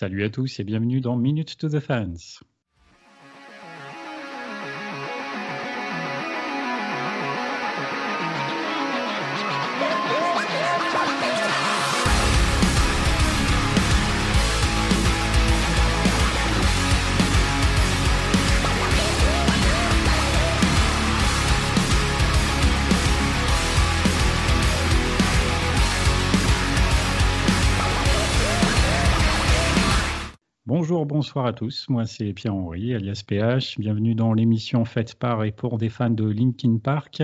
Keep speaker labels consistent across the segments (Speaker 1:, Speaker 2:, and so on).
Speaker 1: Salut à tous et bienvenue dans Minute to the Fans. Bonjour, bonsoir à tous. Moi, c'est Pierre-Henri, alias PH. Bienvenue dans l'émission faite par et pour des fans de Linkin Park.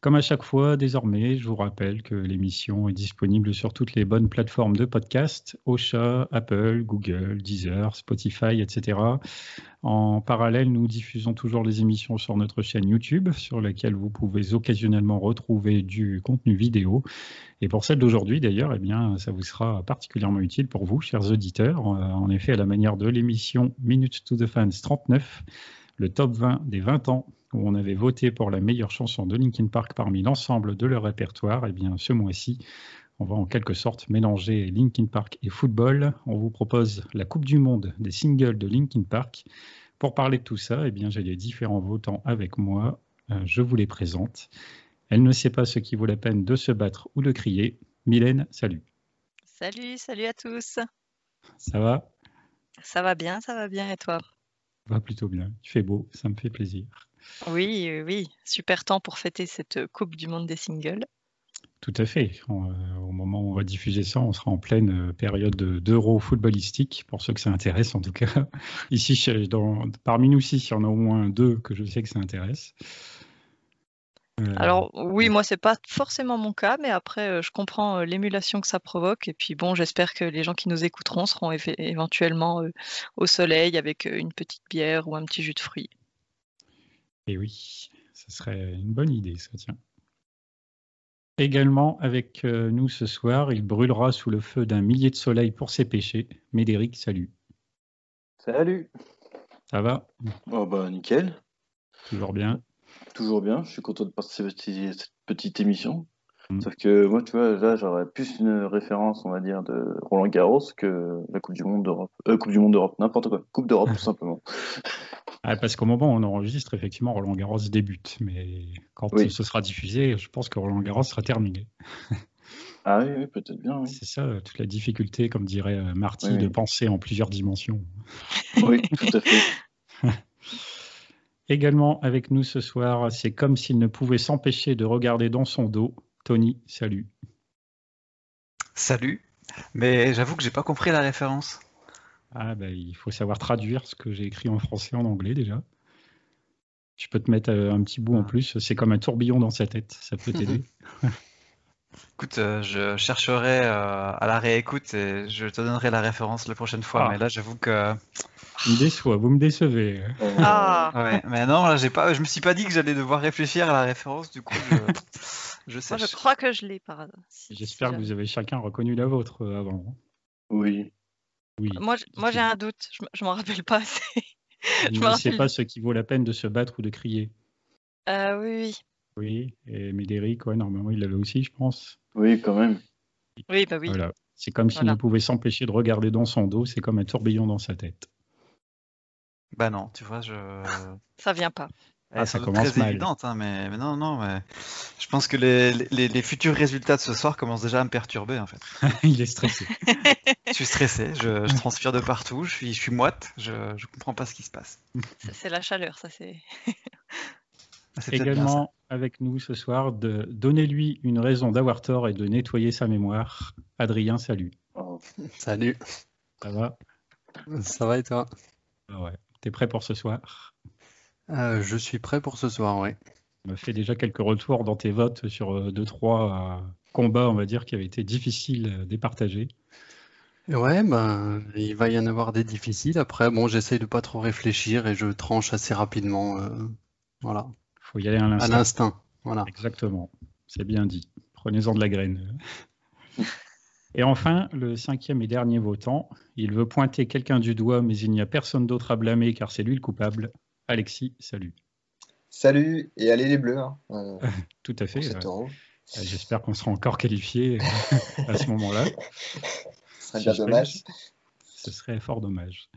Speaker 1: Comme à chaque fois, désormais, je vous rappelle que l'émission est disponible sur toutes les bonnes plateformes de podcast, Ocha, Apple, Google, Deezer, Spotify, etc. En parallèle, nous diffusons toujours les émissions sur notre chaîne YouTube, sur laquelle vous pouvez occasionnellement retrouver du contenu vidéo. Et pour celle d'aujourd'hui, d'ailleurs, eh bien, ça vous sera particulièrement utile pour vous, chers auditeurs. Euh, en effet, à la manière de l'émission Minute to the Fans 39, le top 20 des 20 ans où on avait voté pour la meilleure chanson de Linkin Park parmi l'ensemble de leur répertoire, eh bien, ce mois-ci, on va en quelque sorte mélanger Linkin Park et football. On vous propose la Coupe du Monde des singles de Linkin Park. Pour parler de tout ça, eh bien, j'ai les différents votants avec moi. Euh, je vous les présente. Elle ne sait pas ce qui vaut la peine de se battre ou de crier. Mylène, salut.
Speaker 2: Salut, salut à tous.
Speaker 1: Ça va?
Speaker 2: Ça va bien, ça va bien et toi?
Speaker 1: Ça va plutôt bien. Tu fais beau, ça me fait plaisir.
Speaker 2: Oui, oui, super temps pour fêter cette Coupe du Monde des singles.
Speaker 1: Tout à fait. Euh, au moment où on va diffuser ça, on sera en pleine euh, période d'euro footballistique, pour ceux que ça intéresse en tout cas. Ici, dans, parmi nous six, il y en a au moins deux que je sais que ça intéresse.
Speaker 2: Euh, Alors oui, moi c'est pas forcément mon cas, mais après je comprends l'émulation que ça provoque. Et puis bon, j'espère que les gens qui nous écouteront seront éventuellement au soleil avec une petite bière ou un petit jus de fruits.
Speaker 1: Et oui, ce serait une bonne idée, ça tient. Également avec euh, nous ce soir, il brûlera sous le feu d'un millier de soleil pour ses péchés. Médéric, salut.
Speaker 3: Salut.
Speaker 1: Ça va?
Speaker 3: Oh bah nickel.
Speaker 1: Toujours bien.
Speaker 3: Toujours bien. Je suis content de participer à cette petite émission. Mm. Sauf que moi, tu vois, là, j'aurais plus une référence, on va dire, de Roland Garros que la Coupe du Monde d'Europe. Euh, coupe du Monde d'Europe, n'importe quoi. Coupe d'Europe, tout simplement.
Speaker 1: Ah, parce qu'au moment où on enregistre, effectivement, Roland Garros débute. Mais quand ce sera diffusé, je pense que Roland Garros sera terminé.
Speaker 3: Ah oui, peut-être bien.
Speaker 1: C'est ça, toute la difficulté, comme dirait euh, Marty, de penser en plusieurs dimensions.
Speaker 3: Oui, tout à fait.
Speaker 1: Également avec nous ce soir, c'est comme s'il ne pouvait s'empêcher de regarder dans son dos. Tony, salut.
Speaker 4: Salut. Mais j'avoue que j'ai pas compris la référence.
Speaker 1: Ah bah, il faut savoir traduire ce que j'ai écrit en français en anglais déjà. Je peux te mettre euh, un petit bout en ah. plus, c'est comme un tourbillon dans sa tête, ça peut t'aider.
Speaker 4: Écoute, euh, je chercherai euh, à la réécoute et je te donnerai la référence la prochaine fois. Ah. Mais là, j'avoue que.
Speaker 1: me déçois, vous me décevez.
Speaker 4: Ah. Ouais, mais non, là, j'ai pas, je me suis pas dit que j'allais devoir réfléchir à la référence. Du coup, je, je sais.
Speaker 2: Moi, je crois que je l'ai par
Speaker 1: J'espère que vous avez chacun reconnu la vôtre avant.
Speaker 3: Oui.
Speaker 2: Moi, moi j'ai un doute, je, ne m'en rappelle pas assez.
Speaker 1: je ne sais pas ce qui vaut la peine de se battre ou de crier.
Speaker 2: Euh, oui, oui.
Speaker 1: Oui, et Médéric, ouais, normalement, il l'avait aussi, je pense.
Speaker 3: Oui, quand même.
Speaker 2: Oui, bah oui.
Speaker 1: Voilà. C'est comme s'il ne pouvait s'empêcher de regarder dans son dos, c'est comme un tourbillon dans sa tête.
Speaker 4: Bah non, tu vois, je.
Speaker 2: Ça vient pas.
Speaker 1: Ah, ça commence
Speaker 4: très évidente, hein, mais, non, non, mais je pense que les, les, futurs résultats de ce soir commencent déjà à me perturber en fait.
Speaker 1: Il est stressé.
Speaker 4: je suis stressé, je, transpire de partout, je suis, je suis moite, je, je comprends pas ce qui se passe.
Speaker 2: C'est la chaleur, ça c'est.
Speaker 1: Ah, Également avec nous ce soir, de donnez-lui une raison d'avoir tort et de nettoyer sa mémoire. Adrien, salut.
Speaker 5: Oh. Salut.
Speaker 1: Ça va?
Speaker 5: Ça va et toi?
Speaker 1: Ah Ouais. T'es prêt pour ce soir?
Speaker 5: Euh, je suis prêt pour ce soir, oui.
Speaker 1: On a fait déjà quelques retours dans tes votes sur euh, deux, trois euh, combats, on va dire, qui avaient été difficiles à départager.
Speaker 5: Ouais, ben, il va y en avoir des difficiles. Après, bon, j'essaye de pas trop réfléchir et je tranche assez rapidement. voilà.
Speaker 1: Faut y aller à
Speaker 5: l'instinct. À l'instinct, voilà.
Speaker 1: Exactement. C'est bien dit. Prenez-en de la graine. Et enfin, le cinquième et dernier votant, il veut pointer quelqu'un du doigt, mais il n'y a personne d'autre à blâmer car c'est lui le coupable. Alexis, salut.
Speaker 6: Salut, et allez les bleus. Hein, euh,
Speaker 1: Tout à fait. Euh, J'espère qu'on sera encore qualifié euh, à ce moment-là.
Speaker 6: Ce serait bien dommage.
Speaker 1: Ce serait fort dommage.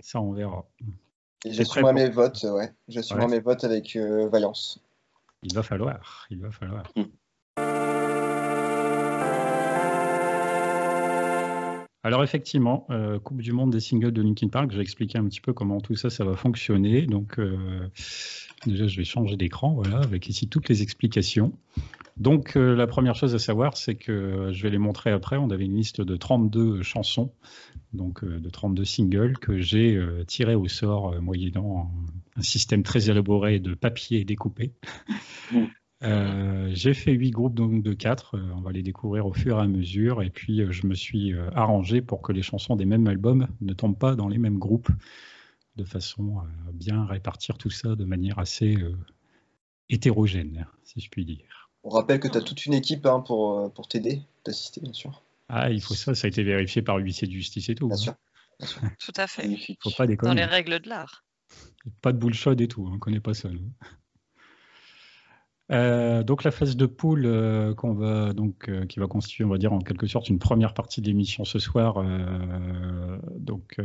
Speaker 1: Ça, on verra.
Speaker 6: J'assumerai mes votes, ouais. J'assumerai mes votes avec euh, Valence.
Speaker 1: Il va falloir, il va falloir.
Speaker 3: Mm.
Speaker 1: Alors effectivement, euh, Coupe du Monde des singles de Linkin Park, j'ai expliqué un petit peu comment tout ça, ça va fonctionner. Donc euh, déjà, je vais changer d'écran, voilà, avec ici toutes les explications. Donc euh, la première chose à savoir, c'est que je vais les montrer après. On avait une liste de 32 chansons, donc de 32 singles que j'ai tirés au sort moyennant un, système très élaboré de papier découpé. Euh, j'ai fait huit groupes donc de quatre. Euh, on va les découvrir au fur et à mesure. Et puis, euh, je me suis arrangé pour que les chansons des mêmes albums ne tombent pas dans les mêmes groupes, de façon à bien répartir tout ça de manière assez hétérogène, si je puis dire.
Speaker 6: On rappelle que tu as toute une équipe hein, pour, pour t'aider, t'assister, bien sûr.
Speaker 1: Ah, il faut ça. Ça a été vérifié par l'huissier de justice et tout.
Speaker 6: Bien
Speaker 1: hein.
Speaker 6: sûr.
Speaker 2: Tout à fait.
Speaker 1: Faut pas déconner.
Speaker 2: Dans les règles de l'art.
Speaker 1: Pas de bullshit et tout. Hein, on connaît pas ça. Nous. Euh, donc la phase de poule euh, qu'on va donc euh, qui va constituer on va dire en quelque sorte une première partie de l'émission ce soir donc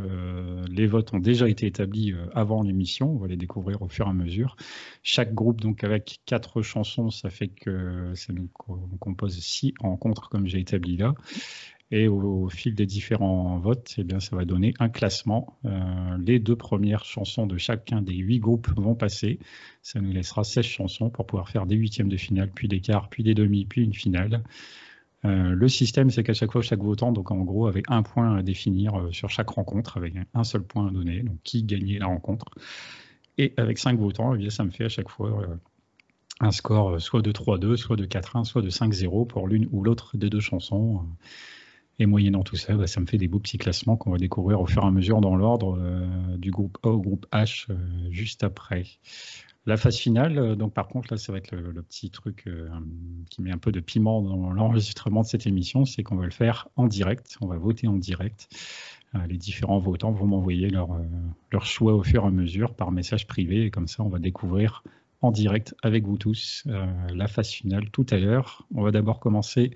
Speaker 1: les votes ont déjà été établis avant l'émission. On va les découvrir au fur et à mesure. Chaque groupe donc avec quatre chansons ça fait que ça nous compose six rencontres comme j'ai établi là et au, fil des différents votes, eh ça va donner un classement. Euh, les deux premières chansons de chacun des huit groupes vont passer. Ça nous laissera 16 chansons pour pouvoir faire des huitièmes de finale, puis des quarts, puis des demi, puis une finale. Euh, le système, c'est qu'à chaque fois, chaque votant, donc en gros, avait un point à définir euh, sur chaque rencontre, avec un seul point à donner, donc qui gagnait la rencontre. Et avec cinq votants, eh bien, ça me fait à chaque fois un score soit de 3-2, soit de 4-1, soit de 5-0 pour l'une ou l'autre des deux chansons. Et moyennant tout ça, bah, ça me fait des beaux petits classements qu'on va découvrir au fur et à mesure dans l'ordre euh, du groupe A au groupe H euh, juste après. La phase finale, euh, donc par contre, là, ça va être le, petit truc qui met un peu de piment dans l'enregistrement de cette émission, c'est qu'on va le faire en direct. On va voter en direct. les différents votants vont m'envoyer leur, leur choix au fur et à mesure par message privé. Et comme ça, on va découvrir en direct avec vous tous la phase finale tout à l'heure. On va d'abord commencer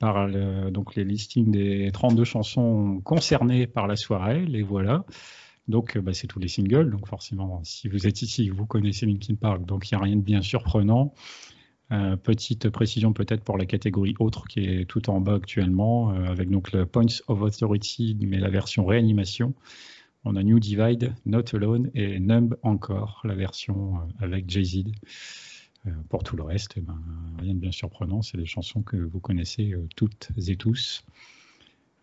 Speaker 1: par donc les listings des 32 chansons concernées par la soirée, les voilà. Donc bah, c'est tous les singles, donc forcément si vous êtes ici, vous connaissez Linkin Park, donc il n'y a rien de bien surprenant. Euh, petite précision peut-être pour la catégorie autre qui est tout en bas actuellement, euh, avec donc le Points of Authority, mais la version réanimation. On a New Divide, Not Alone et Numb encore, la version euh, avec Jay-Z. Euh, pour tout le reste, eh ben, rien de bien surprenant, c'est des chansons que vous connaissez euh, toutes et tous.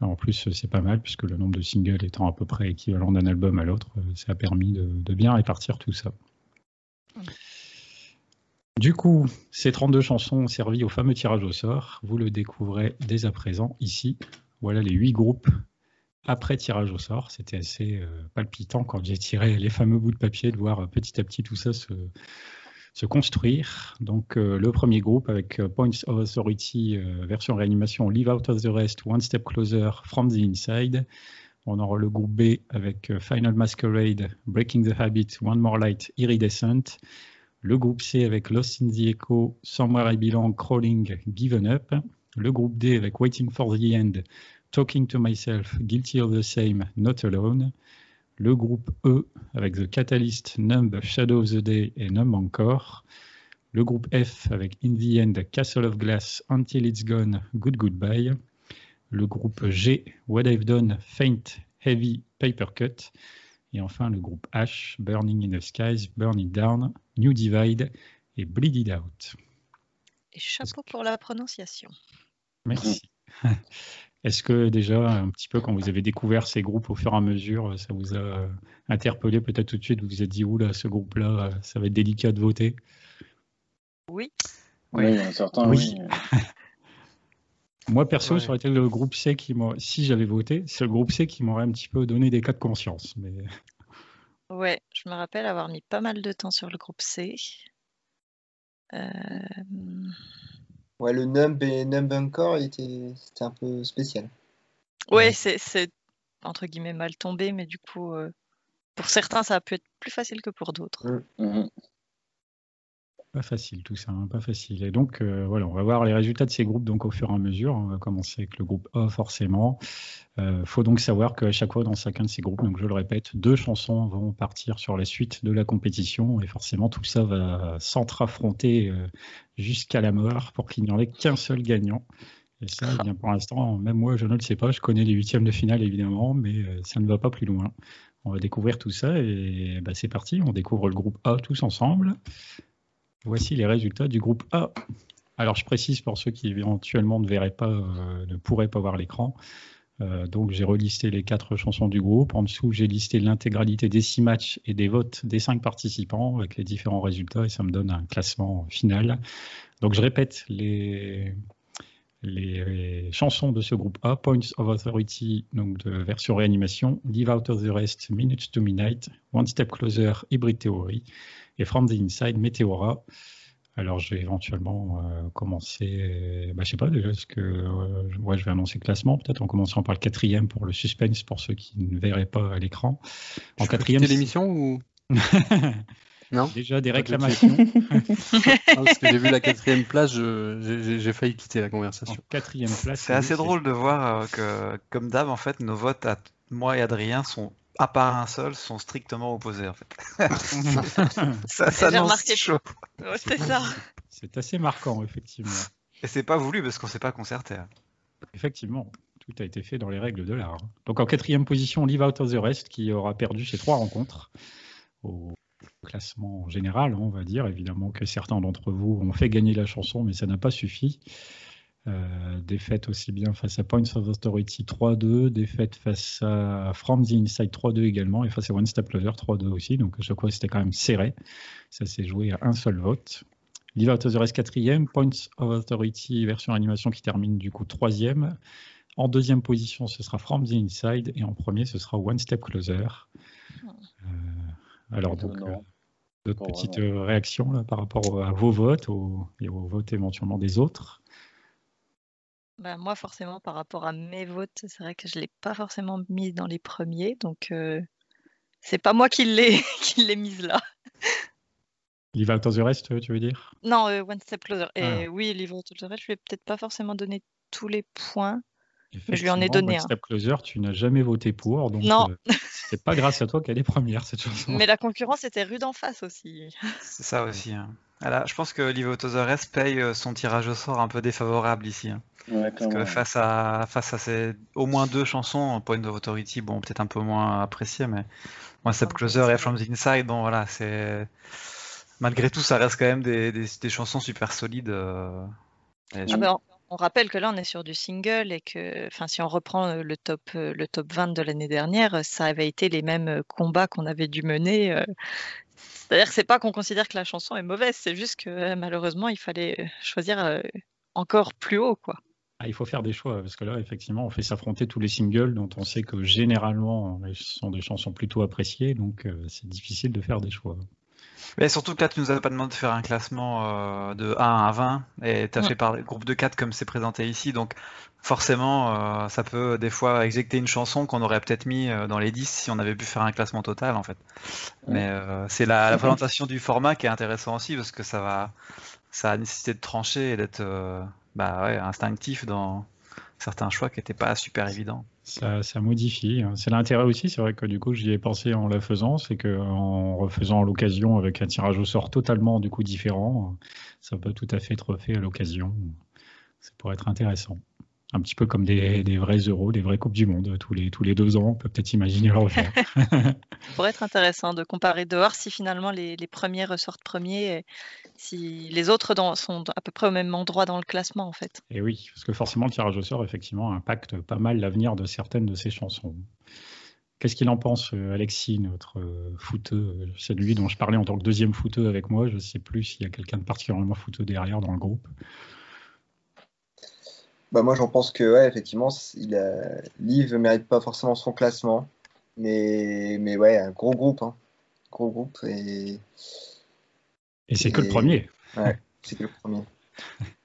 Speaker 1: en plus, c'est pas mal, puisque le nombre de singles étant à peu près équivalent d'un album à l'autre, euh, ça a permis de, bien répartir tout ça. Du coup, ces 32 chansons ont servi au fameux tirage au sort. Vous le découvrez dès à présent ici. Voilà les 8 groupes après tirage au sort. C'était assez palpitant quand j'ai tiré les fameux bouts de papier de voir petit à petit tout ça se, se construire. Donc euh, le premier groupe avec euh, Points of Authority, euh, version réanimation, Leave Out of the Rest, One Step Closer, From the Inside. On aura le groupe B avec Final Masquerade, Breaking the Habit, One More Light, Iridescent. Le groupe C avec Lost in the Echo, Somewhere I Belong, Crawling, Given Up. Le groupe D avec Waiting for the End, Talking to Myself, Guilty of the Same, Not Alone le groupe E avec The Catalyst, Numb, Shadow of the Day et Numb encore. Le groupe F avec In the End, Castle of Glass, Until It's Gone, Good Goodbye. Le groupe G, What I've Done, Faint, Heavy, Paper Cut. Et enfin le groupe H, Burning in the Skies, Burn It Down, New Divide et Bleed It Out.
Speaker 2: Et chapeau pour la prononciation.
Speaker 1: Merci. Est-ce que déjà, un petit peu, quand vous avez découvert ces groupes au fur et à mesure, ça vous a euh, interpellé peut-être tout de suite, vous vous êtes dit, oula, ce groupe-là, euh, ça va être délicat de voter?
Speaker 2: Oui.
Speaker 3: Oui, certains, oui.
Speaker 1: Moi, perso, ça aurait été le groupe C qui m'a, si j'avais voté, c'est le groupe C qui m'aurait un petit peu donné des cas de conscience. Mais...
Speaker 2: Ouais, je me rappelle avoir mis pas mal de temps sur le groupe C. Euh...
Speaker 6: Ouais, le Numb et Numb encore, c'était un peu spécial.
Speaker 2: Ouais, c'est entre guillemets mal tombé, mais du coup, euh, pour certains, ça a pu être plus facile que pour d'autres.
Speaker 6: Mm.
Speaker 1: Pas facile tout ça, hein, pas facile. Et donc euh, voilà, on va voir les résultats de ces groupes donc au fur et à mesure. On va commencer avec le groupe A forcément. Il euh, faut donc savoir qu'à chaque fois dans chacun de ces groupes, donc je le répète, deux chansons vont partir sur la suite de la compétition et forcément tout ça va s'entre-affronter euh, jusqu'à la mort pour qu'il n'y en ait qu'un seul gagnant. Et ça, eh bien, pour l'instant, même moi, je ne le sais pas. Je connais les huitièmes de finale, évidemment, mais ça ne va pas plus loin. On va découvrir tout ça et bah, c'est parti. On découvre le groupe A tous ensemble. Voici les résultats du groupe A. Alors, je précise pour ceux qui éventuellement ne verraient pas, euh, ne pourraient pas voir l'écran. Euh, donc, j'ai relisté les quatre chansons du groupe. En dessous, j'ai listé l'intégralité des six matchs et des votes des cinq participants avec les différents résultats et ça me donne un classement final. Donc, je répète les, les chansons de ce groupe A, Points of Authority, donc de version réanimation, Leave Out of the Rest, Minutes to Midnight, One Step Closer, Hybrid Theory, et From the Inside, Meteora. Alors, je vais éventuellement euh, commencer, bah, je sais pas déjà, ce que euh, je vais annoncer le classement, peut-être en commençant par le quatrième pour le suspense pour ceux qui ne verraient pas à l'écran.
Speaker 5: En je quatrième. l'émission ou?
Speaker 1: Non. Déjà des réclamations.
Speaker 5: parce que j'ai vu la quatrième place, j'ai failli quitter la conversation.
Speaker 1: quatrième place.
Speaker 4: C'est assez drôle de voir euh, que, comme d'hab, en fait, nos votes à moi et Adrien sont à part un seul, sont strictement opposés en fait.
Speaker 2: ça s'annonce chaud. c'est ça.
Speaker 1: C'est assez marquant, effectivement.
Speaker 4: Et c'est pas voulu parce qu'on s'est pas concerté. Hein.
Speaker 1: Effectivement, tout a été fait dans les règles de l'art. Donc en quatrième position, Live Out of the Rest qui aura perdu ses trois rencontres au classement général, on va dire. Évidemment que certains d'entre vous ont fait gagner la chanson, mais ça n'a pas suffi. Euh, défaite aussi bien face à Points of Authority 3-2, défaite face à From the Inside 3-2 également, et face à One Step Closer 3-2 aussi. Donc à chaque fois, c'était quand même serré. Ça s'est joué à un seul vote. Live Out of the Rest 4 Points of Authority version animation qui termine du coup 3 En deuxième position, ce sera From the Inside, et en premier, ce sera One Step Closer. Euh, alors donc. Euh, d'autres petites réactions là, par rapport à vos votes et aux votes éventuellement des autres?
Speaker 2: Bah, moi, forcément, par rapport à mes votes, c'est vrai que je ne l'ai pas forcément mis dans les premiers, donc euh, c'est pas moi qui l'ai qui mise là.
Speaker 1: Live Out of the Rest, tu veux dire?
Speaker 2: Non, euh, One Step Closer. Et ah. oui, Live Out of the Rest, je lui ai peut-être pas forcément donné tous les points, mais je lui en ai donné
Speaker 1: One Step Closer, tu n'as jamais voté pour, donc non. Euh, c'est pas grâce à toi qu'elle est première cette chanson.
Speaker 2: Mais la concurrence était rude en face aussi.
Speaker 4: C'est ça aussi. Hein. je pense que Live Out of the Rest paye son tirage au sort un peu défavorable ici. Hein. Parce que face à, face à ces au moins deux chansons, Point of Authority, bon, peut-être un peu moins apprécié, mais moi, Step Closer et From the Inside, bon, voilà, c'est. Malgré tout, ça reste quand même des, des, chansons super solides. Euh,
Speaker 2: ah on rappelle que là, on est sur du single et que, si on reprend le top, le top 20 de l'année dernière, ça avait été les mêmes combats qu'on avait dû mener. C'est-à-dire que c'est pas qu'on considère que la chanson est mauvaise, c'est juste que malheureusement, il fallait choisir encore plus haut, quoi.
Speaker 1: Ah, il faut faire des choix, parce que là, effectivement, on fait s'affronter tous les singles dont on sait que généralement, ce sont des chansons plutôt appréciées, donc c'est difficile de faire des choix.
Speaker 4: Mais surtout que là, tu nous as pas demandé de faire un classement euh, de 1 à 20, et tu as fait par groupe de 4 comme c'est présenté ici, donc forcément, euh, ça peut des fois éjecter une chanson qu'on aurait peut-être mis dans les 10 si on avait pu faire un classement total, en fait. Mais c'est la, la, présentation du format qui est intéressant aussi, parce que ça va ça a nécessité de trancher et d'être bah ouais, instinctif dans certains choix qui n'étaient pas super évidents.
Speaker 1: Ça, modifie. C'est l'intérêt aussi, c'est vrai que du coup j'y ai pensé en la faisant, c'est qu'en refaisant l'occasion avec un tirage au sort totalement du coup différent, ça peut tout à fait être fait à l'occasion. Ça pourrait être intéressant un petit peu comme des, vrais euros, des vraies coupes du monde tous les, tous les deux ans. On peut peut-être imaginer le refaire.
Speaker 2: Ça pourrait être intéressant de comparer dehors si finalement les, premiers ressortent premiers, et si les autres sont à peu près au même endroit dans le classement en fait.
Speaker 1: Et oui, parce que forcément le tirage au sort effectivement impacte pas mal l'avenir de certaines de ces chansons. Qu'est-ce qu'il en pense, euh, Alexis, notre euh, footeux C'est lui dont je parlais en tant que deuxième footeux avec moi? Je ne sais plus s'il y a quelqu'un de particulièrement footeux derrière dans le groupe.
Speaker 6: Bah moi j'en pense que ouais, effectivement, il a... Liv mérite pas forcément son classement, mais mais ouais, un gros groupe, hein. gros groupe et
Speaker 1: et c'est que le premier.
Speaker 6: Ouais, c'est que le premier.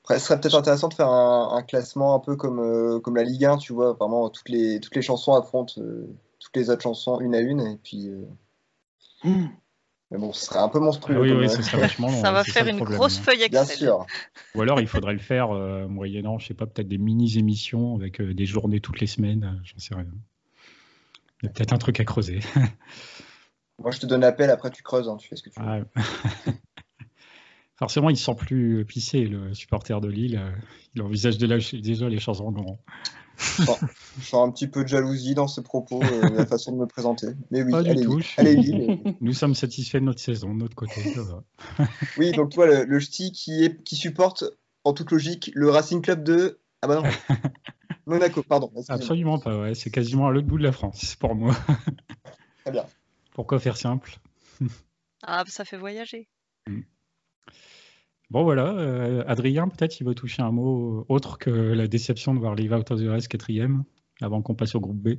Speaker 6: Après, ce serait peut-être intéressant de faire un, classement un peu comme euh, comme la Ligue 1, tu vois, vraiment toutes les toutes les chansons affrontent euh, toutes les autres chansons une à une et puis. Euh, Mais bon, ce serait un peu monstrueux.
Speaker 1: Ah oui, oui, ce serait vachement long.
Speaker 2: Ça
Speaker 1: ouais,
Speaker 2: va faire une
Speaker 1: problème,
Speaker 2: grosse
Speaker 1: hein.
Speaker 2: feuille
Speaker 6: Bien
Speaker 2: Excel.
Speaker 6: sûr.
Speaker 1: Ou alors il faudrait le faire euh, moyennant, je sais pas, peut-être des mini-émissions avec euh, des journées toutes les semaines, euh, j'en sais rien. Il y a peut-être un truc à creuser.
Speaker 6: Moi, je te donne l'appel, après tu creuses, hein, tu fais ce que tu veux.
Speaker 1: Ah. Forcément, il se sent plus pissé, le supporter de Lille. euh, Il envisage déjà, déjà les choses en grand.
Speaker 6: Je sens, je sens un petit peu de jalousie dans ce propos, euh, la façon de me présenter. Mais oui,
Speaker 1: Pas du
Speaker 6: allez,
Speaker 1: tout.
Speaker 6: Allez Lille.
Speaker 1: Nous sommes satisfaits de notre saison, de notre côté. ça va.
Speaker 6: Oui, donc toi, le, le ch'ti qui, est, qui supporte, en toute logique, le Racing Club de... Ah bah non, Monaco, pardon.
Speaker 1: Absolument pas, ouais. C'est quasiment à l'autre bout de la France pour moi.
Speaker 6: Très bien.
Speaker 1: Pourquoi faire simple?
Speaker 2: Ah, ça fait voyager.
Speaker 1: Bon voilà, euh, Adrien, peut-être il veut toucher un mot autre que la déception de voir Leave Out of the Rest quatrième, avant qu'on passe au groupe B.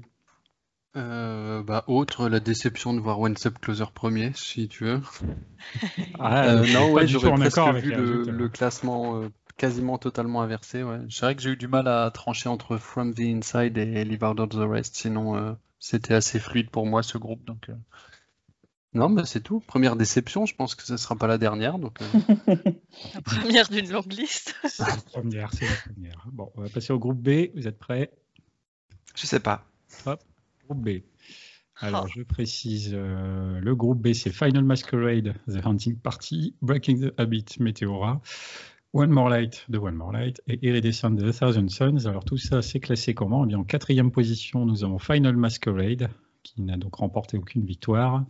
Speaker 5: Euh, bah, autre, la déception de voir One Step Closer premier, si tu veux.
Speaker 1: Ah,
Speaker 5: Euh, non, ouais, j'aurais presque vu le, classement euh, quasiment totalement inversé. Ouais. C'est vrai que j'ai eu du mal à trancher entre From the Inside et Leave Out of the Rest, sinon c'était assez fluide pour moi ce groupe. Donc. Non, mais c'est tout. Première déception, je pense que ce sera pas la dernière. Donc, euh,
Speaker 2: La première d'une longue liste.
Speaker 1: Première, c'est la première. Bon, on va passer au groupe B. Vous êtes prêts?
Speaker 4: Je sais pas.
Speaker 1: Groupe B. Alors,
Speaker 2: Oh.
Speaker 1: je précise, euh, le groupe B, c'est Final Masquerade, The Hunting Party, Breaking the Habit, Meteora, One More Light de One More Light et Iridescent de The Thousand Suns. Alors, tout ça, c'est classé comment? Eh bien, En quatrième position, nous avons Final Masquerade, qui n'a donc remporté aucune victoire.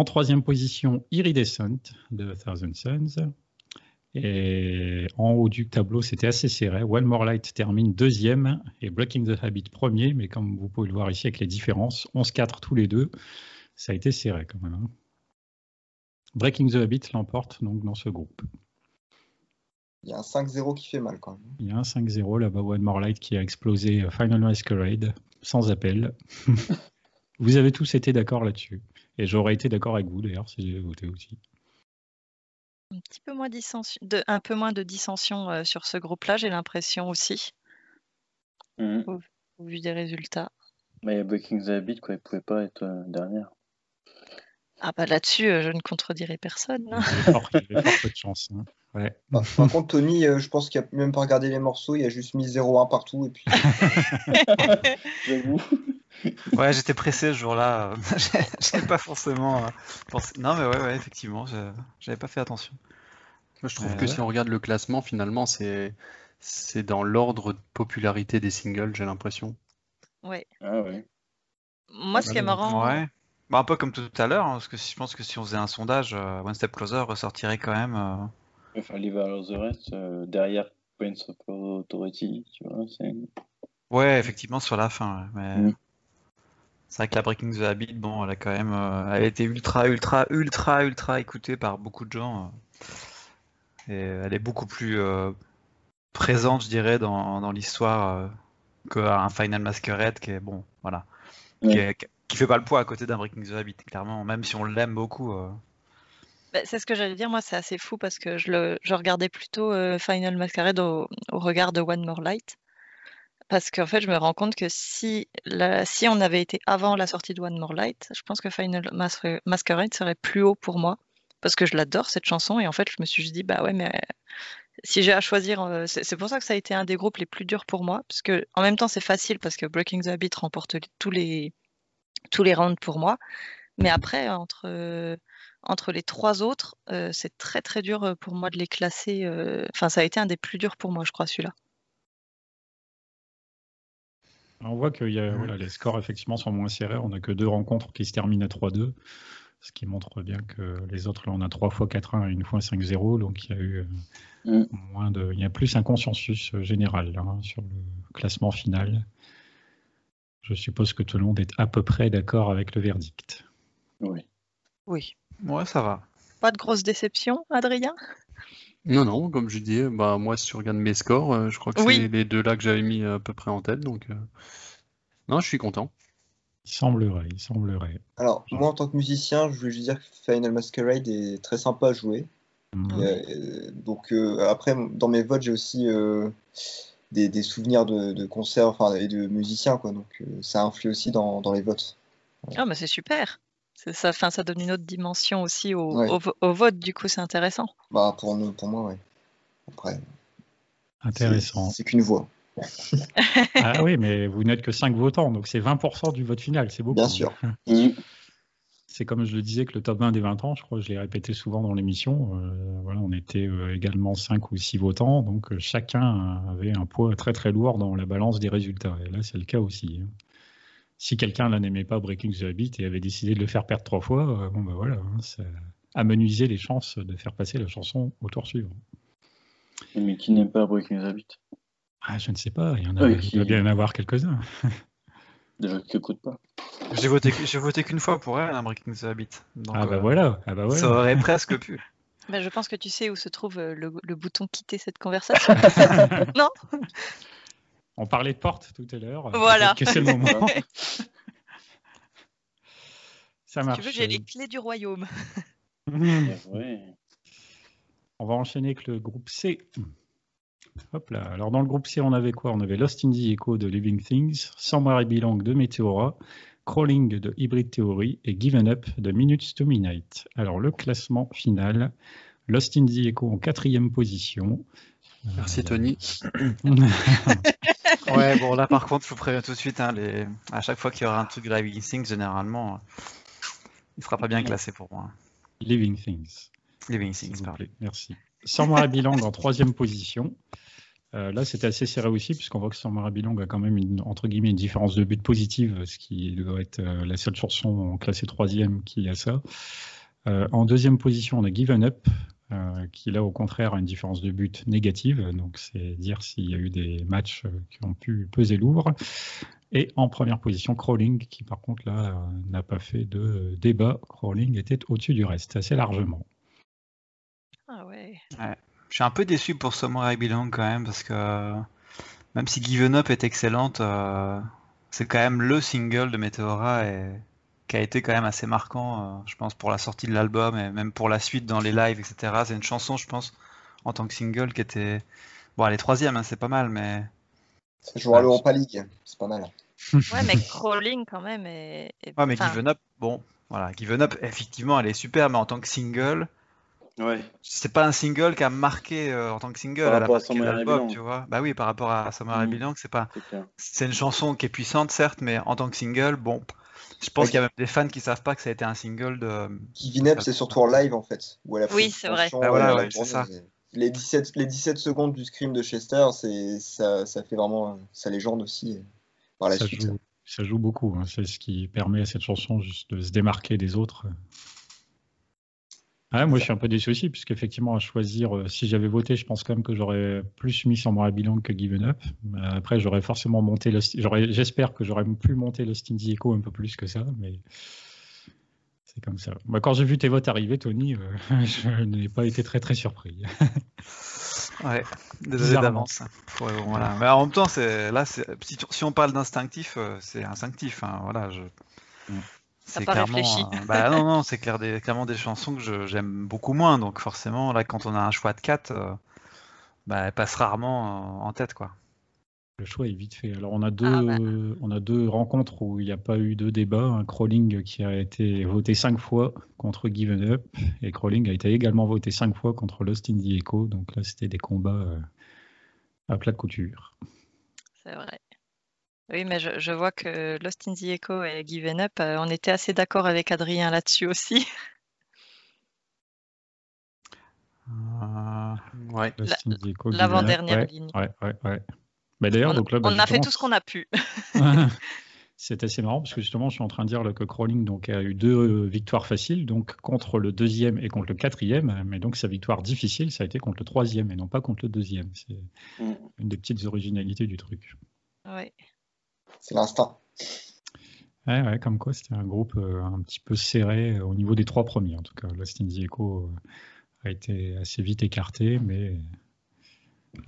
Speaker 1: En troisième position, Iridescent de Thousand Suns. Et en haut du tableau, c'était assez serré. One More Light termine deuxième et Breaking the Habit premier. Mais comme vous pouvez le voir ici avec les différences, 11-4 tous les deux, ça a été serré quand même. hein. Breaking the Habit l'emporte donc dans ce groupe.
Speaker 6: Il y a un 5-0 qui fait mal quand même.
Speaker 1: Il y a un 5-0 là-bas, One More Light qui a explosé euh, Final Masquerade sans appel. vous avez tous été d'accord là-dessus? Et j'aurais été d'accord avec vous d'ailleurs si j'avais voté aussi.
Speaker 2: Un petit peu moins, dissension- de, un peu moins de dissension euh, sur ce groupe-là, j'ai l'impression aussi,
Speaker 3: Mhm.
Speaker 2: au vu des résultats.
Speaker 3: Mais Breaking the Habit, quoi, il pouvait pas être euh, dernière.
Speaker 2: Ah bah là-dessus, euh, je ne contredirai personne.
Speaker 1: Il y
Speaker 2: hein.
Speaker 1: avait fort, il y avait fort peu de chance. hein. Ouais.
Speaker 6: Par, par contre, Tony, euh, je pense qu'il a même pas regardé les morceaux, il a juste mis 0-1 partout. Et puis...
Speaker 3: J'avoue.
Speaker 4: Ouais, j'étais pressé ce jour-là. J'avais pas forcément euh, pensé. Non, mais ouais, ouais, effectivement, je- j'avais pas fait attention.
Speaker 5: moi, je trouve
Speaker 4: Ouais,
Speaker 5: que
Speaker 4: ouais.
Speaker 5: si on regarde le classement, finalement, c'est c'est dans l'ordre de popularité des singles, j'ai l'impression.
Speaker 2: Ouais.
Speaker 3: Ah ouais.
Speaker 2: Moi, ce qui est marrant,
Speaker 4: Ouais. Bah, un peu comme tout à l'heure, hein, parce que je pense que si on faisait un sondage, euh, One Step Closer ressortirait quand même. euh,
Speaker 3: Enfin, Leave the Rest, euh, derrière Prince of Authority, tu vois, c'est...
Speaker 4: Ouais, effectivement, sur la fin. ouais, Mais
Speaker 3: Mm.
Speaker 4: C'est vrai que la Breaking the Habit, bon, elle a quand même, euh, elle a été ultra, ultra, ultra, ultra écoutée par beaucoup de gens. euh, et elle est beaucoup plus euh, présente, je dirais, dans, dans l'histoire euh, qu'un Final Masquerade qui est, bon, voilà, qui,
Speaker 3: Ouais.
Speaker 4: est- qui fait pas le poids à côté d'un Breaking the Habit, clairement, même si on l'aime beaucoup. euh.
Speaker 2: bah, c'est ce que j'allais dire, moi, c'est assez fou parce que je, le, je regardais plutôt euh, Final Masquerade au, au regard de One More Light. Parce qu'en fait, je me rends compte que si, on avait été avant la sortie de One More Light, je pense que Final Mas- Masquerade serait plus haut pour moi. Parce que je l'adore, cette chanson. Et en fait, je me suis dit, bah ouais, mais si j'ai à choisir, euh, c'est pour ça que ça a été un des groupes les plus durs pour moi. Parce que en même temps, c'est facile parce que Breaking the Habit remporte tous les, rounds pour moi. Mais après, entre, entre les trois autres, euh, c'est très très dur euh, pour moi de les classer. Enfin, ça a été un des plus durs pour moi, je crois, celui-là.
Speaker 1: On voit que il y a, voilà, les scores effectivement sont moins serrés. On n'a que deux rencontres qui se terminent à 3-2, ce qui montre bien que les autres, là, on a trois fois 4-1 et une fois 5-0. Donc il y a eu euh,
Speaker 3: Mm.
Speaker 1: moins de, il y a plus un consensus euh, général là, hein, sur le classement final. Je suppose que tout le monde est à peu près d'accord avec le verdict.
Speaker 3: Oui.
Speaker 2: Oui.
Speaker 4: Ouais, ça va.
Speaker 2: Pas de grosse déception, Adrien?
Speaker 5: Non, non, comme je dis, bah, moi, si tu regardes mes scores, euh, je crois que
Speaker 2: Oui.
Speaker 5: c'est les deux là que j'avais mis à peu près en tête. Donc, euh, non, je suis content.
Speaker 1: Il semblerait, il semblerait.
Speaker 6: Alors, moi, en tant que musicien, je voulais juste dire que Final Masquerade est très sympa à jouer. Euh, donc, euh, après, dans mes votes, j'ai aussi euh, des, des souvenirs de, de concerts enfin, et de musiciens. Quoi, donc, euh, ça influe aussi dans, dans les votes.
Speaker 2: Ah, mais c'est super. Ça, fin, ça donne une autre dimension aussi au, vote, du coup, c'est intéressant.
Speaker 6: Bah, pour, nous, pour moi, oui. Après.
Speaker 1: Intéressant.
Speaker 6: C'est qu'une voix.
Speaker 1: ah oui, mais vous n'êtes que 5 votants, donc c'est 20% du vote final, c'est beaucoup.
Speaker 6: Bien sûr.
Speaker 1: C'est comme je le disais que le top 20 des 20 ans, je crois que je l'ai répété souvent dans l'émission, euh, voilà, on était euh, également 5 ou 6 votants, donc euh, chacun avait un poids très très lourd dans la balance des résultats. Et là, c'est le cas aussi. Hein. Si quelqu'un n'aimait pas Breaking the Habit et avait décidé de le faire perdre trois fois, bon ben voilà, hein, ça amenuisait les chances de faire passer la chanson au tour suivant.
Speaker 3: Mais qui n'aime pas Breaking the Habit?
Speaker 1: Ah, Je ne sais pas, il y en a, il doit bien en avoir quelques-uns.
Speaker 3: Déjà qui n'écoutent pas.
Speaker 4: J'ai voté, j'ai voté qu'une fois pour elle, hein, Breaking the Habit.
Speaker 1: ah bah euh, voilà, ah bah voilà.
Speaker 4: Ça aurait presque pu.
Speaker 2: Bah, je pense que tu sais où se trouve euh, le, bouton quitter cette conversation. non?
Speaker 1: On parlait de porte tout à l'heure.
Speaker 2: Voilà.
Speaker 1: Que c'est le moment. Ça marche.
Speaker 2: tu veux, j'ai les clés du royaume.
Speaker 1: On va enchaîner avec le groupe C. Hop là. Alors dans le groupe C, on avait quoi? On avait Lost in the Echo de Living Things, Somewhere I Belong de Meteora, Crawling de Hybrid Theory et Given Up de Minutes to Midnight. Alors le classement final, Lost in the Echo en quatrième position.
Speaker 5: Merci Tony.
Speaker 4: ouais, bon là par contre, je vous préviens tout de suite, hein, les... à chaque fois qu'il y aura un truc de Living Things, généralement, il ne sera pas bien classé pour moi.
Speaker 1: Living Things.
Speaker 4: Living Things, pardon.
Speaker 1: Merci. Samara Bilang en troisième position. Euh, là, c'était assez serré aussi, puisqu'on voit que Samara Bilang a quand même une, entre guillemets une différence de but positive, ce qui doit être euh, la seule chanson classée troisième qui a ça. Euh, en deuxième position, on a Given Up, qui là au contraire a une différence de but négative, donc c'est dire s'il y a eu des matchs qui ont pu peser lourd. Et en première position, Crawling, qui par contre là n'a pas fait de débat. Crawling était au-dessus du reste, assez largement.
Speaker 2: Ah ouais.
Speaker 4: Je suis un peu déçu pour Samurai Belong quand même parce que même si Given Up est excellente, euh, c'est quand même le single de Meteora et qui a été quand même assez marquant, euh, je pense, pour la sortie de l'album et même pour la suite dans les lives, etc. C'est une chanson, je pense, en tant que single qui était. Bon, elle est troisième, hein, c'est pas mal, mais.
Speaker 6: Ça joue à l'Europa League, c'est pas mal.
Speaker 2: ouais, mais Crawling quand même est.
Speaker 4: Ouais, mais Given Up, bon, voilà, Given Up, effectivement, elle est super, mais en tant que single,
Speaker 3: Ouais.
Speaker 4: C'est pas un single qui a marqué euh, en tant que single.
Speaker 3: Par rapport à Summer
Speaker 4: tu vois. Bah oui, par rapport à Summer mmh. c'est pas. C'est une chanson qui est puissante, certes, mais en tant que single, bon. Je pense qu'il y a même des fans qui savent pas que ça a été un single de.
Speaker 6: Kevin Up, c'est surtout en live en fait.
Speaker 2: Où elle a oui, c'est vrai.
Speaker 4: Ah, voilà, ouais, c'est ça.
Speaker 6: Les 17, les 17 secondes du scream de Chester, ça, ça fait vraiment sa légende aussi euh, par la
Speaker 1: ça
Speaker 6: suite.
Speaker 1: Joue, ça joue beaucoup. Hein. C'est ce qui permet à cette chanson juste de se démarquer des autres. Ah, moi, je suis un peu déçu aussi, puisqu'effectivement, à choisir, euh, si j'avais voté, je pense quand même que j'aurais plus mis sur moi bilan que Given Up. Après, j'aurais forcément monté, j'espère que j'aurais pu monter le in Echo un peu plus que ça, mais c'est comme ça. Bah, quand j'ai vu tes votes arriver, Tony, euh, je n'ai pas été très très surpris.
Speaker 4: ouais, désolé d'avance. voilà. Mais en même temps, là, si, on parle d'instinctif, euh, c'est instinctif. Hein, voilà, je...
Speaker 2: Mm c'est clairement,
Speaker 4: euh, bah non, non, c'est clair des, clairement des chansons que j'aime beaucoup moins. Donc forcément, là, quand on a un choix de 4, euh, bah, elle passe rarement en tête, quoi.
Speaker 1: Le choix est vite fait. Alors on a deux, ah, bah. on a deux rencontres où il n'y a pas eu de débat. Un Crawling qui a été voté cinq fois contre Given Up et Crawling a été également voté cinq fois contre Lost in the Echo. Donc là, c'était des combats euh, à plat de couture.
Speaker 2: C'est vrai. Oui, mais je, vois que Lost in the Echo et Given Up, euh, on était assez d'accord avec Adrien là-dessus aussi.
Speaker 1: Euh, ouais.
Speaker 2: L'avant-dernière ligne.
Speaker 1: Ouais, ouais, ouais. Mais d'ailleurs, donc là,
Speaker 2: bah, on a fait tout ce qu'on a pu.
Speaker 1: C'est assez marrant parce que justement, je suis en train de dire que Crawling donc, a eu deux victoires faciles, donc contre le deuxième et contre le quatrième, mais donc sa victoire difficile, ça a été contre le troisième et non pas contre le deuxième. C'est mm. une des petites originalités du truc.
Speaker 2: Oui.
Speaker 6: C'est l'instinct.
Speaker 1: Ouais, ouais, comme quoi c'était un groupe euh, un petit peu serré euh, au niveau des trois premiers. En tout cas, Lost in the Echo euh, a été assez vite écarté, mais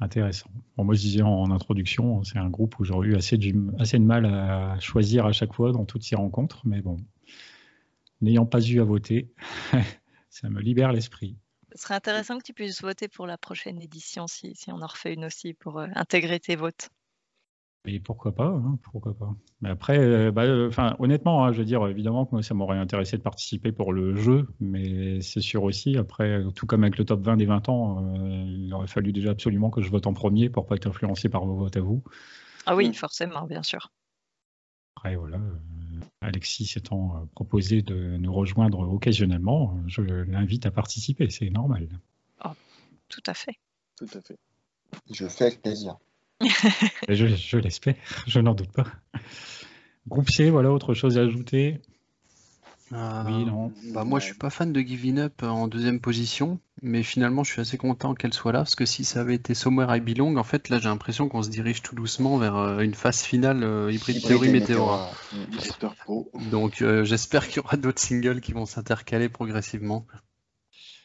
Speaker 1: intéressant. Bon, moi, je disais en, introduction, c'est un groupe où j'aurais eu assez de, assez de mal à choisir à chaque fois dans toutes ces rencontres, mais bon, n'ayant pas eu à voter, ça me libère l'esprit.
Speaker 2: Ce serait intéressant que tu puisses voter pour la prochaine édition si, si on en refait une aussi pour intégrer tes votes.
Speaker 1: Et pourquoi pas, hein, pourquoi pas. Mais après, euh, bah, euh, honnêtement, hein, je veux dire, évidemment que moi, ça m'aurait intéressé de participer pour le jeu, mais c'est sûr aussi, après, tout comme avec le top 20 des 20 ans, euh, il aurait fallu déjà absolument que je vote en premier pour pas être influencé par vos votes à vous.
Speaker 2: Ah oui, forcément, bien sûr.
Speaker 1: Après, voilà, Alexis s'étant proposé de nous rejoindre occasionnellement, je l'invite à participer, c'est normal.
Speaker 2: Oh, tout à fait.
Speaker 3: Tout à fait.
Speaker 6: Je fais avec plaisir.
Speaker 1: je, l'espère, je n'en doute pas. Groupe C, voilà, autre chose à ajouter?
Speaker 5: Euh, Oui, non. Bah, moi, je suis pas fan de Giving Up en deuxième position, mais finalement, je suis assez content qu'elle soit là, parce que si ça avait été Somewhere I Belong, en fait, là, j'ai l'impression qu'on se dirige tout doucement vers euh, une phase finale euh, hybride théorie météora. Donc, j'espère qu'il y aura d'autres singles qui vont s'intercaler progressivement.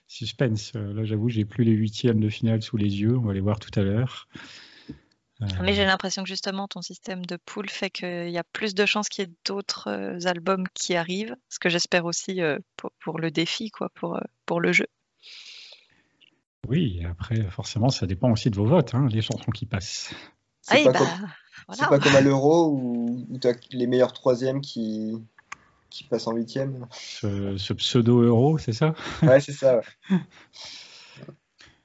Speaker 1: Suspense. Là, j'avoue, j'ai plus les huitièmes de finale sous les yeux. On va les voir tout à l'heure.
Speaker 2: Mais j'ai l'impression que justement ton système de pool fait qu'il y a plus de chances qu'il y ait d'autres euh, albums qui arrivent, ce que j'espère aussi euh, pour, le défi, quoi, pour, euh, pour le jeu.
Speaker 1: Oui, après, forcément, ça dépend aussi de vos votes, hein, les chansons qui passent.
Speaker 6: C'est pas, bah, pas, comme à l'Euro où, tu as les meilleurs troisièmes qui, qui passent en huitième.
Speaker 1: Ce, pseudo-Euro, c'est ça?
Speaker 6: Ouais, c'est ça.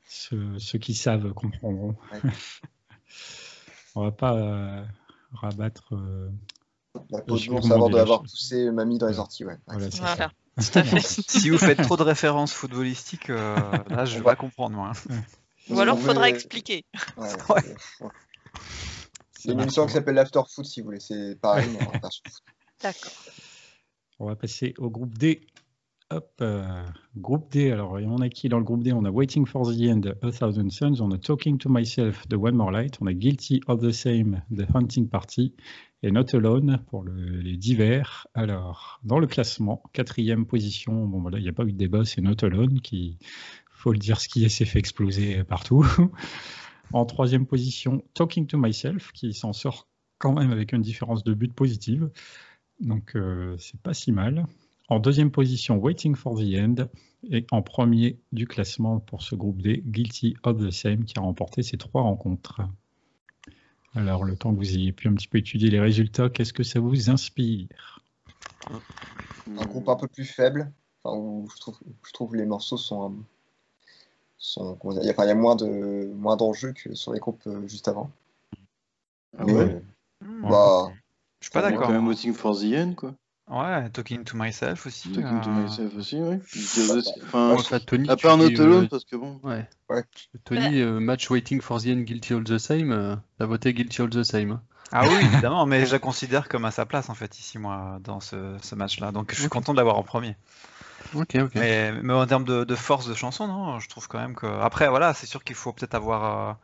Speaker 1: ceux, qui savent comprendront. On va pas euh, rabattre. Euh,
Speaker 6: la peau de avant d'avoir poussé mamie dans les orties, ouais.
Speaker 2: Voilà. voilà.
Speaker 4: si vous faites trop de références footballistiques, euh, là je vais pas comprendre moi.
Speaker 2: Ou alors il faudra expliquer.
Speaker 6: Ouais, C'est une émission qui s'appelle l'After Foot si vous voulez, c'est pareil,
Speaker 2: D'accord.
Speaker 1: On va passer au groupe D Hop, euh, groupe D. Alors, on a qui dans le groupe D? On a Waiting for the End, A Thousand Suns. On a Talking to Myself, The One More Light. On a Guilty of the Same, The Hunting Party. Et Not Alone pour les divers. Alors, dans le classement, quatrième position. Bon, voilà, il n'y a pas eu de débat, c'est Not Alone qui, faut le dire, ce qui s'est fait exploser partout. en troisième position, Talking to Myself qui s'en sort quand même avec une différence de but positive. Donc, euh, c'est pas si mal. En deuxième position, Waiting for the End. Et en premier du classement pour ce groupe D, Guilty of the Same, qui a remporté ces trois rencontres. Alors, le temps que vous ayez pu un petit peu étudier les résultats, qu'est-ce que ça vous inspire?
Speaker 6: Un groupe un peu plus faible, où je trouve, je trouve les morceaux sont. sont il, y a, moins de moins d'enjeux que sur les groupes euh, juste avant.
Speaker 3: Ah ouais?
Speaker 4: bah, je suis pas d'accord.
Speaker 3: Quand même Waiting for the End, quoi.
Speaker 4: Ouais, Talking to Myself aussi.
Speaker 3: Talking to euh, Myself aussi, oui.
Speaker 5: Enfin, Tony,
Speaker 3: à part Autolone, parce que bon.
Speaker 5: Ouais. ouais. Tony, euh, match Waiting for the End, Guilty All the Same, euh, t'as voté Guilty All the Same.
Speaker 4: Ah oui, évidemment, mais je la considère comme à sa place en fait ici, moi, dans ce, ce match-là. Donc je suis content de l'avoir en premier.
Speaker 5: Ok, ok.
Speaker 4: Mais, mais en termes de, de, force de chanson, non, je trouve quand même que. Après, voilà, c'est sûr qu'il faut peut-être avoir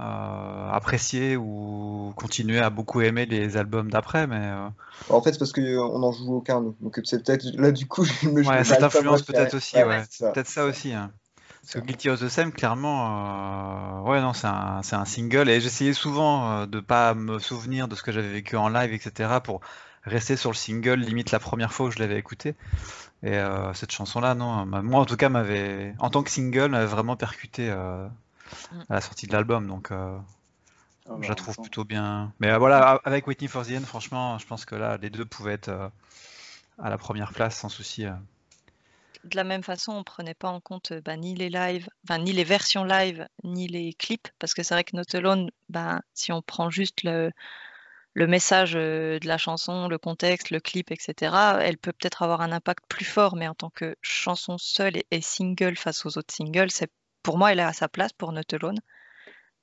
Speaker 4: euh, apprécier ou continuer à beaucoup aimer les albums d'après, mais euh,
Speaker 6: en fait c'est parce qu'on n'en joue aucun, donc c'est peut-être là du coup je
Speaker 4: me ouais, cette influence peut-être aussi, ouais, peut-être ça aussi. Hein. Parce que Guilty of the Same, clairement, euh, ouais, non, c'est un, un, single. Et j'essayais souvent de pas me souvenir de ce que j'avais vécu en live, etc., pour rester sur le single, limite la première fois où je l'avais écouté. Et cette chanson-là, non, moi en tout cas, m'avait, en tant que single, m'avait vraiment percuté à la sortie de l'album. Donc, euh, ah, je la bah, trouve plutôt bien. Mais euh, voilà, avec Whitney for the End, franchement, je pense que là, les deux pouvaient être euh, à la première place sans souci.
Speaker 2: De la même façon, on prenait pas en compte bah, ni les lives, enfin, ni les versions live, ni les clips, parce que c'est vrai que Not Alone, bah, si on prend juste le, le message de la chanson, le contexte, le clip, etc., elle peut peut-être avoir un impact plus fort, mais en tant que chanson seule et, et single face aux autres singles, c'est pour moi, elle est à sa place pour Not Alone.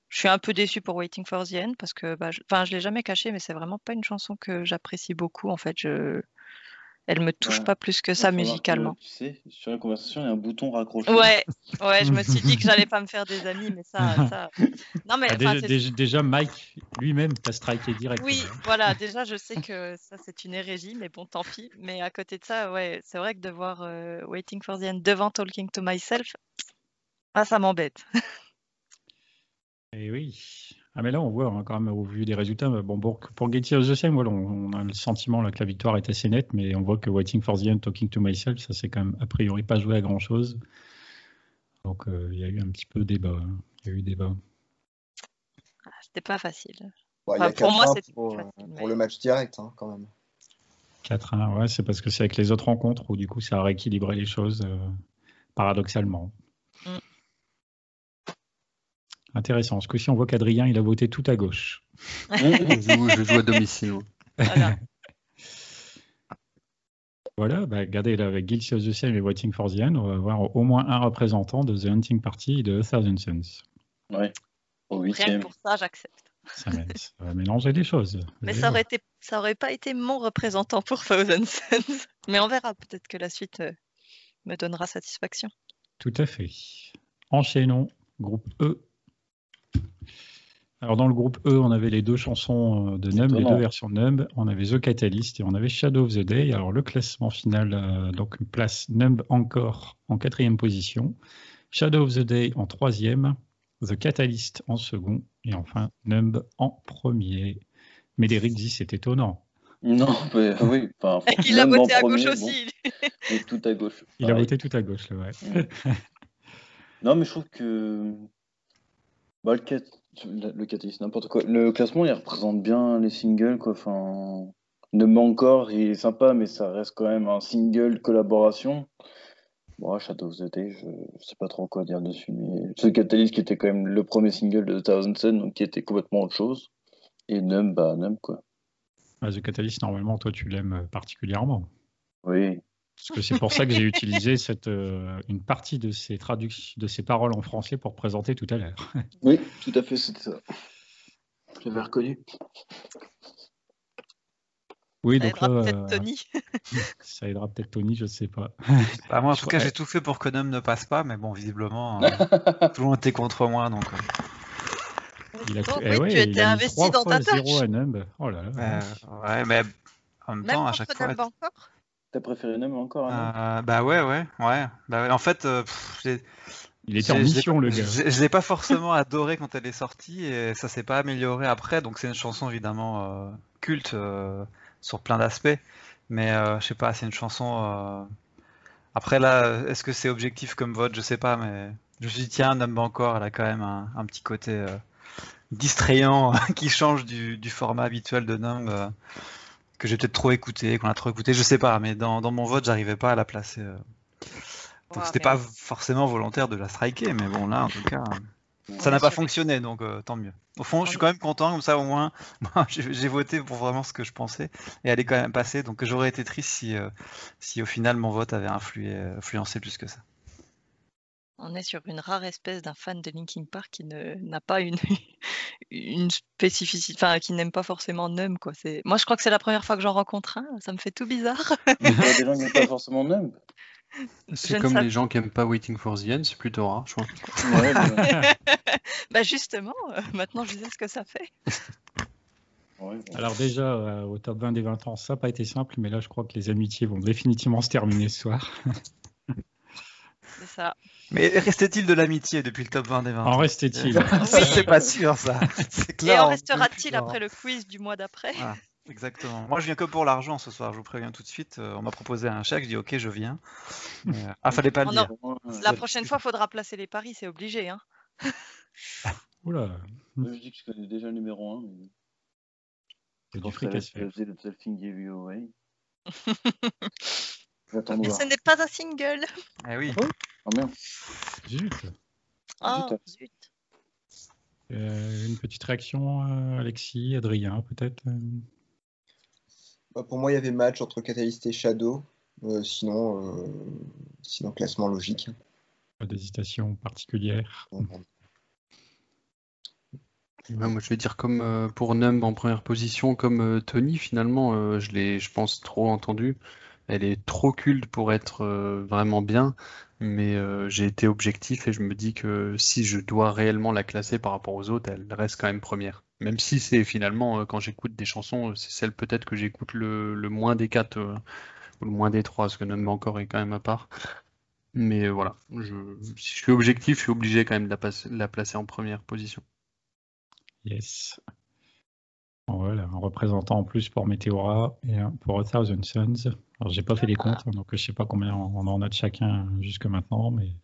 Speaker 2: Je suis un peu déçue pour Waiting for the End parce que, bah, je, enfin, je l'ai jamais caché, mais c'est vraiment pas une chanson que j'apprécie beaucoup. En fait, je, elle me touche pas plus que ça musicalement.
Speaker 3: tu sais, sur la conversation, il y a un bouton raccroché.
Speaker 2: Ouais, ouais, je me suis dit que j'allais pas me faire des amis, mais ça, ça...
Speaker 1: non mais ah, déjà, Mike lui-même t'a striké direct.
Speaker 2: Oui, voilà, déjà je sais que ça c'est une hérésie, mais bon, tant pis. Mais à côté de ça, ouais, c'est vrai que de voir euh, Waiting for the End devant Talking to Myself, ah, ça m'embête.
Speaker 1: Et eh oui. Ah, mais là, on voit hein, quand même au vu des résultats. Bon, pour, pour Getty of the Same, voilà, on, a le sentiment là, que la victoire est assez nette, mais on voit que Waiting for the End, Talking to Myself, ça c'est quand même a priori pas joué à grand chose. Donc, euh, il y a eu un petit peu débat. Hein. Il y a eu débat.
Speaker 2: Ah, C'était pas facile.
Speaker 6: il y a 4-1 pour, pour, le match direct, hein, quand même.
Speaker 1: 4-1, ouais, c'est parce que c'est avec les autres rencontres où du coup ça a rééquilibré les choses euh, paradoxalement. Mm. Intéressant. Ce coup-ci, on voit qu'Adrien, il a voté tout à gauche.
Speaker 5: je, joue, à domicile.
Speaker 1: Voilà. voilà, bah, regardez là, avec Guilty of the Same et Waiting for the End, on va avoir au moins un représentant de The Hunting Party et de Thousand Suns.
Speaker 3: Ouais, au
Speaker 2: huitième. pour ça, j'accepte.
Speaker 1: Ça, va mélanger des choses.
Speaker 2: Mais ça aurait, été, ça aurait pas été mon représentant pour Thousand Suns. Mais on verra, peut-être que la suite euh, me donnera satisfaction.
Speaker 1: Tout à fait. Enchaînons, groupe E. Alors dans le groupe E, on avait les deux chansons euh, de Numb, les deux versions de Numb. On avait The Catalyst et on avait Shadow of the Day. Alors le classement final, euh, donc place Numb encore en quatrième position, Shadow of the Day en troisième, The Catalyst en second et enfin Numb en premier. Mais Derek dit c'est étonnant.
Speaker 3: Non, mais, oui.
Speaker 2: il a voté à gauche aussi.
Speaker 3: et tout à gauche.
Speaker 1: Il a voté tout à gauche, là, ouais.
Speaker 3: non, mais je trouve que bah, le, Catalyst, n'importe quoi. Le classement, il représente bien les singles, quoi. Enfin, encore, il est sympa, mais ça reste quand même un single collaboration. Bon, Shadow of the Day, je, sais pas trop quoi dire dessus, mais ce Catalyst qui était quand même le premier single de Thousand Sun, donc qui était complètement autre chose. Et Numb, bah Numb quoi.
Speaker 1: Ah, The Catalyst, normalement, toi, tu l'aimes particulièrement.
Speaker 3: Oui.
Speaker 1: Parce que c'est pour ça que j'ai utilisé cette, euh, une partie de ces, de ces paroles en français pour présenter tout à l'heure.
Speaker 3: Oui, tout à fait, c'était ça. J'avais reconnu.
Speaker 1: Oui,
Speaker 2: ça
Speaker 1: donc
Speaker 2: aidera peut-être euh, Tony.
Speaker 1: ça aidera peut-être Tony, je ne sais pas.
Speaker 4: Bah, moi, en tout cas, j'ai tout fait pour que Num ne passe pas, mais bon, visiblement, euh, tout le monde était contre moi, donc. Euh.
Speaker 2: Il a oh, eh oui, tu étais investi dans ta tâche.
Speaker 1: À Num. Oh là là.
Speaker 4: ouais, mais en même, temps, à chaque fois.
Speaker 3: T'as préféré Num encore
Speaker 4: Bah ouais, ouais, ouais. Bah, en fait,
Speaker 1: il était en mission, le gars.
Speaker 4: Je, l'ai pas forcément adoré quand elle est sortie et ça s'est pas amélioré après. Donc c'est une chanson évidemment culte sur plein d'aspects. Mais euh, je sais pas, c'est une chanson. Euh, après là, est-ce que c'est objectif comme vote? Je sais pas, mais je me suis dit tiens, Numb encore, elle a quand même un, petit côté euh, distrayant qui change du, format habituel de Numb que j'ai peut-être trop écouté, qu'on a trop écouté, je sais pas, mais dans, dans mon vote, j'arrivais pas à la placer. Donc c'était pas forcément volontaire de la striker, mais bon là, en tout cas. Ça n'a pas fonctionné, donc euh, tant mieux. Au fond, je suis quand même content, comme ça au moins, j'ai voté pour vraiment ce que je pensais, et elle est quand même passée, donc j'aurais été triste si, euh, si au final mon vote avait influé, influencé plus que ça.
Speaker 2: On est sur une rare espèce d'un fan de Linkin Park qui n'a pas une, une spécificité, enfin qui n'aime pas forcément Numb. Quoi. Moi je crois que c'est la première fois que j'en rencontre un, ça me fait tout bizarre.
Speaker 3: Il y a des gens qui n'aiment pas forcément Numb.
Speaker 5: C'est comme les gens qui n'aiment pas Waiting for the End, c'est plutôt rare, je crois.
Speaker 2: bah justement, euh, maintenant je sais ce que ça fait.
Speaker 1: Alors déjà, euh, au top 20 des 20 ans, ça n'a pas été simple, mais là je crois que les amitiés vont définitivement se terminer ce soir.
Speaker 2: c'est ça.
Speaker 4: Mais restait-il de l'amitié depuis le top 20 des 20
Speaker 1: En restait-il?
Speaker 4: C'est pas sûr ça.
Speaker 2: Et en restera-t-il après le quiz du mois d'après?
Speaker 4: Exactement. Moi, je viens que pour l'argent ce soir, je vous préviens tout de suite. Euh, on m'a proposé un chèque, je dis ok, je viens. Euh, ah, fallait pas le dire.
Speaker 2: La prochaine fois, il faudra placer les paris, c'est obligé. Hein.
Speaker 1: Oula.
Speaker 3: je dis que je connais déjà le numéro 1. Mais...
Speaker 1: C'est du fric à se
Speaker 3: faire.
Speaker 2: Ce n'est pas un single.
Speaker 4: Eh oui.
Speaker 3: Oh merde.
Speaker 1: Zut.
Speaker 2: Oh, zut.
Speaker 1: Euh, une petite réaction, Alexis, Adrien, peut-être
Speaker 6: bah, pour moi, il y avait match entre Catalyst et Shadow. Euh, sinon, euh, sinon, classement logique.
Speaker 1: Pas d'hésitation particulière.
Speaker 5: moi, je vais dire comme euh, pour Numb en première position, comme Tony, finalement, je l'ai, je pense, trop entendu. Elle est trop culte pour être vraiment bien, mais j'ai été objectif et je me dis que si je dois réellement la classer par rapport aux autres, elle reste quand même première. Même si c'est finalement, euh, quand j'écoute des chansons, c'est celle peut-être que j'écoute le, moins des quatre euh, ou le moins des trois, parce que Numb encore est quand même à part. Mais euh, voilà, je, si je suis objectif, je suis obligé quand même de la, placer en première position.
Speaker 1: Yes. Voilà, un représentant en plus pour Meteora et pour A Thousand Suns. Alors j'ai pas fait les comptes, donc je sais pas combien on en a de chacun jusque maintenant, mais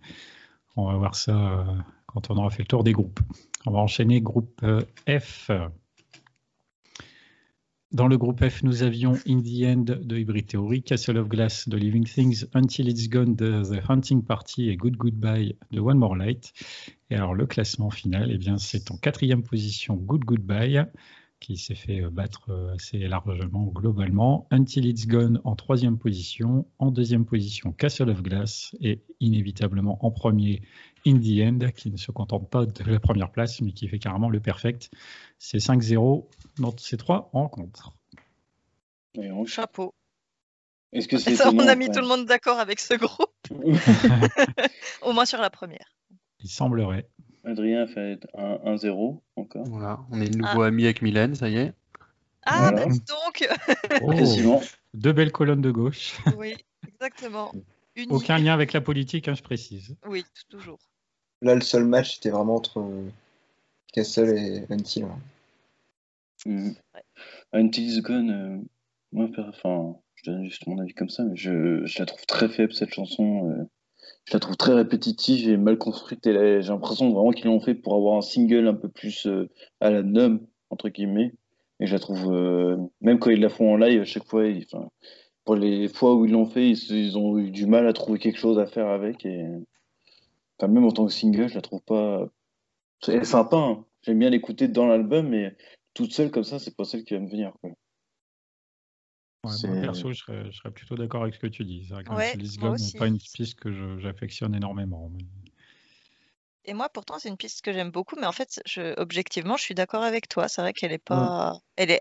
Speaker 1: on va voir ça quand on aura fait le tour des groupes. On va enchaîner groupe euh, F. Dans le groupe F, nous avions In the End de Hybrid Theory, Castle of Glass de Living Things, Until It's Gone de The Hunting Party et Good Goodbye de One More Light. Et alors le classement final, eh bien c'est en quatrième position Good Goodbye, qui s'est fait euh, battre euh, assez largement globalement. Until It's Gone en troisième position. En deuxième position, Castle of Glass. Et inévitablement en premier, In the End, qui ne se contente pas de la première place, mais qui fait carrément le perfect. C'est 5-0 dans ces trois rencontres.
Speaker 2: Chapeau.
Speaker 3: Est-ce que
Speaker 2: Ça, on a mis tout le monde d'accord avec ce groupe. Au moins sur la première.
Speaker 1: Il semblerait.
Speaker 3: Adrien fait 1-0 encore.
Speaker 5: Voilà, on est de nouveau amis avec Mylène, ça y est.
Speaker 2: Ah, bah, donc
Speaker 1: Oh, deux belles colonnes de gauche.
Speaker 2: Oui, exactement. Unique.
Speaker 1: Aucun lien avec la politique, hein, je précise.
Speaker 2: Oui, toujours.
Speaker 6: Là, le seul match, c'était vraiment entre euh, Castle et Until. hein.
Speaker 3: Mm. Until It's Gone, euh, moi, enfin, je donne juste mon avis comme ça, mais je, je la trouve très faible cette chanson. euh. Je la trouve très répétitive et mal construite. Et j'ai l'impression vraiment qu'ils l'ont fait pour avoir un single un peu plus euh, à la numb, entre guillemets. Et je la trouve, euh, même quand ils la font en live, à chaque fois, pour les fois où ils l'ont fait, ils, ont eu du mal à trouver quelque chose à faire avec. Et même en tant que single, je la trouve pas. Elle est sympa, hein. j'aime bien l'écouter dans l'album, mais toute seule comme ça, c'est pas celle qui va me venir.
Speaker 1: Ouais, moi, perso, je serais, je serais plutôt d'accord avec ce que tu dis. C'est vrai que
Speaker 2: Ouais,
Speaker 1: Gone n'est pas une piste que j'affectionne énormément. mais-
Speaker 2: Et moi, pourtant, c'est une piste que j'aime beaucoup, mais en fait, je, objectivement, je suis d'accord avec toi. C'est vrai qu'elle est pas. Elle est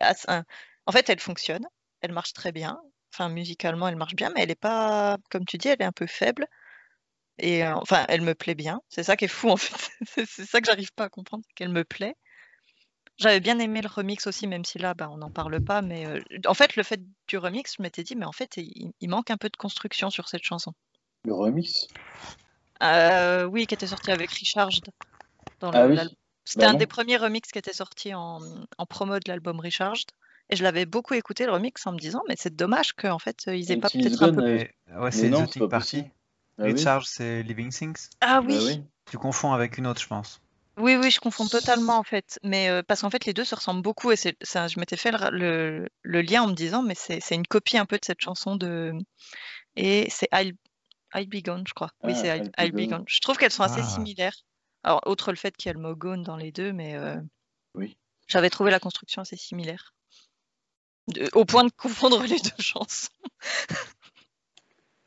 Speaker 2: En fait, elle fonctionne, elle marche très bien. Enfin, musicalement, elle marche bien, mais elle est pas, comme tu dis, elle est un peu faible. Et euh, enfin, elle me plaît bien. C'est ça qui est fou, en fait. C'est ça que j'arrive pas à comprendre, qu'elle me plaît. J'avais bien aimé le remix aussi, même si là, bah, on n'en parle pas. Mais euh, en fait, le fait du remix, je m'étais dit, mais en fait, il, il manque un peu de construction sur cette chanson.
Speaker 3: Le remix?
Speaker 2: Euh, oui, qui était sorti avec Recharged. Dans
Speaker 3: Ah oui.
Speaker 2: C'était
Speaker 3: Bah
Speaker 2: un
Speaker 3: non.
Speaker 2: des premiers remix qui était sorti en, en promo de l'album Recharged. Et je l'avais beaucoup écouté le remix en me disant, mais c'est dommage qu'en fait, ils aient pas peut-être un peu.
Speaker 3: euh,
Speaker 4: Mais- ouais, c'est
Speaker 3: pas
Speaker 4: Party.
Speaker 3: Ah oui
Speaker 4: Recharge, c'est Living Things.
Speaker 2: Ah
Speaker 3: Bah
Speaker 2: oui,
Speaker 3: oui.
Speaker 4: Tu confonds avec une autre, je pense.
Speaker 2: Oui, oui, je confonds totalement en fait. Mais euh, parce qu'en fait, les deux se ressemblent beaucoup et c'est, ça, je m'étais fait le, ra- le- le lien en me disant, mais c'est, c'est une copie un peu de cette chanson de. Et c'est I'll, I'll Be Gone, je crois. Oui,
Speaker 3: Ah,
Speaker 2: c'est I'll,
Speaker 3: I'll Be
Speaker 2: I'll Be
Speaker 3: Gone.
Speaker 2: Gone. Je trouve qu'elles sont assez
Speaker 1: Ah.
Speaker 2: similaires. Alors, outre le fait qu'il y a le mot gone dans les deux, mais euh,
Speaker 3: Oui.
Speaker 2: j'avais trouvé la construction assez similaire. De- au point de confondre les deux chansons.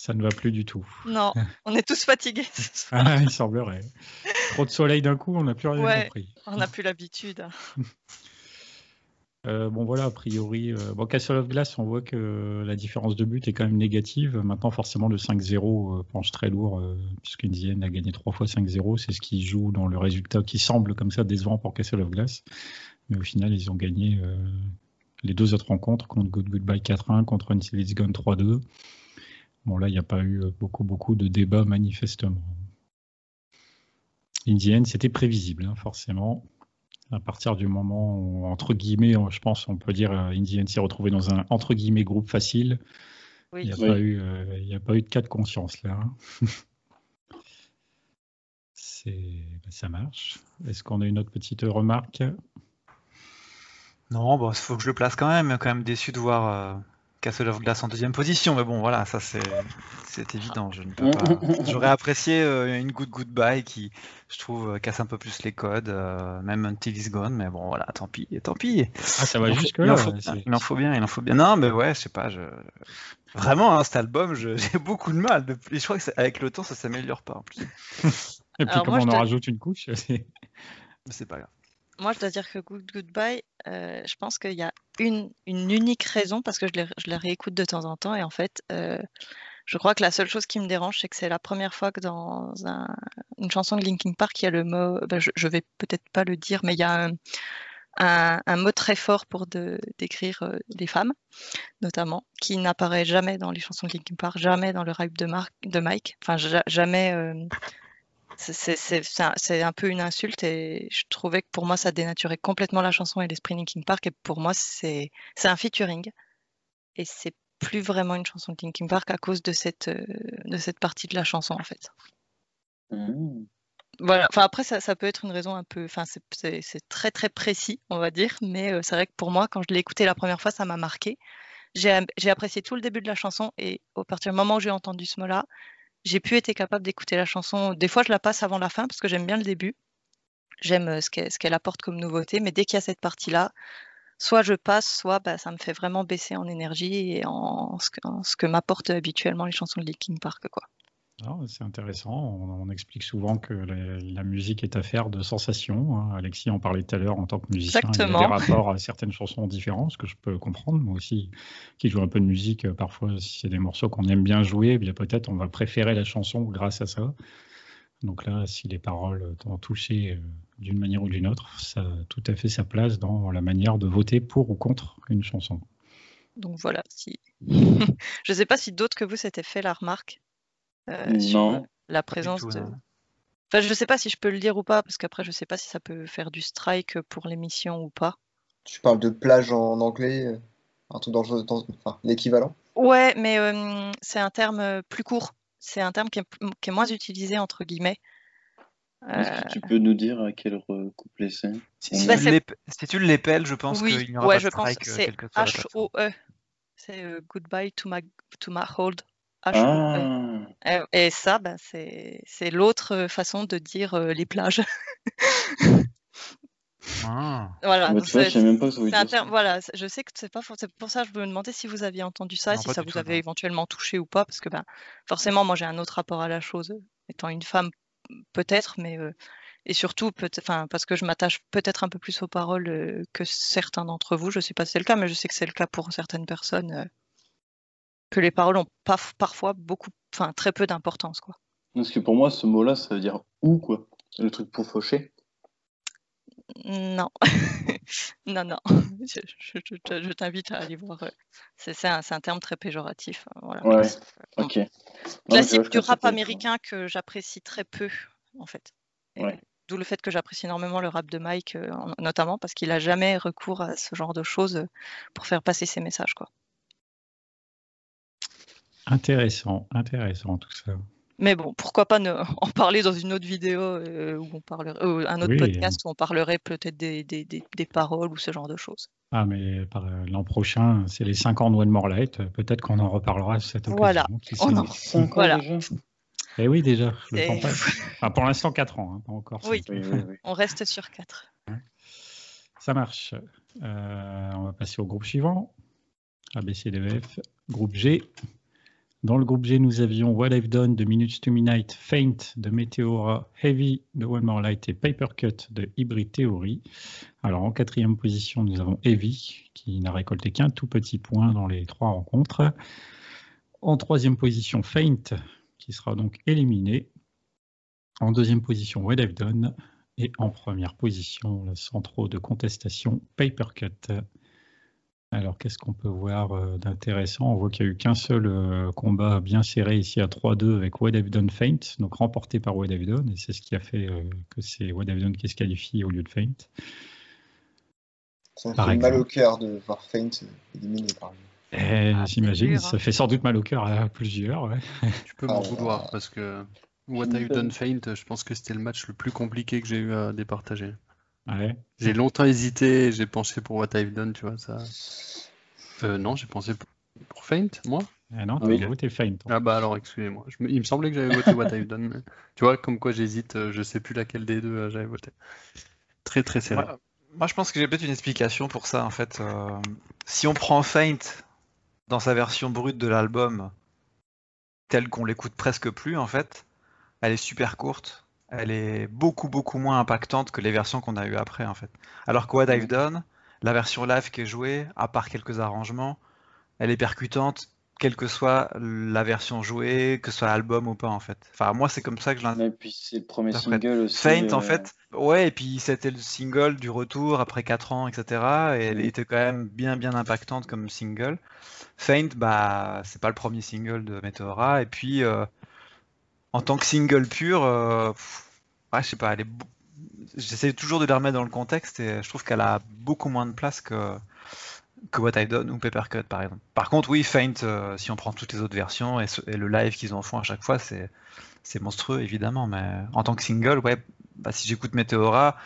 Speaker 1: Ça ne va plus du tout.
Speaker 2: Non, on est tous fatigués ce soir.
Speaker 1: Ah, il semblerait. Trop de soleil d'un coup, on n'a plus rien
Speaker 2: Ouais.
Speaker 1: compris.
Speaker 2: On n'a plus l'habitude.
Speaker 1: Euh, bon voilà, a priori, euh, bon, Castle of Glass, on voit que la différence de but est quand même négative. Maintenant, forcément, le 5-0 euh, penche très lourd, puisque Indienne a gagné trois fois 5-0. C'est ce qui joue dans le résultat qui semble comme ça décevant pour Castle of Glass. Mais au final, ils ont gagné les deux autres rencontres contre Good Goodbye 4-1, contre Until It's Gone 3-2. Bon là, il n'y a pas eu beaucoup, beaucoup de débats manifestement. Indienne, c'était prévisible, hein, forcément à partir du moment où, entre guillemets, je pense, on peut dire, euh, Indian s'est retrouvé dans un entre guillemets groupe facile. Il
Speaker 2: Oui.
Speaker 1: n'y a,
Speaker 3: Oui.
Speaker 1: pas eu, euh, il y a pas eu de cas de conscience là. hein. C'est, bah, ça marche. Est-ce qu'on a une autre petite remarque?
Speaker 4: Non, bon, il faut que je le place quand même. Quand même déçu de voir euh, Castle of Glass en deuxième position. Mais bon, voilà, ça c'est évident. Je ne peux pas. J'aurais apprécié euh, une Good Goodbye qui, je trouve, euh, casse un peu plus les codes, euh, même Until It's Gone. Mais bon, voilà, tant pis, tant pis.
Speaker 1: Ah, ça va
Speaker 4: Il en faut-
Speaker 1: jusque
Speaker 4: il
Speaker 1: là.
Speaker 4: en faut bien, il en faut bien, il en faut bien. Non, mais ouais, je sais pas, je... Vraiment, hein, cet album, j'ai beaucoup de mal. depuis- Je crois que avec le temps, ça s'améliore pas en plus.
Speaker 1: Et puis
Speaker 2: Alors,
Speaker 1: comment
Speaker 2: moi,
Speaker 1: on en
Speaker 2: te-
Speaker 1: rajoute une couche c'est
Speaker 4: pas grave.
Speaker 2: Moi, je dois dire que Good Goodbye, euh, je pense qu'il y a une, unique raison, parce que je les réécoute de temps en temps, et en fait, euh, je crois que la seule chose qui me dérange, c'est que c'est la première fois que dans un- une chanson de Linkin Park, il y a le mot, ben, je, je vais peut-être pas le dire, mais il y a un, mot très fort pour décrire euh, les femmes, notamment, qui n'apparaît jamais dans les chansons de Linkin Park, jamais dans le rap de, Mike, enfin ja- jamais. C'est- un, peu une insulte et je trouvais que pour moi ça dénaturait complètement la chanson et l'esprit Linkin Park et pour moi c'est un featuring et c'est plus vraiment une chanson de Linkin Park à cause de cette euh, de cette partie de la chanson en fait.
Speaker 3: Mmh.
Speaker 2: voilà. Enfin, après, ça, ça, peut être une raison un peu. Enfin, c'est très très précis, on va dire. Mais c'est vrai que pour moi, quand je l'ai écouté la première fois, ça m'a marqué. J'ai apprécié tout le début de la chanson et au partir du moment où j'ai entendu ce mot-là, j'ai pu être capable d'écouter la chanson. Des fois, je la passe avant la fin parce que j'aime bien le début. J'aime ce qu'elle apporte comme nouveauté, mais dès qu'il y a cette partie-là, soit je passe, soit bah, ça me fait vraiment baisser en énergie et en, ce, ce que m'apportent habituellement les chansons de Linkin Park. Quoi.
Speaker 1: C'est intéressant. On, explique souvent que la, musique est affaire de sensations. Hein. Alexis en parlait tout à l'heure en tant que musicien. Il y a des rapports à certaines chansons différents, ce que je peux comprendre. Moi aussi, qui joue un peu de musique, euh, parfois, si c'est des morceaux qu'on aime bien jouer, eh peut-être on va préférer la chanson grâce à ça. Donc là, si les paroles t'ont touché euh, d'une manière ou d'une autre, ça a tout à fait sa place dans la manière de voter pour ou contre une chanson.
Speaker 2: Donc voilà, si... je ne sais pas si d'autres que vous s'étaient fait la remarque euh, non. la présence de. Enfin, je sais pas si je peux le dire ou pas, parce qu'après, je sais pas si ça peut faire du strike pour l'émission ou pas.
Speaker 6: Tu parles de plage en anglais, euh, un truc dans, enfin, l'équivalent
Speaker 2: Ouais, mais euh, c'est un terme plus court. C'est un terme qui est, moins utilisé, entre guillemets.
Speaker 3: Est-ce que tu peux nous dire à quel couplet c'est?
Speaker 4: Si, tu l'épelles, je pense qu'il n'y aura
Speaker 2: ouais,
Speaker 4: pas
Speaker 2: de strike. C'est H-O-E. C'est Goodbye to my, to my hold ah. Et, ça, bah, c'est l'autre façon de dire euh, les plages.
Speaker 3: ah. Voilà, bah, je sais même pas
Speaker 2: Voilà, je sais que c'est pas c'est pour ça que je me demandais si vous aviez entendu ça, si ça vous avait éventuellement touché ou pas, parce que ben forcément moi j'ai un autre rapport à la chose, étant une femme peut-être, mais euh, et surtout enfin parce que je m'attache peut-être un peu plus aux paroles euh, que certains d'entre vous. Je sais pas si c'est le cas, mais je sais que c'est le cas pour certaines personnes que les paroles ont pas, parfois beaucoup, enfin très peu d'importance, quoi.
Speaker 3: Parce que pour moi, ce mot-là, ça veut dire où, quoi Le truc pour faucher
Speaker 2: Non, non, non. Je, t'invite à aller voir. Euh, c'est un, un, terme très péjoratif. Hein, voilà.
Speaker 3: Ouais, ok.
Speaker 2: Classique du rap américain que j'apprécie très peu, en fait. D'où le fait que j'apprécie énormément le rap de Mike, euh, notamment parce qu'il a jamais recours à ce genre de choses euh, pour faire passer ses messages, quoi.
Speaker 1: Intéressant, intéressant tout ça.
Speaker 2: Mais bon, pourquoi pas en parler dans une autre vidéo euh, où on parlerait, euh, un autre podcast où on parlerait peut-être des, des, des, paroles ou ce genre de choses.
Speaker 1: Ah, mais l'an prochain, c'est les 5 ans de One More Light. Peut-être qu'on en reparlera cette occasion.
Speaker 2: Voilà.
Speaker 3: On en... 5 voilà. déjà
Speaker 1: Eh oui, déjà. enfin, pour l'instant, 4 ans, hein, pas encore.
Speaker 2: Oui. Oui, oui, on reste sur 4.
Speaker 1: Ça marche. Euh, on va passer au groupe suivant. ABCDF, groupe G. Dans le groupe G, nous avions What I've Done de Minutes to Midnight, Faint de Meteora, Heavy de One More Light et Papercut de Hybrid Theory. Alors en quatrième position, nous avons Heavy qui n'a récolté qu'un tout petit point dans les trois rencontres. En troisième position, Faint qui sera donc éliminé. En deuxième position, What I've Done. Et en première position, sans trop de contestation, Papercut. Alors, qu'est-ce qu'on peut voir euh, d'intéressant? On voit qu'il n'y a eu qu'un seul euh, combat bien serré ici à 3-2 avec Wade Avedon Feint, donc remporté par Wade Avedon, et c'est ce qui a fait euh, que c'est Wade Avedon qui se qualifie au lieu de Feint.
Speaker 6: Ça fait mal au cœur de voir Feint éliminé par lui.
Speaker 1: Eh, ah, j'imagine, ça fait sans doute mal au cœur à plusieurs.
Speaker 5: Tu peux m'en ah, vouloir parce que What Have Done Feint, je pense que c'était le match le plus compliqué que j'ai eu à départager. J'ai longtemps hésité, j'ai pensé pour What I've Done, tu vois, ça. Euh, non, j'ai pensé pour Faint, moi
Speaker 1: ah non, tu as voté Faint.
Speaker 5: Ah bah alors, excusez-moi. Il me semblait que j'avais voté What I've Done, mais tu vois, comme quoi j'hésite, euh, je sais plus laquelle des deux euh, j'avais voté. Très très serré.
Speaker 4: Moi, je pense que j'ai peut-être une explication pour ça, en fait. si on prend Faint dans sa version brute de l'album, telle qu'on l'écoute presque plus, en fait, elle est super courte elle est beaucoup beaucoup moins impactante que les versions qu'on a eues après en fait. Alors que What I've Done, la version live qui est jouée, à part quelques arrangements, elle est percutante, quelle que soit la version jouée, que ce soit l'album ou pas en fait. Enfin moi c'est comme ça que je
Speaker 3: l'ai. Et puis c'est le premier single aussi.
Speaker 4: Faint en euh, fait, ouais et puis c'était le single du retour après 4 ans etc. Et elle était quand même bien bien impactante comme single. Faint bah c'est pas le premier single de Meteora et puis euh, en tant que single pur, euh, je sais pas, j'essaie toujours de la remettre dans le contexte et je trouve qu'elle a beaucoup moins de place que que What I Done ou Papercut par exemple. Par contre, oui, Faint, euh, si on prend toutes les autres versions et, le live qu'ils en font à chaque fois, c'est monstrueux évidemment. Mais en tant que single, ouais, bah, si j'écoute Meteora,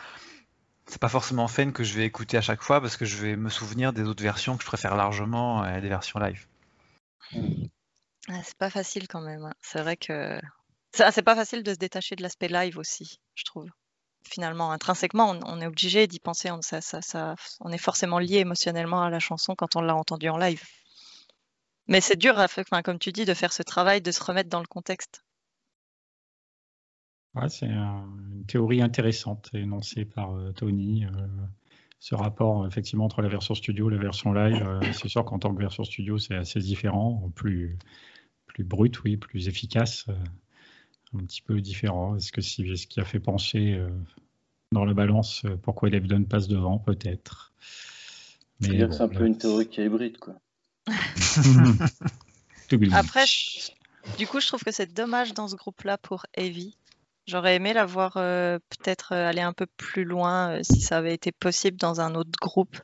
Speaker 4: c'est pas forcément Faint que je vais écouter à chaque fois parce que je vais me souvenir des autres versions que je préfère largement et des versions live.
Speaker 2: Ah, c'est pas facile quand même. Hein. C'est vrai que c'est pas facile de se détacher de l'aspect live aussi, je trouve finalement, intrinsèquement, on, est obligé d'y penser. On, est forcément lié émotionnellement à la chanson quand on l'a entendue en live. Mais c'est dur, comme tu dis, de faire ce travail, de se remettre dans le contexte.
Speaker 1: C'est une théorie intéressante énoncée par euh, Tony. Euh, ce rapport effectivement entre la version studio et la version live, euh, c'est sûr qu'en tant que version studio, c'est assez différent, plus, plus brut, oui, plus efficace un petit peu différent. Est-ce que c'est ce qui a fait pencher euh, dans la balance euh, pourquoi Lebdon passe devant Peut-être?
Speaker 3: Mais c'est un peu une théorie qui est hybride, quoi.
Speaker 2: Après, du coup, je trouve que c'est dommage dans ce groupe-là pour Heavy. J'aurais aimé la voir euh, peut-être aller un peu plus loin si ça avait été possible dans un autre groupe.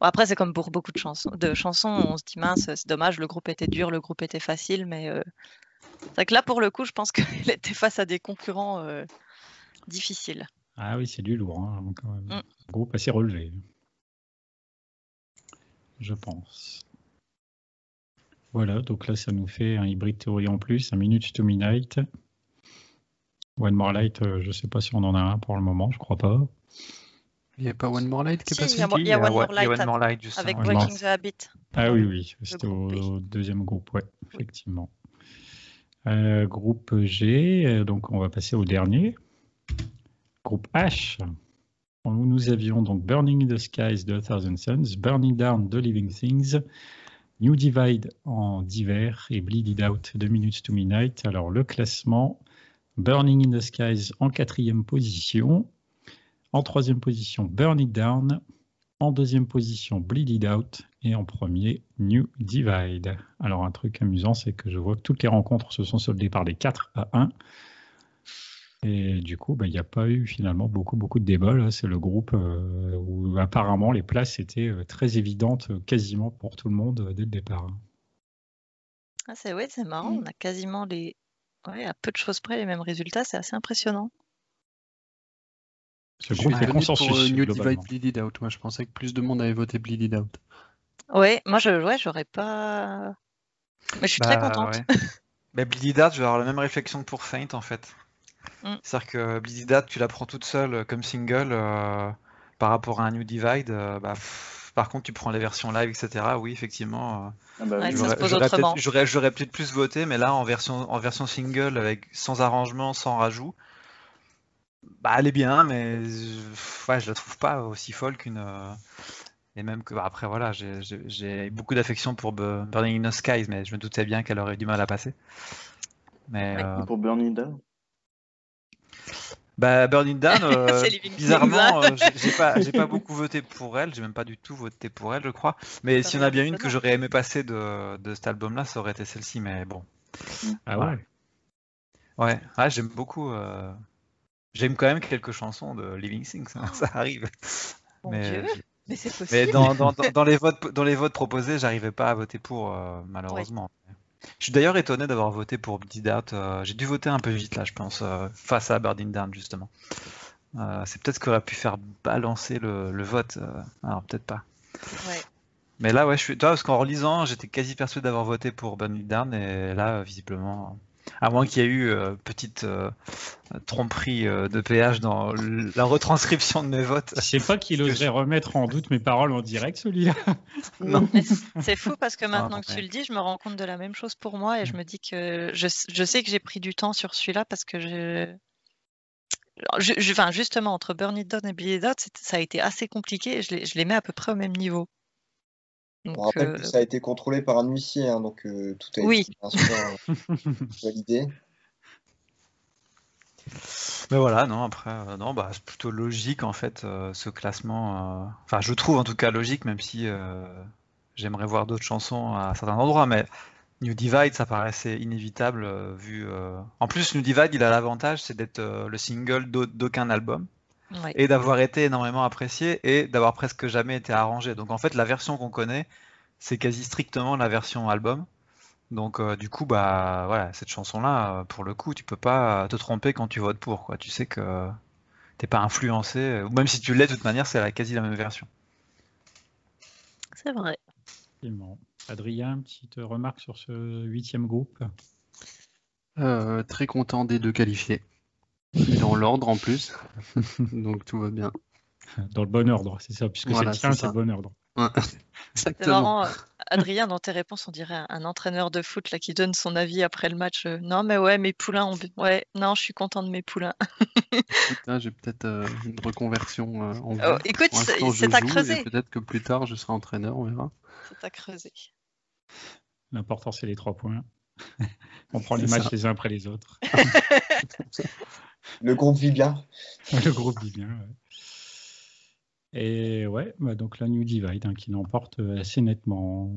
Speaker 2: après, c'est comme pour beaucoup de chansons. De chansons, on se dit mince, c'est dommage, le groupe était dur, le groupe était facile, mais c'est vrai que là, pour le coup, je pense qu'il était face à des concurrents euh, difficiles.
Speaker 1: Ah oui, c'est du lourd, hein, quand même. Mm. Un groupe assez relevé. Je pense. Voilà, donc là, ça nous fait un hybride théorie en plus, un Minute to Midnight. One More Light, euh, je ne sais pas si on en a un pour le moment, je crois pas.
Speaker 5: Il n'y a pas One More Light qui est passé
Speaker 2: Il y a, One, More Light, avec Breaking the Habit.
Speaker 1: Ah oui, oui, c'était au, deuxième groupe, ouais, effectivement. Euh, groupe G, euh, donc on va passer au dernier. Groupe H, où nous avions donc Burning in the Skies de Thousand Suns, Burning Down de Living Things, New Divide en d'hiver et Bleed Out de Minutes to Midnight. Alors le classement, Burning in the Skies en quatrième position. En troisième position, Burn It Down. En deuxième position, Bleed It Out. Et en premier, New Divide. Alors, un truc amusant, c'est que je vois que toutes les rencontres se sont soldées par des 4 à 1. Et du coup, bah, il n'y a pas eu finalement beaucoup, beaucoup de débats. C'est le groupe euh, où apparemment les places étaient euh, très évidentes euh, quasiment pour tout le monde dès le départ.
Speaker 2: Ah, c'est ouais, c'est marrant. On a quasiment les, ouais, à peu de choses près les mêmes résultats. C'est assez impressionnant.
Speaker 5: Ce groupe fait consensus. Pour, New Divide Bleeded Out. Moi, je pensais que plus de monde avait voté Bleeded Out.
Speaker 2: Ouais, moi, je, ouais, j'aurais pas. Mais je suis très bah, contente.
Speaker 4: Ouais. Bleeded Out, je vais avoir la même réflexion que pour Faint en fait. Mm. C'est-à-dire que Bleeded Out, tu la prends toute seule euh, comme single euh, par rapport à un New Divide. Euh, bah, par contre, tu prends les versions live, etc. Oui, effectivement.
Speaker 2: Ah bah
Speaker 4: j'aurais peut-être plus voté, mais là, en version, en version single, avec sans arrangement, sans rajout, bah, elle est bien, mais ouais, je la trouve pas aussi folle qu'une. Euh, et même que bah, après voilà, j'ai beaucoup d'affection pour Burning in the Skies, mais je me doutais bien qu'elle aurait du mal à passer. Mais
Speaker 3: euh, pour Burning Down?
Speaker 4: Bah Burning Down, euh, bizarrement, j'ai pas, pas beaucoup voté pour elle, j'ai même pas du tout voté pour elle, je crois. Mais s'il y en a bien une que j'aurais aimé passer de, de cet album-là, ça aurait été celle-ci, mais bon.
Speaker 1: Ah ouais.
Speaker 4: Ouais, ouais j'aime beaucoup. J'aime quand même quelques chansons de Living Things, hein, ça arrive.
Speaker 2: mais, mais c'est possible.
Speaker 4: Mais dans, dans, dans, les votes, dans les votes proposés, j'arrivais pas à voter pour, euh, malheureusement. Je suis d'ailleurs étonné d'avoir voté pour Out. Euh, j'ai dû voter un peu vite là, je pense, euh, face à Burning Down justement. c'est peut-être ce qui aurait pu faire balancer le, le vote. alors peut-être pas.
Speaker 2: Ouais.
Speaker 4: Mais là, ouais, je suis. Toi, parce qu'en relisant, j'étais quasi persuadé d'avoir voté pour Burning Down, et là, visiblement, à moins qu'il y ait eu euh, petite euh, tromperie euh, de péage dans la retranscription de mes votes.
Speaker 1: Je sais pas qu'il oserait remettre en doute mes paroles en direct, celui-là.
Speaker 2: non. C'est fou parce que maintenant que tu le dis, je me rends compte de la même chose pour moi et je me dis que je, sais que j'ai pris du temps sur celui-là parce que je... enfin, justement, entre Burn It Down et Bleed It ça a été assez compliqué et je les, je les mets à peu près au même niveau.
Speaker 6: On rappelle que ça a été contrôlé par un huissier, hein, donc euh, tout a été bien sûr euh, validé.
Speaker 4: Mais voilà, non, après, euh, non, bah, c'est plutôt logique en fait ce classement. Enfin, je trouve en tout cas logique, même si j'aimerais voir d'autres chansons à certains endroits, mais New Divide, ça paraissait inévitable vu. En plus, New Divide, il a l'avantage, c'est d'être le single d'aucun album. Et d'avoir été énormément apprécié et d'avoir presque jamais été arrangé. Donc en fait, la version qu'on connaît, c'est quasi strictement la version album. Donc du coup, bah voilà, cette chanson-là, pour le coup, tu peux pas te tromper quand tu votes pour. Quoi. Tu sais que t'es pas influencé, ou même si tu l'es de toute manière, c'est la, quasi la même version.
Speaker 2: C'est vrai.
Speaker 1: Adrien, petite remarque sur ce huitième groupe?
Speaker 5: Euh, Très content des deux qualifiés. Dans l'ordre en plus. Donc tout va bien.
Speaker 1: Dans le bon ordre, c'est ça, puisque c'est le tien, c'est le bon ordre.
Speaker 2: C'est marrant, euh, Adrien, dans tes réponses, on dirait un entraîneur de foot là, qui donne son avis après le match. Euh, non, mais ouais, mes poulains, ont... ouais, non, je suis content de mes poulains.
Speaker 5: J'ai peut-être euh, une reconversion en
Speaker 2: oh, Écoute, c'est à creuser.
Speaker 5: Peut-être que plus tard, je serai entraîneur, on verra.
Speaker 2: C'est à creuser.
Speaker 1: L'important, c'est les trois points. on prend les matchs les uns après les autres.
Speaker 6: le groupe vit bien.
Speaker 1: le groupe vit bien, ouais. Et ouais, bah donc la New Divide hein, qui l'emporte euh, assez nettement.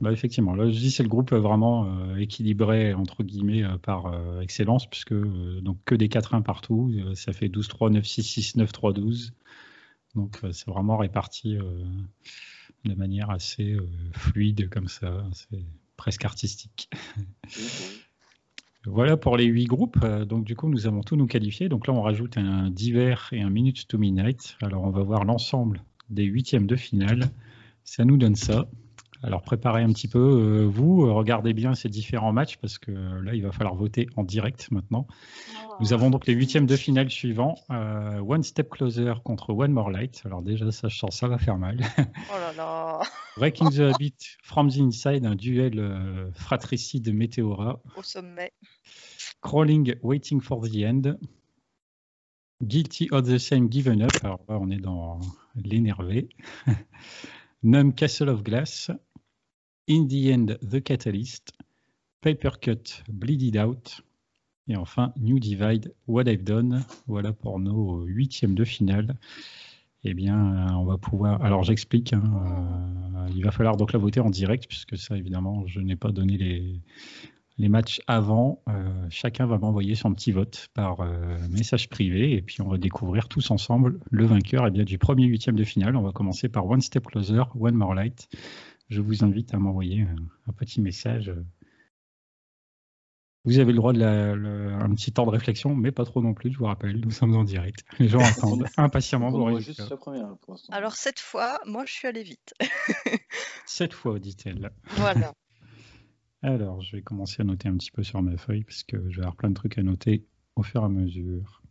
Speaker 1: Bah effectivement, là je dis c'est le groupe vraiment euh, équilibré entre guillemets euh, par excellence puisque donc que des 4-1 partout, ça fait 12-3, 9-6, 6-9, 3-12. Donc c'est vraiment réparti de manière assez fluide comme ça, c'est presque artistique. Voilà pour les huit groupes. Euh, donc du coup, nous avons tous nous qualifiés. Donc là, on rajoute un divers et un minute to midnight. Alors on va voir l'ensemble des huitièmes de finale. Ça nous donne ça. Alors préparez un petit peu, euh, vous, regardez bien ces différents matchs parce que là, il va falloir voter en direct maintenant. Nous avons donc les huitièmes de finale suivants. Euh, One Step Closer contre One More Light. Alors déjà, ça, ça va faire mal.
Speaker 2: Oh là là
Speaker 1: Breaking the Habit from the Inside, un duel fratricide Météora.
Speaker 2: Au sommet.
Speaker 1: Crawling, Waiting for the End. Guilty of the Same, Given Up. Alors là, on est dans l'énervé. Numb Castle of Glass. In the End, The Catalyst. Paper Cut, Bleeded Out. Et enfin, New Divide, What I've Done. Voilà pour nos huitièmes de finale. Eh bien, on va pouvoir. Alors, j'explique. Hein, euh, il va falloir donc la voter en direct, puisque ça, évidemment, je n'ai pas donné les, les matchs avant, euh, chacun va m'envoyer son petit vote par euh, message privé et puis on va découvrir tous ensemble le vainqueur eh bien, du premier huitième de finale. On va commencer par One Step Closer, One More Light. Je vous invite à m'envoyer un, petit message. Vous avez le droit de la, un petit temps de réflexion, mais pas trop non plus, je vous rappelle, nous sommes en direct. Les gens attendent impatiemment vos
Speaker 2: Alors cette fois, moi je suis allé vite.
Speaker 1: cette fois, dit-elle.
Speaker 2: Voilà.
Speaker 1: Alors, je vais commencer à noter un petit peu sur ma feuille parce que je vais avoir plein de trucs à noter au fur et à mesure.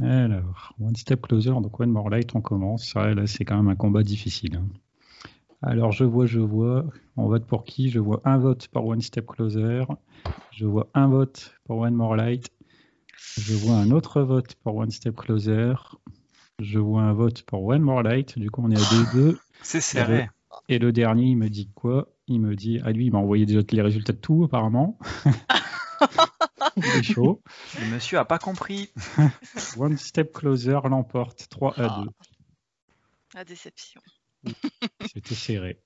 Speaker 1: Alors, One Step Closer, donc One More Light, on commence. là, c'est quand même un combat difficile. Hein. Alors, je vois, je vois. On vote pour qui? Je vois un vote pour One Step Closer. Je vois un vote pour One More Light. Je vois un autre vote pour One Step Closer. Je vois un vote pour One More Light. Du coup, on est à 2-2.
Speaker 4: C'est serré.
Speaker 1: Et le dernier, il me dit quoi? Il me dit, à ah, lui, il m'a envoyé déjà les résultats de tout, apparemment. il est chaud.
Speaker 4: Le monsieur a pas compris.
Speaker 1: One Step Closer l'emporte 3 à 2.
Speaker 2: Ah. La déception.
Speaker 1: C'était serré.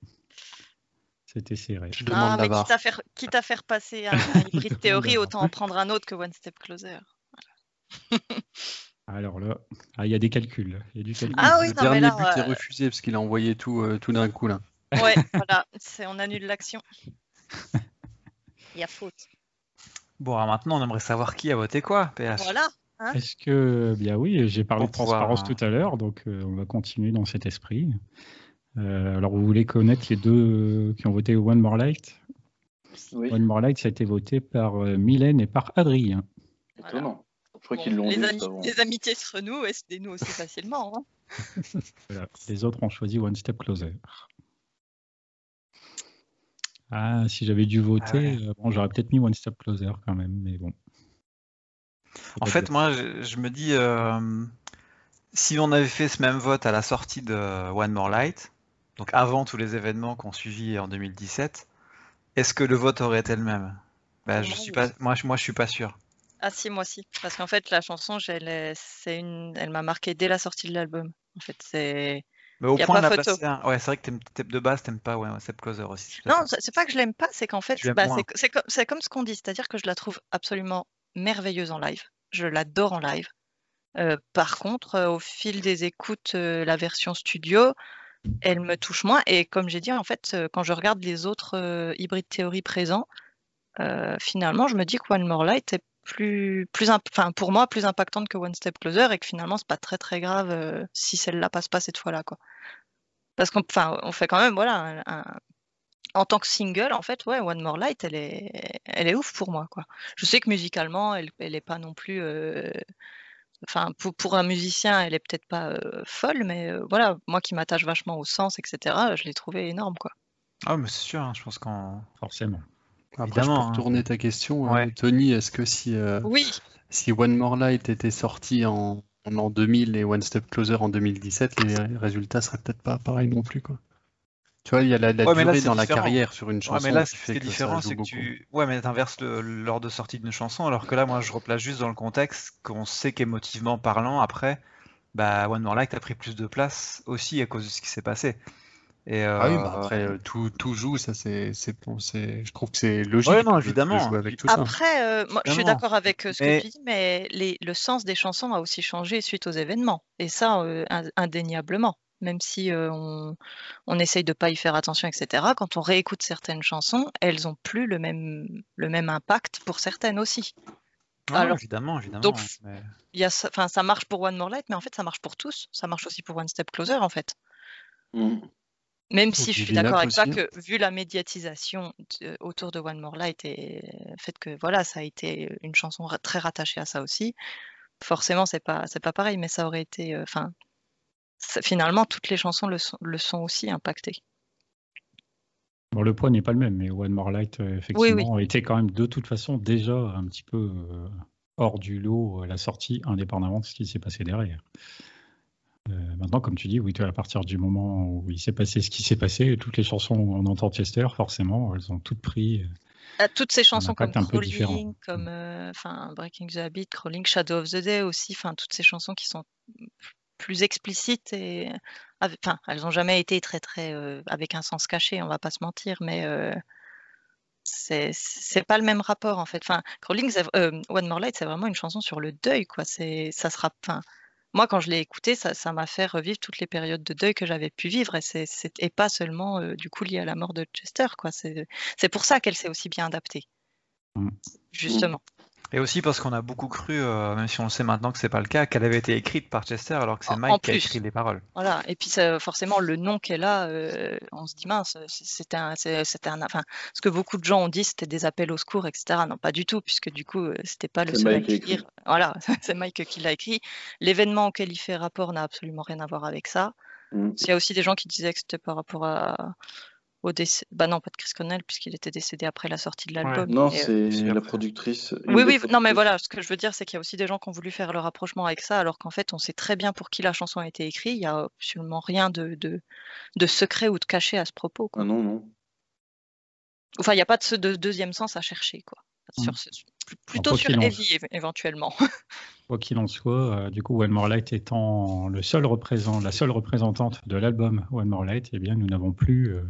Speaker 1: C'était serré.
Speaker 2: Je demande mais quitte à, faire, quitte à faire passer un, hybride théorie, autant en prendre un autre que One Step Closer.
Speaker 1: Alors là, ah, il y a des calculs. Il y a du calcul.
Speaker 2: Ah oui,
Speaker 5: le dernier but est euh, refusé parce qu'il a envoyé tout, euh, tout d'un coup là.
Speaker 2: Ouais, voilà, on annule l'action. Il y a faute.
Speaker 4: Bon, alors maintenant, on aimerait savoir qui a voté quoi,
Speaker 2: PH. Voilà.
Speaker 1: Hein. Est-ce que, bien oui, j'ai parlé de transparence tout à l'heure, donc euh, on va continuer dans cet esprit. Alors, vous voulez connaître les deux qui ont voté One More Light? Oui. One More Light, ça a été voté par Mylène et par Adrien.
Speaker 3: Étonnant les,
Speaker 2: amitiés se renouent et se dénouent aussi facilement.
Speaker 1: Hein. Les autres ont choisi One Step Closer. Ah, si j'avais dû voter, ah euh, bon, j'aurais peut-être mis One Step Closer quand même, mais bon.
Speaker 4: En fait, moi, je, me dis, euh, si on avait fait ce même vote à la sortie de One More Light, donc avant tous les événements qu'on suivit en 2017, est-ce que le vote aurait été le même? Ben, je suis pas, moi, moi, je suis pas sûr.
Speaker 2: Ah si, moi aussi. Parce qu'en fait, la chanson, elle, c'est une... elle m'a marqué dès la sortie de l'album. En fait, c'est...
Speaker 4: Mais au point de la placer un... Ouais, c'est vrai que de base, t'aimes pas ouais, Step Closer aussi.
Speaker 2: Non, c'est pas que je l'aime pas, c'est qu'en fait, bah, c'est, comme, c'est comme ce qu'on dit, c'est-à-dire que je la trouve absolument merveilleuse en live. Je l'adore en live. par contre, au fil des écoutes, la version studio, elle me touche moins. Et comme j'ai dit, en fait, quand je regarde les autres hybrides théories présents, finalement, je me dis que One More Light est plus, plus enfin, pour moi, plus impactante que One Step Closer et que finalement, c'est pas très très grave si celle-là passe pas cette fois-là, quoi. Parce qu'on on fait quand même, voilà, en tant que single, en fait, ouais, One More Light, elle est, elle est ouf pour moi, quoi. Je sais que musicalement, elle, elle est pas non plus, enfin, pour, pour, un musicien, elle est peut-être pas folle, mais voilà, moi qui m'attache vachement au sens, etc., je l'ai trouvée énorme, quoi.
Speaker 4: Ah, mais c'est sûr, hein, je pense qu'en
Speaker 1: forcément.
Speaker 5: Après, pour hein. retourner ta question, hein, Tony, est-ce que si,
Speaker 2: oui.
Speaker 5: si One More Light était sorti en, en 2000 et One Step Closer en 2017, les résultats seraient peut-être pas pareils non plus, quoi. Tu vois, il y a la, durée dans la carrière sur une chanson.
Speaker 4: Ouais, mais là, ce qui est différent, c'est que tu. Ouais, mais t'inverses l'ordre de sortie d'une chanson, alors que là, moi, je replace juste dans le contexte qu'on sait qu'émotivement parlant, après, bah, One More Light a pris plus de place aussi à cause de ce qui s'est passé.
Speaker 5: Et Ah oui, bah euh, après, euh, tout, tout joue, ça c'est, je trouve que c'est logique.
Speaker 4: Ouais, non, évidemment.
Speaker 2: avec tout après, euh, moi, je suis d'accord avec ce que tu dis, mais les, le sens des chansons a aussi changé suite aux événements. Et ça, indéniablement même si on, on, essaye de pas y faire attention, etc. Quand on réécoute certaines chansons, elles ont plus le même, le même impact pour certaines aussi.
Speaker 4: Ah, Alors, évidemment, évidemment.
Speaker 2: Donc, y a, ça marche pour One More Light, mais en fait, ça marche pour tous. Ça marche aussi pour One Step Closer, en fait. Mmh. Même si je suis d'accord avec toi que, vu la médiatisation autour de One More Light et le fait que voilà, ça a été une chanson très rattachée à ça aussi, forcément, c'est pas, c'est pas pareil, mais ça aurait été, enfin, finalement, toutes les chansons le sont, aussi impactées.
Speaker 1: Bon, le poids n'est pas le même, mais One More Light, euh, effectivement, était quand même de toute façon déjà un petit peu euh, hors du lot à la sortie, indépendamment de ce qui s'est passé derrière. Euh, maintenant, comme tu dis, oui, à partir du moment où il s'est passé ce qui s'est passé, toutes les chansons où on entend Chester, forcément, elles ont toutes pris.
Speaker 2: toutes ces chansons comme Crawling, comme Breaking the Habit, Crawling, Shadow of the Day aussi, toutes ces chansons qui sont plus explicites et enfin elles n'ont jamais été très très euh, avec un sens caché on va pas se mentir mais euh, c'est c'est pas le même rapport en fait. Enfin Crawling euh, One More Light c'est vraiment une chanson sur le deuil quoi. C'est ça sera enfin moi quand je l'ai écouté ça ça m'a fait revivre toutes les périodes de deuil que j'avais pu vivre et c'est et pas seulement du coup lié à la mort de Chester quoi. C'est c'est pour ça qu'elle s'est aussi bien adaptée. Mmh.
Speaker 4: Et aussi parce qu'on a beaucoup cru, euh, même si on le sait maintenant que c'est pas le cas, qu'elle avait été écrite par Chester alors que c'est Mike qui a écrit les paroles.
Speaker 2: Voilà, et puis forcément le nom qu'elle a, euh, on se dit mince, c'était un, c'était un, enfin, ce que beaucoup de gens ont dit, c'était des appels au secours, etc. Non, pas du tout, puisque du coup, euh, c'était pas le seul à écrire. Voilà, c'est Mike qui l'a écrit. L'événement auquel il fait rapport n'a absolument rien à voir avec ça. Mm. Il y a aussi des gens qui disaient que c'était par rapport à bah non, pas de Chris Cornell, puisqu'il était décédé après la sortie de l'album.
Speaker 3: Non, c'est la productrice.
Speaker 2: Oui, oui, non, mais voilà, ce que je veux dire, c'est qu'il y a aussi des gens qui ont voulu faire le rapprochement avec ça, alors qu'en fait, on sait très bien pour qui la chanson a été écrite. Il n'y a absolument rien de, de, secret ou de caché à ce propos.
Speaker 3: Quoi. Ah non, non.
Speaker 2: Enfin, il n'y a pas de, de, deuxième sens à chercher, quoi. Sur mm. Plutôt sur Heavy, éventuellement.
Speaker 1: Quoi qu'il en soit, euh, du coup, One More Light étant le seul représentant, la seule représentante de l'album One More Light, eh bien, nous n'avons plus euh,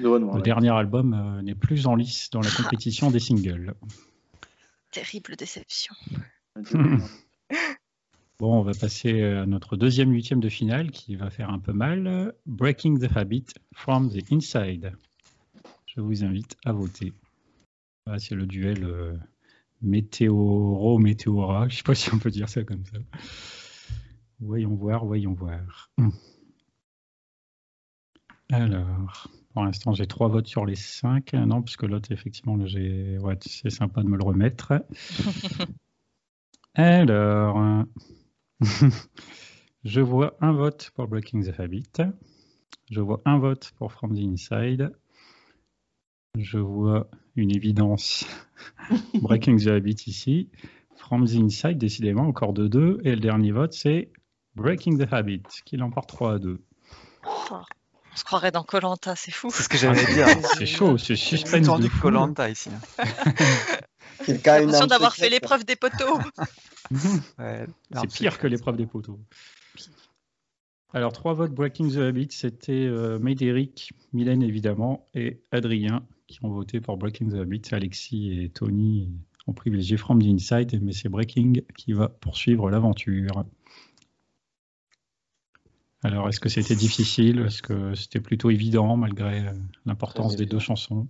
Speaker 1: le dernier album euh, n'est plus en lice dans la compétition des singles.
Speaker 2: Terrible déception.
Speaker 1: bon, on va passer à notre deuxième huitième de finale qui va faire un peu mal. Breaking the Habit from the Inside. Je vous invite à voter. Ah, c'est le duel euh, météoro-météora. Je ne sais pas si on peut dire ça comme ça. Voyons voir, voyons voir. Alors. Pour l'instant, j'ai trois votes sur les cinq. Non, puisque l'autre, effectivement, j'ai... Ouais, c'est sympa de me le remettre. Alors, je vois un vote pour Breaking the Habit. Je vois un vote pour From the Inside. Je vois une évidence Breaking the Habit ici. From the Inside, décidément, encore de deux. Et le dernier vote, c'est Breaking the Habit, qui l'emporte 3 à 2.
Speaker 2: On se croirait dans Colanta, c'est fou.
Speaker 4: C'est ce que j'allais dire.
Speaker 1: c'est chaud, c'est suspense.
Speaker 4: J'ai Colanta ici.
Speaker 2: J'ai l'impression d'avoir fait l'épreuve des poteaux.
Speaker 1: c'est pire que l'épreuve des poteaux. Alors, trois votes Breaking the Habit, c'était euh, Médéric, Mylène évidemment, et Adrien qui ont voté pour Breaking the Habit. Alexis et Tony On privilégie From the Inside, mais c'est Breaking qui va poursuivre l'aventure. Alors, est-ce que c'était difficile? Est-ce que c'était plutôt évident malgré euh, l'importance des deux chansons?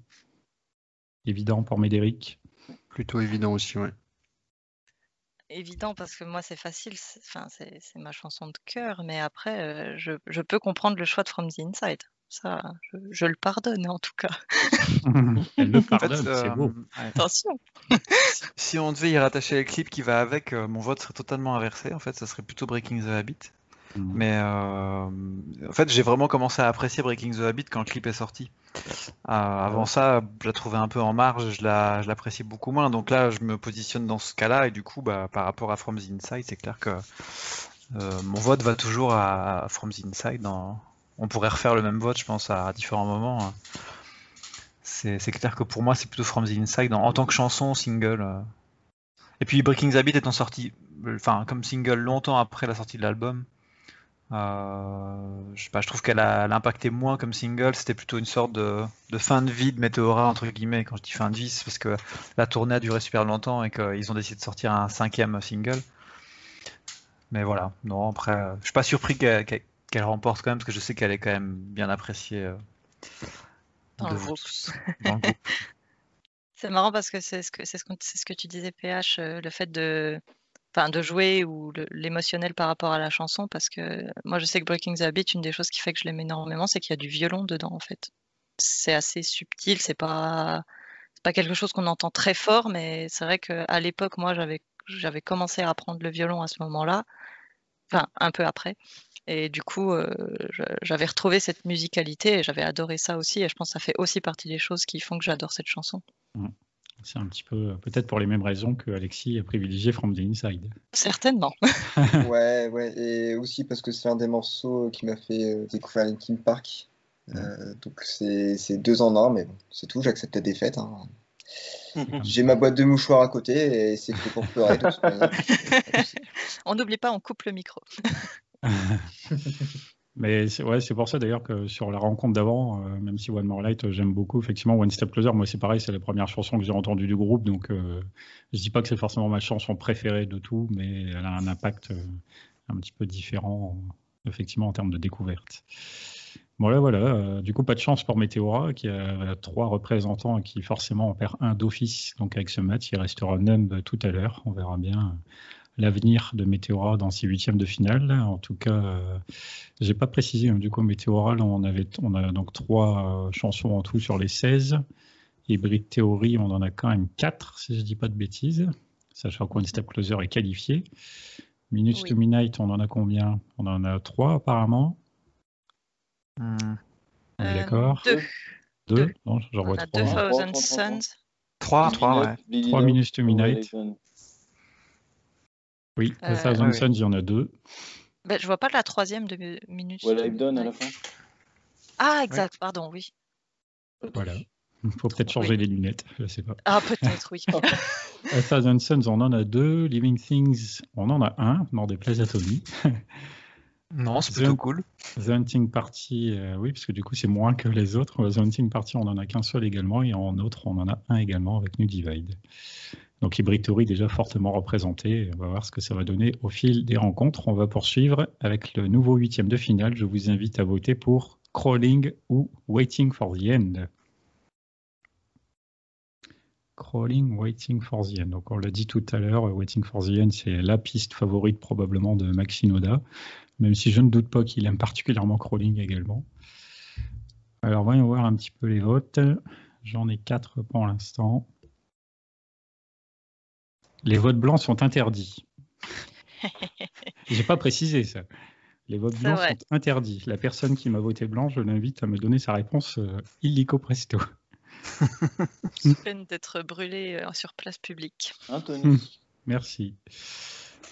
Speaker 1: Évident pour Médéric?
Speaker 5: Plutôt évident aussi, ouais.
Speaker 2: Évident parce que moi c'est facile, c'est ma chanson de cœur, mais après euh, je, peux comprendre le choix de From the Inside. Ça, je, le pardonne en tout cas.
Speaker 1: Elle le pardonne, c'est beau. Euh,
Speaker 2: Attention.
Speaker 4: si, on devait y rattacher le clip qui va avec, mon vote serait totalement inversé. En fait, ça serait plutôt Breaking the Habit. Mm. Mais euh, en fait, j'ai vraiment commencé à apprécier Breaking the Habit quand le clip est sorti. Euh, avant ça, je la trouvais un peu en marge, je l'appréciais beaucoup moins. Donc là, je me positionne dans ce cas-là, et du coup, bah, par rapport à From the Inside, c'est clair que euh, mon vote va toujours à, From the Inside. On pourrait refaire le même vote, je pense, à, différents moments. C'est clair que pour moi, c'est plutôt From the Inside en, tant que chanson, single. Et puis Breaking the Habit étant sorti, enfin, comme single longtemps après la sortie de l'album. Euh, je sais pas, je trouve qu'elle a, impacté moins comme single. C'était plutôt une sorte de, fin de vie de Meteora entre guillemets. Quand je dis fin de vie, c'est parce que la tournée a duré super longtemps et qu'ils ont décidé de sortir un cinquième single. Mais voilà, non après, euh, je suis pas surpris qu'elle remporte quand même parce que je sais qu'elle est quand même bien appréciée euh,
Speaker 2: dans, le groupe. c'est marrant parce que c'est ce que c'est ce, ce, que tu disais PH, le fait de enfin de jouer ou l'émotionnel par rapport à la chanson parce que moi je sais que Breaking the Habit une des choses qui fait que je l'aime énormément c'est qu'il y a du violon dedans en fait. C'est assez subtil c'est pas c'est pas quelque chose qu'on entend très fort mais c'est vrai qu'à l'époque moi j'avais j'avais commencé à apprendre le violon à ce moment-là enfin un peu après et du coup euh, j'avais retrouvé cette musicalité et j'avais adoré ça aussi et je pense que ça fait aussi partie des choses qui font que j'adore cette chanson
Speaker 1: mmh. C'est un petit peu, peut-être pour les mêmes raisons que Alexis a privilégié From the Inside.
Speaker 2: Certainement.
Speaker 6: ouais, ouais, et aussi parce que c'est un des morceaux qui m'a fait euh, découvrir Linkin Park. Euh, donc c'est deux en un, mais bon, c'est tout, j'accepte la défaite. Hein. J'ai ma boîte de mouchoirs à côté et c'est fait pour pleurer.
Speaker 2: on n'oublie pas, on coupe le micro.
Speaker 1: Mais c'est ouais, pour ça d'ailleurs que sur la rencontre d'avant, euh, même si One More Light, euh, j'aime beaucoup, effectivement, One Step Closer, moi c'est pareil, c'est la première chanson que j'ai entendue du groupe, donc euh, je dis pas que c'est forcément ma chanson préférée de tout, mais elle a un impact un petit peu différent, effectivement, en termes de découverte. Voilà, voilà. du coup, pas de chance pour Meteora, qui a trois représentants et qui forcément en perd un d'office. Donc avec ce match, il restera Numb tout à l'heure. On verra bien l'avenir de Météora dans ses huitièmes de finale. En tout cas, euh, j'ai pas précisé. Hein, du coup, Météora, on, avait, on a donc trois euh, chansons en tout sur les 16. Hybrid Theory, on en a quand même quatre, si je dis pas de bêtises, sachant qu'One Step Closer est qualifié. Minutes to Midnight, on en a combien? On en a trois apparemment. On est euh, d'accord?
Speaker 2: Deux.
Speaker 1: Deux, Non, j'en vois
Speaker 2: trois. Thousand Suns.
Speaker 4: Trois, trois,
Speaker 1: ouais. Trois Minutes to Midnight. Oui, euh, Thousand Suns, il y en a deux.
Speaker 2: Ben, je vois pas la troisième de minute.
Speaker 3: Voilà, à la fin.
Speaker 2: Ah, exact, pardon, oui.
Speaker 1: Voilà. Il faut peut-être changer les lunettes, je sais pas.
Speaker 2: Ah, peut-être, oui.
Speaker 1: A Thousand Suns, on en a deux. Living Things, on en a un, des places à Tony.
Speaker 4: non, c'est plutôt cool.
Speaker 1: The Hunting Party, euh, oui, parce que du coup, c'est moins que les autres. The Hunting Party, on en a qu'un seul également, et en autre, on en a un également avec New Divide. Donc Hybrid Theory déjà fortement représenté. On va voir ce que ça va donner au fil des rencontres. On va poursuivre avec le nouveau huitième de finale. Je vous invite à voter pour Crawling ou Waiting for the End. Crawling, Waiting for the End. Donc on l'a dit tout à l'heure, Waiting for the End, c'est la piste favorite probablement de Maxinoda, même si je ne doute pas qu'il aime particulièrement Crawling également. Alors voyons voir un petit peu les votes. J'en ai quatre pour l'instant. Les votes blancs sont interdits. J'ai pas précisé ça. Les votes blancs sont interdits. La personne qui m'a voté blanc, je l'invite à me donner sa réponse euh, illico presto.
Speaker 2: Sous peine d'être brûlé euh, sur place publique.
Speaker 3: Anthony.
Speaker 1: Hmm. Merci.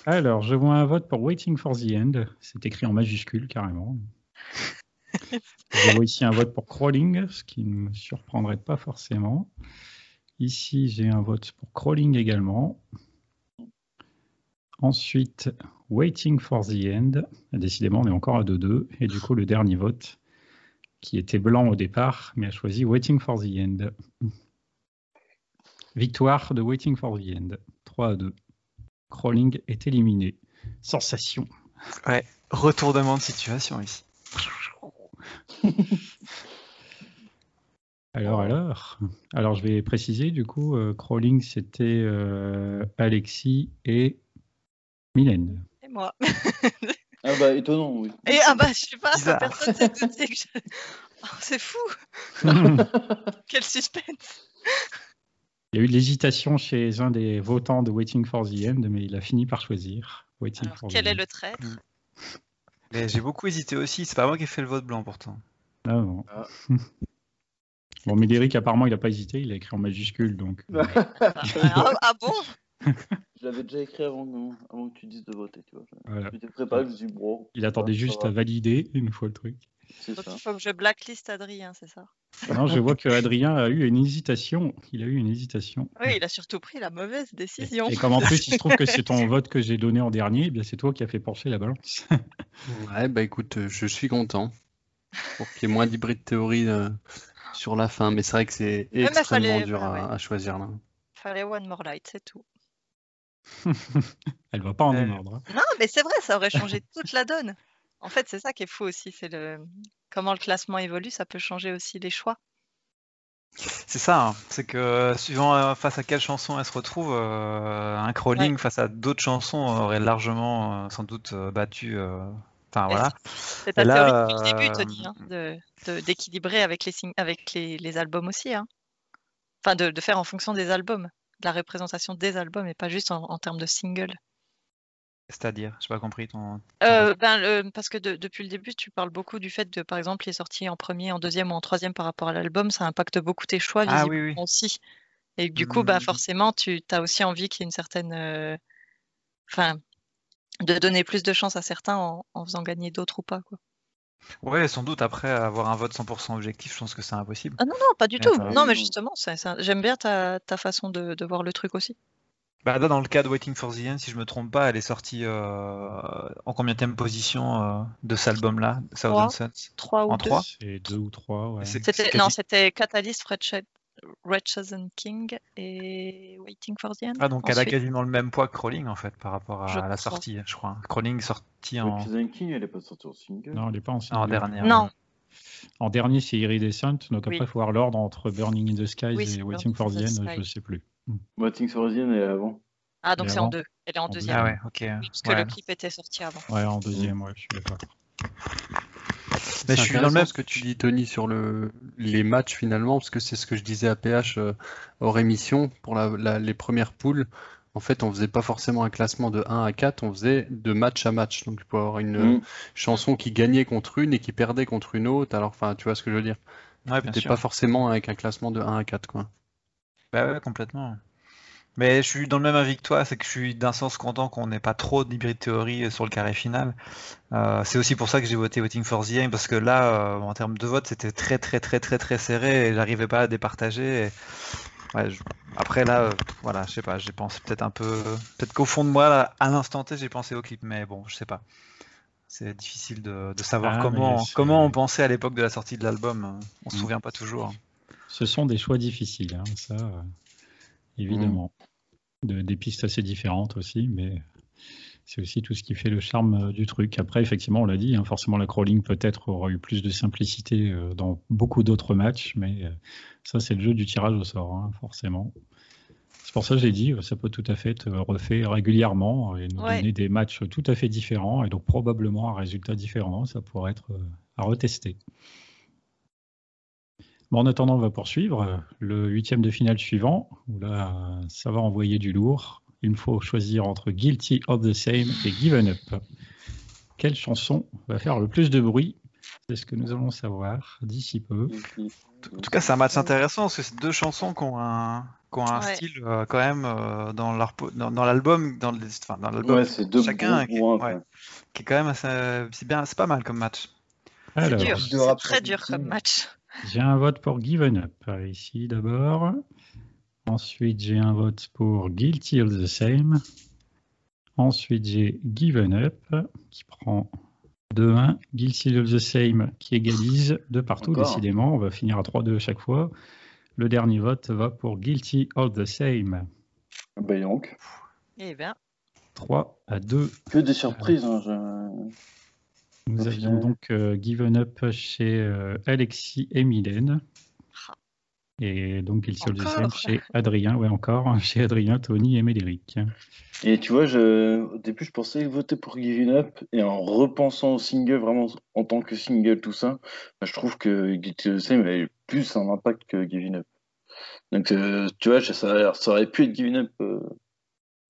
Speaker 1: Alors, je vois un vote pour Waiting for the End. C'est écrit en majuscule carrément. je vois ici un vote pour Crawling, ce qui ne me surprendrait pas forcément. Ici, j'ai un vote pour Crawling également. Ensuite, Waiting for the End. Décidément, on est encore à 2-2. Et du coup, le dernier vote, qui était blanc au départ, mais a choisi Waiting for the End. Victoire de Waiting for the End. 3 à 2. Crawling est éliminé. Sensation.
Speaker 4: Ouais, retournement de situation ici.
Speaker 1: Alors, alors Alors, je vais préciser, du coup, euh, Crawling, c'était euh, Alexis et Mylène.
Speaker 2: Et moi.
Speaker 3: Ah bah étonnant, oui.
Speaker 2: Et ah bah je sais pas, ça, personne s'est douté que je- Oh, c'est fou Quel suspense
Speaker 1: Il y a eu de l'hésitation chez un des votants de Waiting for the End, mais il a fini par choisir Waiting
Speaker 2: Alors,
Speaker 1: for
Speaker 2: quel
Speaker 1: the
Speaker 2: est
Speaker 1: End.
Speaker 2: le traître
Speaker 4: Mais j'ai beaucoup hésité aussi, c'est pas moi qui ai fait le vote blanc pourtant.
Speaker 1: Ah, bon.
Speaker 3: Ah.
Speaker 1: Bon, Médéric, apparemment, il n'a pas hésité, il a écrit en majuscule, donc... euh,
Speaker 2: ah, ah bon?
Speaker 3: Je l'avais déjà écrit avant, non, avant que tu dises de voter, tu vois.
Speaker 1: voilà.
Speaker 3: Préparé, je me suis dit, bro.
Speaker 1: Il attendait
Speaker 3: ça
Speaker 1: juste à valider une fois le truc.
Speaker 3: C'est
Speaker 2: Donc
Speaker 3: ça.
Speaker 2: il faut que je blacklist Adrien, c'est ça?
Speaker 1: Non, je vois que Adrien a eu une hésitation. Il a eu une hésitation.
Speaker 2: Oui, il a surtout pris la mauvaise décision.
Speaker 1: Et comme en plus, il se trouve que c'est ton vote que j'ai donné en dernier, eh bien c'est toi qui as fait pencher la balance.
Speaker 5: Ouais, bah écoute, euh, je suis content pour qu'il y ait moins d'hybride théorie euh, sur la fin, mais c'est vrai que c'est extrêmement
Speaker 2: fallait-
Speaker 5: dur à,
Speaker 2: ouais.
Speaker 5: à choisir là.
Speaker 2: Fallait one more light, c'est tout.
Speaker 1: Elle va pas en
Speaker 4: Ouais.
Speaker 1: démordre. hein.
Speaker 2: Non, mais c'est vrai, ça aurait changé toute la donne. En fait, c'est ça qui est fou aussi, c'est le comment le classement évolue, ça peut changer aussi les choix.
Speaker 4: C'est ça, hein. c'est que euh, suivant euh, face à quelle chanson elle se retrouve, euh, un crawling face à d'autres chansons aurait largement euh, sans doute euh, battu. Enfin
Speaker 2: Et
Speaker 4: voilà.
Speaker 2: C'est ta
Speaker 4: là,
Speaker 2: théorie depuis le début, Tony, hein, de- de- d'équilibrer avec, les, avec les, les albums aussi. hein? Enfin, de, de faire en fonction des albums, de la représentation des albums et pas juste en, en termes de single.
Speaker 4: C'est-à-dire, j'ai pas compris ton.
Speaker 2: Euh, ben, le- parce que de- depuis le début, tu parles beaucoup du fait de, par exemple, il est sorti en premier, en deuxième ou en troisième par rapport à l'album, ça impacte beaucoup tes choix,
Speaker 4: Ah
Speaker 2: visiblement
Speaker 4: oui.
Speaker 2: aussi. Et du coup, bah,
Speaker 4: Mhm.
Speaker 2: forcément, tu as aussi envie qu'il y ait une certaine. euh, Enfin, de donner plus de chance à certains en, en faisant gagner d'autres ou pas. Quoi.
Speaker 4: Ouais, sans doute après avoir un vote 100% objectif, je pense que c'est impossible.
Speaker 2: Ah non, non, pas du tout.
Speaker 4: ça va.
Speaker 2: Non, mais justement, j'aime bien ta, ta façon de, de voir le truc aussi.
Speaker 4: Bah là, dans le cas de Waiting for the End, si je me trompe pas, elle est sortie euh, en combien position euh, de cet album-là,
Speaker 2: Trois.
Speaker 4: Thousand Suns?
Speaker 2: Trois ou
Speaker 4: En
Speaker 2: deux.
Speaker 4: trois?
Speaker 1: C'est deux ou trois. ouais.
Speaker 2: Non, c'était Catalyst, Wretched, Wretched and King et Waiting for the End.
Speaker 4: Ah, donc elle a quasiment le même poids que Crawling en fait par rapport à
Speaker 2: Je
Speaker 4: la
Speaker 2: crois.
Speaker 4: sortie, je crois. Crawling sorti en,
Speaker 3: Resident King, elle est pas sortie en single.
Speaker 1: Non, elle n'est pas en
Speaker 4: en
Speaker 1: single.
Speaker 4: dernière.
Speaker 2: Non.
Speaker 1: En dernier, c'est Iridescent. Donc après,
Speaker 2: Oui.
Speaker 1: il faut voir l'ordre entre Burning in the Skies
Speaker 2: Oui,
Speaker 1: et Waiting for the End.
Speaker 2: the
Speaker 1: Je
Speaker 2: Sky.
Speaker 1: sais plus.
Speaker 3: Waiting for the End, est avant.
Speaker 2: Ah, donc c'est en deux. Elle est en
Speaker 1: En
Speaker 2: deuxième.
Speaker 4: Ah ouais, ok.
Speaker 2: Oui, parce que le clip était sorti avant.
Speaker 1: Ouais, en deuxième, ouais, je suis d'accord.
Speaker 4: Mais je suis dans le même-
Speaker 5: ce que tu dis, Tony, sur le, les matchs finalement, parce que c'est ce que je disais à PH euh, hors émission pour la, la- les premières poules. En fait, on faisait pas forcément un classement de 1 à 4, on faisait de match à match. Donc, tu peux avoir une
Speaker 3: Mm.
Speaker 5: euh, chanson qui gagnait contre une et qui perdait contre une autre. Alors, enfin, tu vois ce que je veux dire?
Speaker 4: Ouais,
Speaker 5: C'était pas forcément avec un classement de 1 à 4, quoi.
Speaker 4: Bah ouais, complètement. Mais je suis dans le même avis que toi, c'est que je suis d'un sens content qu'on n'ait pas trop d'hybride théorie sur le carré final. Euh, c'est aussi pour ça que j'ai voté Voting for the End, parce que là, euh, en termes de vote, c'était très très très très très serré et j'arrivais pas à départager. et- Ouais, je- Après là, euh, voilà, je sais pas, j'ai pensé peut-être un peu, peut-être qu'au fond de moi, là, à l'instant T, j'ai pensé au clip, mais bon, je sais pas. C'est difficile de, de savoir
Speaker 1: Ah,
Speaker 4: comment comment on pensait à l'époque de la sortie de l'album. On se
Speaker 1: Mm.
Speaker 4: souvient pas toujours.
Speaker 1: Ce sont des choix difficiles, hein, ça, euh, évidemment. De- des pistes assez différentes aussi, mais c'est aussi tout ce qui fait le charme euh, du truc. Après, effectivement, on l'a dit, hein, forcément, la crawling peut-être aura eu plus de simplicité euh, dans beaucoup d'autres matchs, mais euh, ça, c'est le jeu du tirage au sort, hein, forcément. C'est pour ça que j'ai dit, ça peut tout à fait être refait régulièrement et nous
Speaker 2: Ouais.
Speaker 1: donner des matchs tout à fait différents et donc probablement un résultat différent. Ça pourrait être à retester. Bon, en attendant, on va poursuivre. Le huitième de finale suivant, où là, ça va envoyer du lourd. Il me faut choisir entre Guilty of the Same et Given Up. Quelle chanson va faire le plus de bruit? C'est ce que nous allons savoir d'ici peu.
Speaker 4: En tout cas, c'est un match intéressant parce que c'est deux chansons qui ont un, qui ont un
Speaker 2: Ouais.
Speaker 4: style euh, quand même euh, dans l'album, dans, le- enfin, dans l'album
Speaker 3: Ouais, c'est deux
Speaker 4: chacun qui, ouais, est quand même assez, c'est bien, c'est pas mal comme match.
Speaker 2: C'est dur, c'est très dur comme match.
Speaker 1: J'ai un vote pour Given Up ici d'abord. Ensuite, j'ai un vote pour Guilty of the Same. Ensuite, j'ai Given Up qui prend 2-1. Guilty of the Same qui égalise de partout,
Speaker 3: Encore.
Speaker 1: décidément. On va finir à 3-2 à chaque fois. le dernier vote va pour Guilty All the Same.
Speaker 3: Bah donc.
Speaker 2: Eh bien.
Speaker 1: 3 à 2.
Speaker 3: Que des surprises. Hein, je...
Speaker 1: Nous avions donc euh, Given Up chez euh, Alexis et Mylène. Et donc Guilty All the Same chez Adrien, ouais encore, chez Adrien, Tony et Médéric.
Speaker 3: Et tu vois, je, au début, je pensais voter pour Given Up, et en repensant au single, vraiment en tant que single, tout ça, bah, je trouve que Guilty All the Same avait plus un impact que Given Up. Donc, euh, tu vois, ça, ça, aurait pu être Given Up. Euh.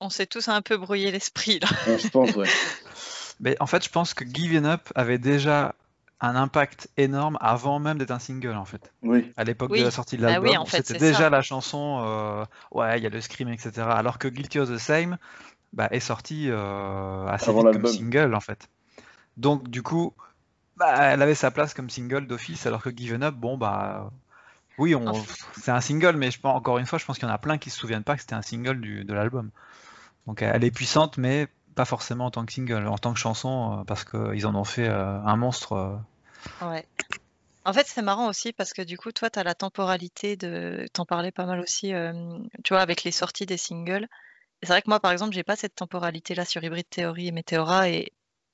Speaker 2: On s'est tous un peu brouillé l'esprit, là.
Speaker 3: je pense, ouais.
Speaker 4: Mais en fait, je pense que Given Up avait déjà un impact énorme avant même d'être un single en fait.
Speaker 3: Oui.
Speaker 4: À l'époque de la sortie de l'album, ah c'était déjà la chanson, euh, ouais, il y a le scream, etc. Alors que Guilty of the Same bah, est sorti euh, assez vite comme single en fait. Donc du coup, bah, elle avait sa place comme single d'office, alors que Given Up, bon bah, oui, on... c'est un single, mais je pense encore une fois, je pense qu'il y en a plein qui se souviennent pas que c'était un single du, de l'album. Donc elle est puissante, mais pas forcément en tant que single, en tant que chanson, euh, parce qu'ils en ont fait un monstre
Speaker 2: Ouais. En fait, c'est marrant aussi parce que du coup, toi, tu as la temporalité de. T'en parlais pas mal aussi, tu vois, avec les sorties des singles. c'est vrai que moi, par exemple, j'ai pas cette temporalité-là sur Hybrid Theory et Meteora et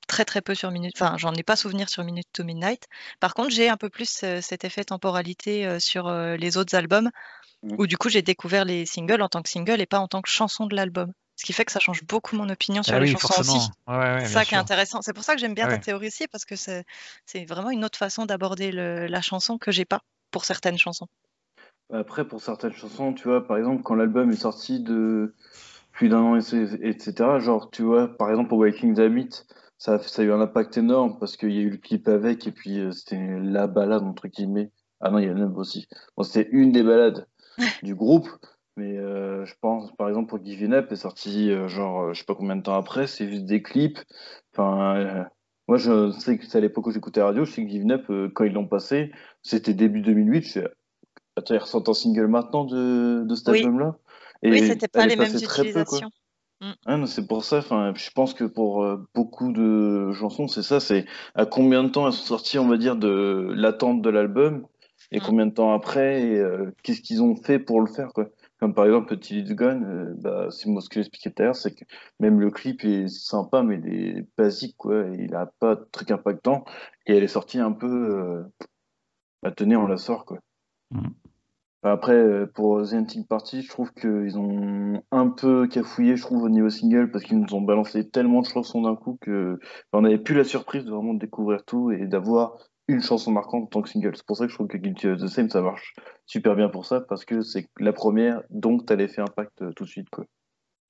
Speaker 2: très très peu sur Minute. Enfin, j'en ai pas souvenir sur Minute to Midnight. Par contre, j'ai un peu plus cet effet temporalité sur les autres albums mmh. où du coup, j'ai découvert les singles en tant que single et pas en tant que chanson de l'album. Ce qui fait que ça change beaucoup mon opinion sur
Speaker 4: ah
Speaker 2: les chansons aussi.
Speaker 4: c'est
Speaker 2: ça qui est intéressant. C'est pour ça que j'aime bien ta théorie aussi, parce que c'est vraiment une autre façon d'aborder la chanson que j'ai pas pour certaines chansons.
Speaker 3: Après, pour certaines chansons, tu vois, par exemple, quand l'album est sorti de plus d'un an, etc., genre, tu vois, par exemple, pour Waking the Myth, ça, ça a eu un impact énorme parce qu'il y a eu le clip avec et puis euh, c'était la balade, entre guillemets. Ah non, il y a le aussi. Bon, c'était une des balades du groupe, mais euh, je pense, par exemple, pour Giving Up est sorti euh, genre, euh, je sais pas combien de temps après, c'est juste des clips. Enfin, moi, je sais que c'est à l'époque où j'écoutais radio, je sais que Giving Up, quand ils l'ont passé, c'était début 2008. Je sais, attends, ils ressortent en single maintenant de, de cet album-là.
Speaker 2: oui, c'était pas les mêmes utilisations.
Speaker 3: Mm. Ah, c'est pour ça, je pense que pour beaucoup de chansons, c'est ça, c'est à combien de temps elles sont sorties, on va dire, de l'attente de l'album, et mm. combien de temps après, et qu'est-ce qu'ils ont fait pour le faire, quoi. Comme par exemple Petit It's Gone, euh, bah, c'est moi ce que j'expliquais tout à l'heure, c'est que même le clip est sympa, mais il est basique, quoi. Il a pas de truc impactant. Et elle est sortie un peu. Euh, bah, tenez, on la sort, quoi. Mm. Après, euh, pour The Hunting Party, je trouve qu'ils ont un peu cafouillé, je trouve, au niveau single, parce qu'ils nous ont balancé tellement de chansons d'un coup que on n'avait plus la surprise de vraiment découvrir tout et d'avoir une chanson marquante en tant que single. C'est pour ça que je trouve que Guilty of the Same, ça marche super bien pour ça, parce que c'est la première, donc tu as l'effet impact euh, tout de suite. Quoi.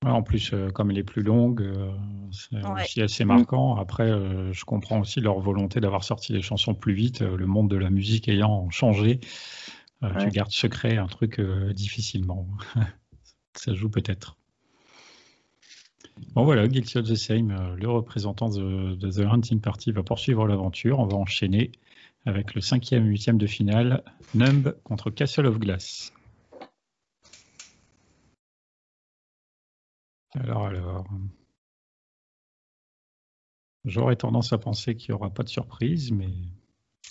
Speaker 1: En plus, euh, comme elle est plus longue, euh, c'est aussi assez marquant. Après, je comprends aussi leur volonté d'avoir sorti les chansons plus vite, le monde de la musique ayant changé. Tu gardes secret un truc difficilement. ça joue peut-être. Bon voilà, Guilty of the Same, le représentant de, de The Hunting Party va poursuivre l'aventure. On va enchaîner avec le cinquième et huitième de finale, Numb contre Castle of Glass. Alors, alors. J'aurais tendance à penser qu'il n'y aura pas de surprise, mais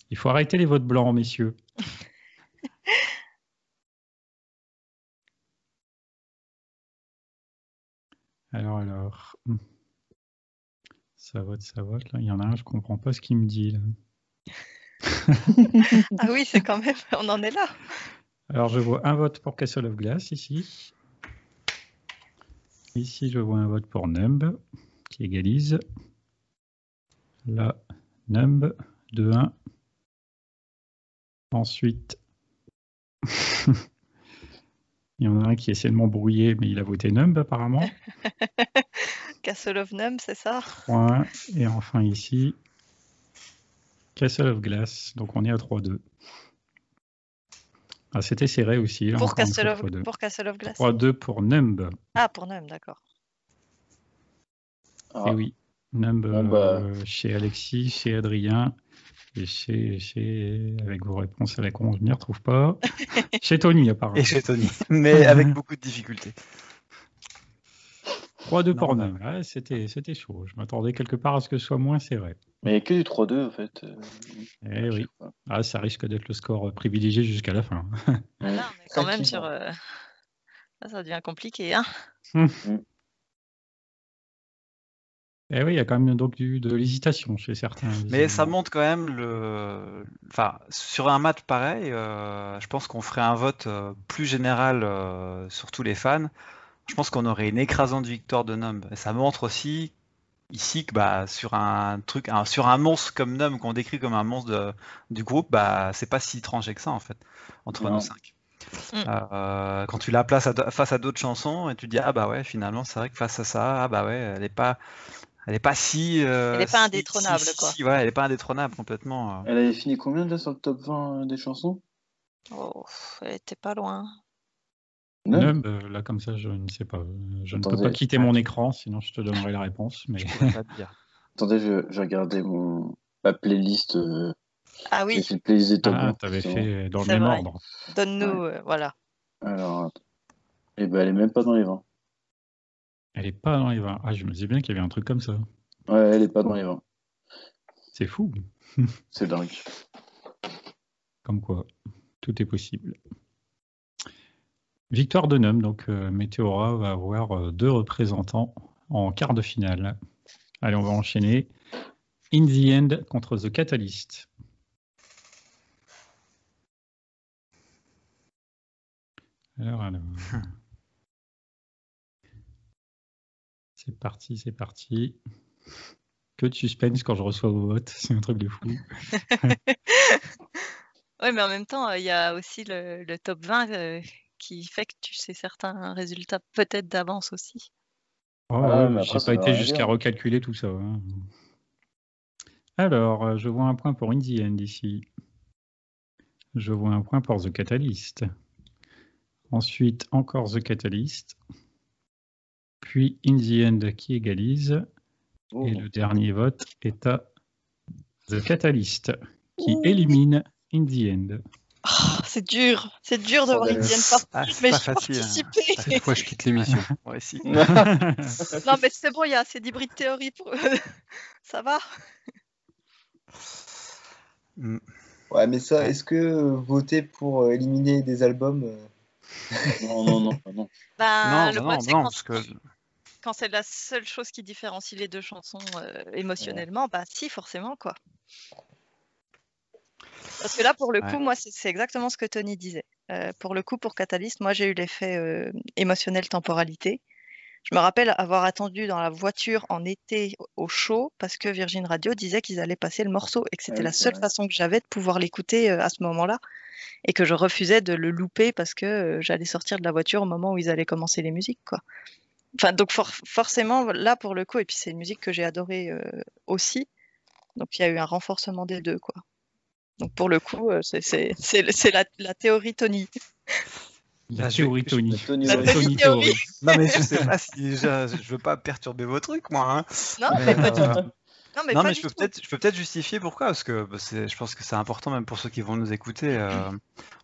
Speaker 1: il faut arrêter les votes blancs, messieurs. alors, alors. Ça vote, ça vote. Là. Il y en a un, je comprends pas ce qu'il me dit. Là.
Speaker 2: ah oui, c'est quand même, on en est là.
Speaker 1: Alors je vois un vote pour Castle of Glass ici. Ici, je vois un vote pour Numb qui égalise. Là, Numb 2-1. Ensuite, il y en a un qui essaie de m'embrouiller, mais il a voté Numb apparemment.
Speaker 2: Castle of Numb, c'est ça?
Speaker 1: Et enfin ici, Castle of Glass, donc on est à 3-2. Ah, c'était serré aussi.
Speaker 2: pour, Castle of, pour, Castle of, Glass
Speaker 1: 3-2 pour Numb.
Speaker 2: Ah, pour Numb, d'accord.
Speaker 1: Et eh oui, Numb bah. euh, chez Alexis, chez Adrien, et chez, chez, avec vos réponses à la con, je n'y retrouve pas. chez Tony, apparemment.
Speaker 4: Et chez Tony, mais avec beaucoup de difficultés.
Speaker 1: 3-2 pour Numb. c'était, c'était chaud. Je m'attendais quelque part à ce que ce soit moins serré.
Speaker 3: Mais il n'y a que du 3-2 en fait.
Speaker 1: Eh oui. Ah, ça risque d'être le score privilégié jusqu'à la fin.
Speaker 2: Ah quand même sur. Euh, ça devient compliqué, hein.
Speaker 1: Eh oui, il y a quand même donc du, de l'hésitation chez certains.
Speaker 4: Mais ça montre quand même le. Enfin, sur un match pareil, euh, je pense qu'on ferait un vote euh, plus général sur tous les fans. Je pense qu'on aurait une écrasante victoire de Numb. Et ça montre aussi ici que bah, sur un truc, sur un monstre comme Num qu'on décrit comme un monstre du groupe, bah c'est pas si tranché que ça en fait entre nous cinq. Mm. Euh, quand tu la places face à d'autres chansons et tu dis ah bah ouais finalement c'est vrai que face à ça ah bah ouais elle est pas elle est pas si
Speaker 2: euh, elle est pas indétrônable quoi.
Speaker 4: ouais elle est pas indétrônable complètement.
Speaker 3: Euh. Elle avait fini combien déjà sur le top 20 des chansons?
Speaker 2: Oh elle était pas loin.
Speaker 1: Euh, là, comme ça, je ne sais pas. Je ne peux pas quitter mon écran, sinon je te donnerai la réponse. Mais...
Speaker 3: Attendez, je, je regardais mon, ma playlist. Euh,
Speaker 2: ah oui.
Speaker 3: J'ai fait une playlist des top
Speaker 1: Ah, t'avais fait dans le même ordre.
Speaker 2: Donne-nous, euh, voilà.
Speaker 3: Alors, eh ben, elle est même pas dans les 20.
Speaker 1: Elle est pas dans les 20. Ah, je me disais bien qu'il y avait un truc comme ça.
Speaker 3: Ouais, elle est pas dans les 20.
Speaker 1: C'est fou.
Speaker 3: C'est dingue.
Speaker 1: Comme quoi, tout est possible. Victoire de Num, donc euh, Meteora va avoir euh, deux représentants en quart de finale. Allez, on va enchaîner. In the End contre The Catalyst. Alors, alors. C'est parti, c'est parti. Que de suspense quand je reçois vos votes, c'est un truc de fou.
Speaker 2: oui, mais en même temps, il y a aussi le, top 20 qui fait que tu sais certains résultats peut-être d'avance aussi.
Speaker 1: Oh, ah, j'ai pas été jusqu'à recalculer tout ça. Hein. Alors, euh, je vois un point pour Indie End ici. Je vois un point pour The Catalyst. Ensuite, encore The Catalyst. Puis Indie End qui égalise. Et le dernier vote est à The Catalyst qui élimine Indie End.
Speaker 2: Oh, c'est dur, c'est dur de voir Indienne
Speaker 4: ah, mais pas je facile. Hein. Cette fois, je quitte l'émission. Ouais, si.
Speaker 2: non, mais c'est bon, il y a assez d'hybride théorie pour. ça va.
Speaker 6: Mm. Ouais, mais ça, est-ce que voter pour euh, éliminer des albums
Speaker 3: euh, Non, non, non, non.
Speaker 2: Ben, le non, non, parce que quand c'est la seule chose qui différencie les deux chansons euh, émotionnellement, bah si, forcément, quoi. Parce que là, pour le coup, moi, c'est exactement ce que Tony disait. Euh, pour le coup, pour Catalyst, moi, j'ai eu l'effet euh, émotionnel temporalité. Je me rappelle avoir attendu dans la voiture en été au chaud parce que Virgin Radio disait qu'ils allaient passer le morceau et que c'était la seule façon que j'avais de pouvoir l'écouter euh, à ce moment-là et que je refusais de le louper parce que j'allais sortir de la voiture au moment où ils allaient commencer les musiques, quoi. Enfin, donc forcément, là, pour le coup, et puis c'est une musique que j'ai adorée aussi, donc il y a eu un renforcement des deux, quoi. Donc pour le coup, euh, c'est la, la, théorie Tony.
Speaker 1: La théorie Tony.
Speaker 2: La théorie Tony.
Speaker 4: Non mais je sais pas si je, je veux pas perturber vos trucs moi. Hein.
Speaker 2: Non mais, pas du euh, tout.
Speaker 4: Non, mais, je, peux peut-être, je peux peut-être justifier pourquoi, parce que bah, je pense que c'est important même pour ceux qui vont nous écouter. Euh,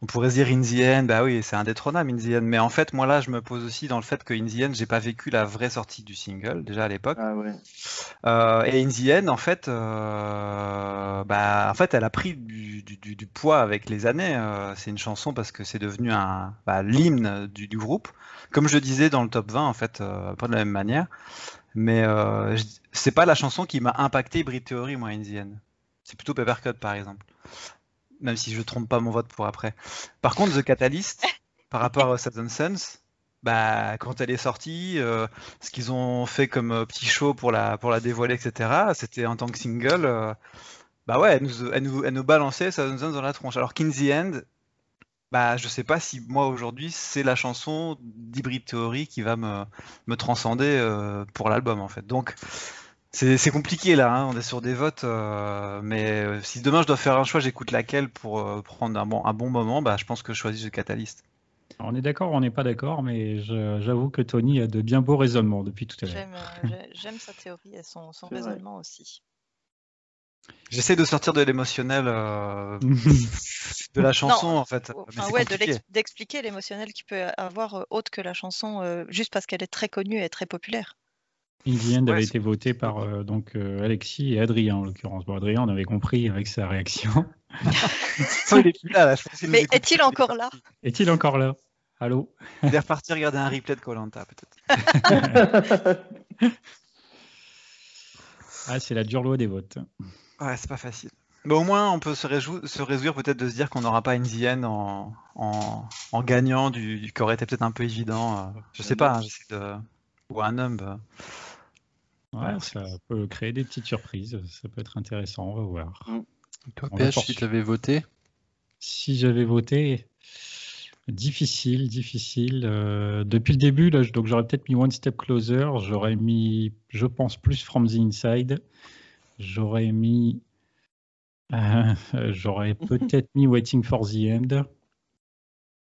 Speaker 4: on pourrait se dire In the End, bah oui, c'est indétrônable In the End, mais en fait, moi là, je me pose aussi dans le fait que In the End, j'ai pas vécu la vraie sortie du single, déjà à l'époque.
Speaker 3: Ah, ouais.
Speaker 4: euh, et In the End, en fait, euh, bah, en fait, elle a pris du, du, du poids avec les années. Euh, c'est une chanson parce que c'est devenu un bah, l'hymne du, du, groupe. Comme je disais dans le top 20, en fait, euh, pas de la même manière. Mais euh, c'est pas la chanson qui m'a impacté Brit Theory, moi, Indienne. C'est plutôt Peppercut, par exemple. Même si je trompe pas mon vote pour après. Par contre, The Catalyst, par rapport à Seven Sons, bah, quand elle est sortie, euh, ce qu'ils ont fait comme euh, petit show pour la, pour la dévoiler, etc., c'était en tant que single. Euh, bah ouais, elle nous, elle nous, elle nous balançait Seven Sons dans la tronche. Alors qu'In the End, bah, je sais pas si moi aujourd'hui c'est la chanson d'Hybrid Theory qui va me, me transcender euh, pour l'album en fait. Donc c'est compliqué là, hein. on est sur des votes, euh, mais euh, si demain je dois faire un choix, j'écoute laquelle pour prendre un bon, un bon moment, bah, je pense que je choisis le Catalyst.
Speaker 1: On est d'accord, on n'est pas d'accord, mais j'avoue que Tony a de bien beaux raisonnements depuis tout à l'heure.
Speaker 2: J'aime sa théorie et son, son raisonnement aussi.
Speaker 4: J'essaie de sortir de l'émotionnel euh, de la chanson en fait.
Speaker 2: ouais, d'expliquer l'émotionnel qui peut avoir euh, autre que la chanson, euh, juste parce qu'elle est très connue et très populaire.
Speaker 1: Indienne avait été voté par donc Alexis et Adrien en l'occurrence. Bon, Adrien, on avait compris avec sa réaction.
Speaker 4: il est plus là, là.
Speaker 2: Mais est-il encore là?
Speaker 1: Est-il encore là? Allô?
Speaker 4: Il est reparti regarder un replay de Colanta, peut-être.
Speaker 1: ah, c'est la dure loi des votes.
Speaker 4: Ouais, c'est pas facile. Mais au moins, on peut se, se réjouir peut-être de se dire qu'on n'aura pas une ZN en, en, gagnant du, du qui aurait été peut-être un peu évident. Euh, je sais pas, hein, de... ou un numb.
Speaker 1: Ouais, ça peut créer des petites surprises. Ça peut être intéressant, on va voir.
Speaker 5: Mm. Toi, PH, si tu avais voté
Speaker 1: Si j'avais voté, difficile, difficile. Euh, depuis le début, là, donc j'aurais peut-être mis One Step Closer. J'aurais mis, je pense, plus From the Inside. J'aurais mis euh, j'aurais peut-être mis Waiting for the End.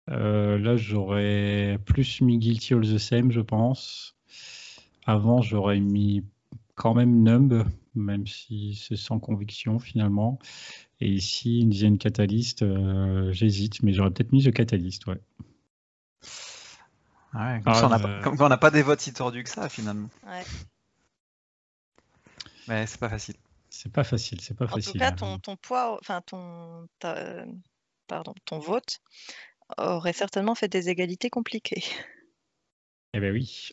Speaker 1: Euh, là, j'aurais plus mis Guilty All the Same, je pense. Avant, j'aurais mis quand même Numb, même si c'est sans conviction finalement. Et ici, une dizaine Catalyst, euh, j'hésite, mais j'aurais peut-être mis The Catalyst, ouais.
Speaker 4: Ah comme, ah, on n'a pas, des votes si tordus que ça finalement.
Speaker 2: Ouais.
Speaker 4: Mais c'est pas facile.
Speaker 1: C'est pas facile, c'est pas facile.
Speaker 2: En tout cas, ton, ton poids, enfin ton, pardon, ton vote aurait certainement fait des égalités compliquées.
Speaker 1: Eh ben oui.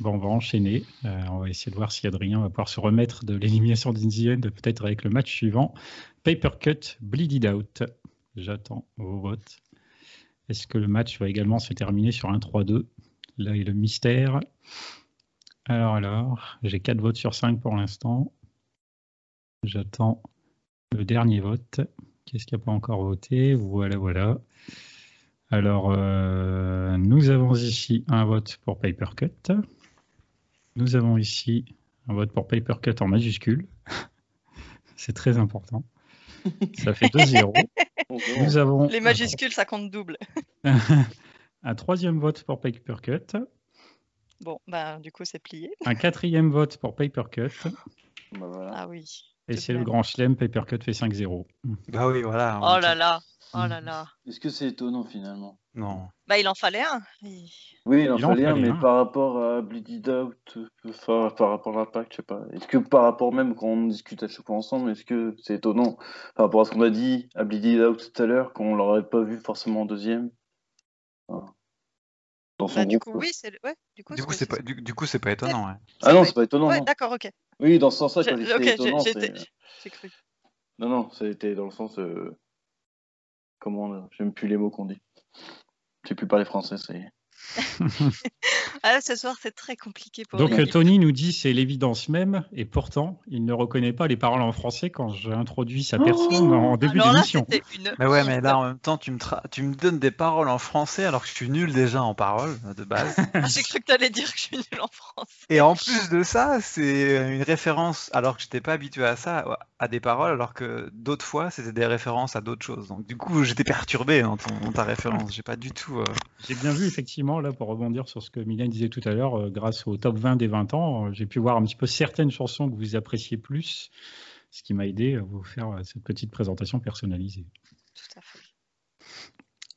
Speaker 1: Bon, on va enchaîner. Euh, on va essayer de voir si Adrien va pouvoir se remettre de l'élimination d'Indian, peut-être avec le match suivant. Paper Cut, Bleeded Out. J'attends vos votes. Est-ce que le match va également se terminer sur un 3-2 Là est le mystère. Alors, alors, j'ai 4 votes sur 5 pour l'instant. J'attends le dernier vote. Qu'est-ce qui n'a pas encore voté? Voilà, voilà. Alors, euh, nous avons ici un vote pour Papercut. Nous avons ici un vote pour Papercut en majuscule. C'est très important. Ça fait 2-0.
Speaker 2: Nous avons Les majuscules, ça compte double.
Speaker 1: un troisième vote pour Papercut.
Speaker 2: Bon, bah, du coup, c'est plié.
Speaker 1: Un quatrième vote pour Papercut.
Speaker 2: Bah, voilà. Ah oui.
Speaker 1: Et c'est le grand chelem, Papercut fait 5-0.
Speaker 4: Bah oui, voilà.
Speaker 2: Oh là là. Oh là là.
Speaker 3: Est-ce que c'est étonnant finalement?
Speaker 4: Non.
Speaker 2: Bah il en fallait un.
Speaker 3: Oui, il en, fallait, un, mais par rapport à Bleeded Out, par, par rapport à l'impact, je sais pas. Est-ce que par rapport même quand on discute à chaque fois ensemble, est-ce que c'est étonnant? Par rapport à ce qu'on a dit à Bleeded Out tout à l'heure, qu'on l'aurait pas vu forcément en deuxième
Speaker 2: bah, du coup, oui, c'est ouais,
Speaker 4: du coup, c'est pas, du, coup, c'est pas étonnant. Ouais.
Speaker 3: Ah non, c'est pas étonnant.
Speaker 2: Ouais, d'accord, ok.
Speaker 3: Oui, dans ce sens-là, quand j'ai étonnant,
Speaker 2: j'ai cru.
Speaker 3: Non, non, c'était dans le sens. Euh... Comment J'aime plus les mots qu'on dit. Je sais plus parler français, c'est.
Speaker 2: ah, ce soir, c'est très compliqué pour
Speaker 1: Donc, Tony nous dit c'est l'évidence même, et pourtant, il ne reconnaît pas les paroles en français quand j'ai introduit sa personne oh en début d'émission.
Speaker 4: Mais ouais, mais là, en même temps, tu me, tu me donnes des paroles en français alors que je suis nul déjà en paroles, de base.
Speaker 2: j'ai cru que tu allais dire que je suis nul en français.
Speaker 4: Et en plus de ça, c'est une référence, alors que je n'étais pas habitué à ça, à des paroles, alors que d'autres fois, c'était des références à d'autres choses. Donc, du coup, j'étais perturbé dans, ta référence. J'ai pas du tout. Euh,
Speaker 1: j'ai bien vu, effectivement, là, pour rebondir sur ce que Mylène disait tout à l'heure, euh, grâce au top 20 des 20 ans, euh, j'ai pu voir un petit peu certaines chansons que vous appréciez plus, ce qui m'a aidé à vous faire euh, cette petite présentation personnalisée.
Speaker 2: Tout à fait.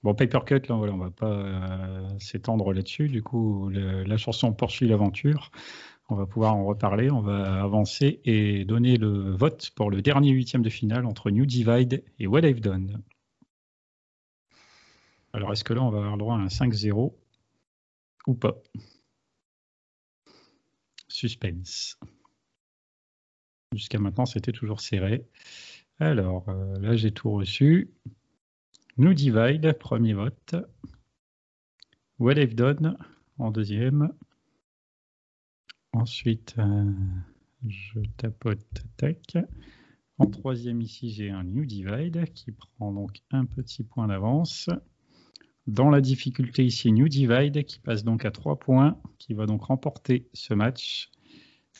Speaker 1: Bon, Paper Cut, là, voilà, on va pas s'étendre là-dessus. Du coup, la chanson poursuit l'aventure. On va pouvoir en reparler. On va avancer et donner le vote pour le dernier huitième de finale entre New Divide et What I've Done. Alors, est-ce que là, on va avoir le droit à un 5-0 ou pas Suspense. Jusqu'à maintenant, c'était toujours serré. Alors, euh, là, j'ai tout reçu. Nous Divide, premier vote. What I've Done en deuxième. Ensuite, euh, je tapote tac. En troisième, ici, j'ai un New Divide qui prend donc un petit point d'avance. Dans la difficulté ici, New Divide qui passe donc à 3 points, qui va donc remporter ce match.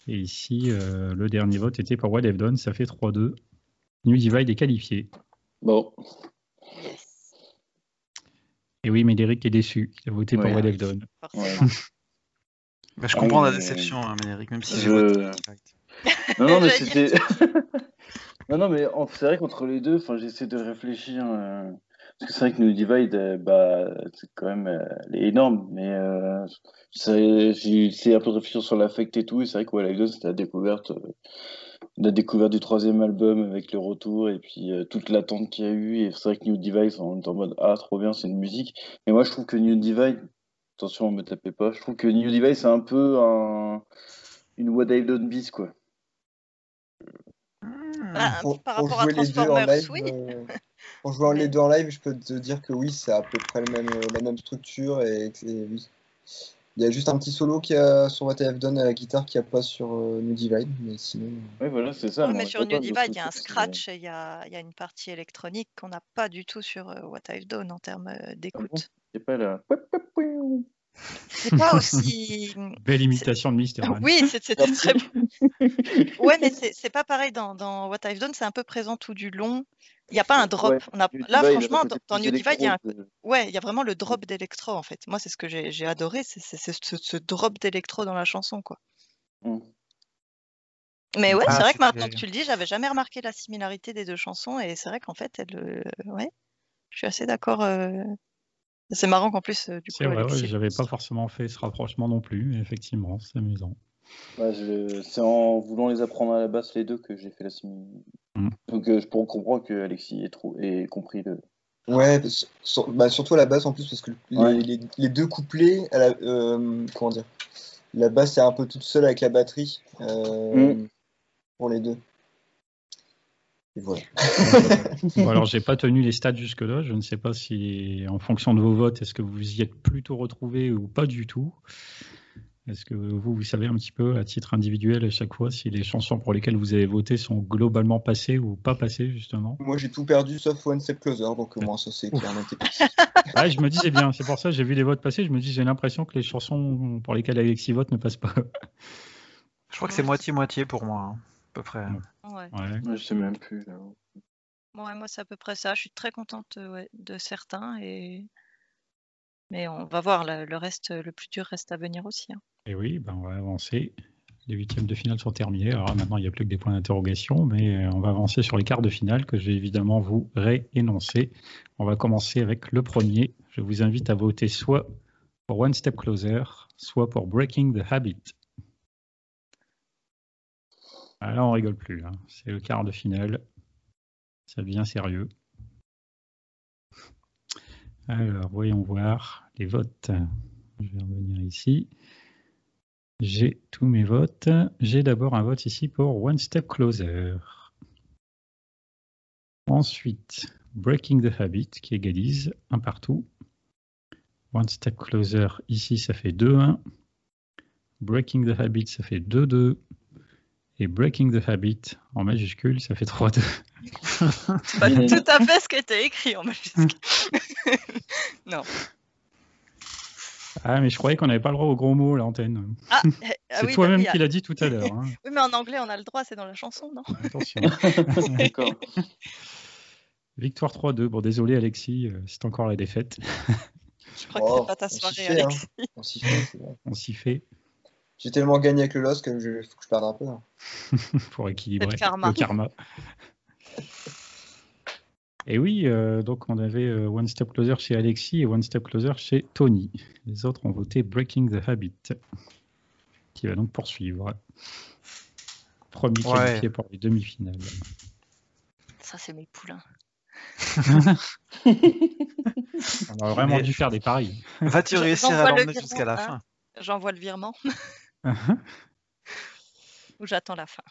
Speaker 1: Et ici, euh, le dernier vote était pour Done, ça fait 3-2. New Divide est qualifié.
Speaker 3: Bon.
Speaker 1: Et oui, Médéric est déçu. Il a voté pour What I've Done.
Speaker 4: Bah, je comprends la déception, hein, Médéric, même si je...
Speaker 3: Non, non, mais c'était. non, non, mais c'est vrai qu'entre les deux, j'essaie de réfléchir. Euh, parce que c'est vrai que New Divide, euh, bah, c'est quand même euh, elle est énorme, mais euh, essayé un peu de réfléchir sur l'affect et tout, et c'est vrai que Wild c'était la découverte la découverte du troisième album avec le retour et puis euh, toute l'attente qu'il y a eu. Et c'est vrai que New Divide, on est en mode Ah, trop bien, c'est une musique. Et moi, je trouve que New Divide, attention, me tapez pas, je trouve que New Divide, c'est un peu un, une What I've Done Beast, quoi.
Speaker 2: Ah, par rapport à Transformers, oui. Euh,
Speaker 6: pour jouer les deux en live, je peux te dire que oui, c'est à peu près le même, la même structure et, oui. Il y a juste un petit solo qui a sur What I've Done à la guitare qui a pas sur euh, New Divide, mais sinon.
Speaker 3: Euh, oui, voilà, c'est ça.
Speaker 2: mais sur New Divide, il y a un scratch et il y a, y a, une partie électronique qu'on n'a pas du tout sur What I've Done en termes ah d'écoute.
Speaker 3: c'est pas là.
Speaker 2: C'est pas aussi.
Speaker 1: Belle imitation de Mister.
Speaker 2: Oui, c'était très Ouais, mais c'est pas pareil dans, dans What I've Done, c'est un peu présent tout du long. Il n'y a pas un drop. On a... Là, franchement, dans, New Divide, il y a un... ouais, il y a vraiment le drop d'électro en fait. Moi, c'est ce que j'ai adoré, c'est ce, drop d'électro dans la chanson, quoi. Mm. Mais ouais, c'est ah, vrai que maintenant que tu le dis, j'avais jamais remarqué la similarité des deux chansons et c'est vrai qu'en fait, elle, euh, ouais, je suis assez d'accord. Euh, c'est marrant qu'en plus, euh, du coup.
Speaker 1: C'est vrai, ouais, j'avais pas forcément fait ce rapprochement non plus, mais effectivement, c'est amusant.
Speaker 3: c'est en voulant les apprendre à la basse les deux que j'ai fait la similitude. Mm. Donc euh, je comprendre que Alexis ait, trop, ait compris le.
Speaker 6: Ouais, bah, surtout à la basse en plus parce que les, deux couplets, euh, comment dire, la basse est un peu toute seule avec la batterie mm. pour les deux.
Speaker 1: Voilà. bon, alors, j'ai pas tenu les stats jusque-là. Je ne sais pas si, en fonction de vos votes, est-ce que vous y êtes plutôt retrouvés ou pas du tout. Est-ce que vous, vous savez un petit peu, à titre individuel, à chaque fois, si les chansons pour lesquelles vous avez voté sont globalement passées ou pas passées, justement?
Speaker 6: Moi, j'ai tout perdu sauf One Step Closer, donc au moins, ça, c'est clairement
Speaker 1: ah, Je me disais bien, c'est pour ça, j'ai vu les votes passer, je me dis, j'ai l'impression que les chansons pour lesquelles Alexis vote ne passent pas.
Speaker 4: Je crois que c'est moitié-moitié pour moi. Hein peu près.
Speaker 3: Ouais. je sais même plus.
Speaker 2: moi, c'est à peu près ça. Je suis très contente euh, de certains. Et... Mais on va voir, le reste, le plus dur reste à venir aussi. Hein.
Speaker 1: Et oui, ben, on va avancer. Les huitièmes de finale sont terminés. Alors maintenant, il n'y a plus que des points d'interrogation, mais euh, on va avancer sur les quarts de finale que je vais évidemment vous réénoncer. On va commencer avec le premier. Je vous invite à voter soit pour One Step Closer, soit pour Breaking the Habit. Ah, là, on rigole plus. Hein. C'est le quart de finale. Ça devient sérieux. Alors, voyons voir les votes. Je vais revenir ici. J'ai tous mes votes. J'ai d'abord un vote ici pour One Step Closer. Ensuite, Breaking the Habit qui égalise un partout. One Step Closer ici, ça fait 2-1. Breaking the Habit, ça fait 2-2. Et Breaking the Habit en majuscule, ça fait 3-2.
Speaker 2: C'est pas tout à fait ce qui était écrit en majuscule. non.
Speaker 1: Ah, mais je croyais qu'on n'avait pas le droit aux gros mots à l'antenne. Ah, eh, ah c'est toi-même qui l'as dit tout à l'heure. Hein.
Speaker 2: oui, mais en anglais, on a le droit, c'est dans la chanson, non?
Speaker 1: Attention. D'accord. Victoire 3-2. Bon, désolé, Alexis, euh, c'est encore la défaite.
Speaker 2: Je crois que c'est oh, pas ta soirée, hein. Alexis.
Speaker 6: On s'y fait.
Speaker 1: On s'y fait.
Speaker 6: J'ai tellement gagné avec le loss que je faut que je perde un peu. Hein.
Speaker 1: Pour équilibrer le karma. Et oui, euh, donc on avait euh, One Step Closer chez Alexis et One Step Closer chez Tony. Les autres ont voté Breaking the Habit, qui va donc poursuivre. Premier qualifié pour les demi-finales.
Speaker 2: Ça, c'est mes poulains.
Speaker 1: on a vraiment dû faire des paris.
Speaker 4: Vas-tu réussir à l'emmener jusqu'à la fin?
Speaker 2: J'envoie le virement. Ou j'attends la fin.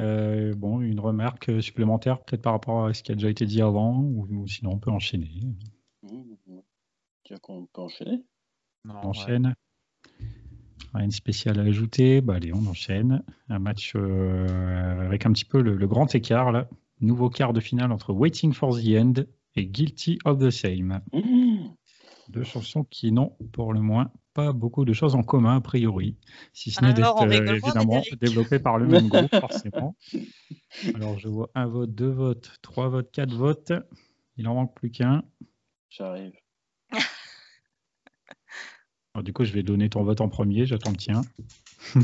Speaker 1: Euh, bon, une remarque supplémentaire peut-être par rapport à ce qui a déjà été dit avant, ou, sinon on peut enchaîner.
Speaker 3: Tu veux qu'on peut enchaîner?
Speaker 1: On enchaîne. Rien de spécial à ajouter. Bah, allez, on enchaîne. Un match euh, avec un petit peu le, grand écart là. Nouveau quart de finale entre Waiting for the End et Guilty of the Same. Mmh. Deux chansons qui n'ont pour le moins pas beaucoup de choses en commun a priori, si ce n'est d'être euh, évidemment développé par le même groupe forcément. Alors je vois un vote, deux votes, trois votes, quatre votes. Il en manque plus qu'un.
Speaker 3: J'arrive.
Speaker 1: du coup, je vais donner ton vote en premier, j'attends le tien.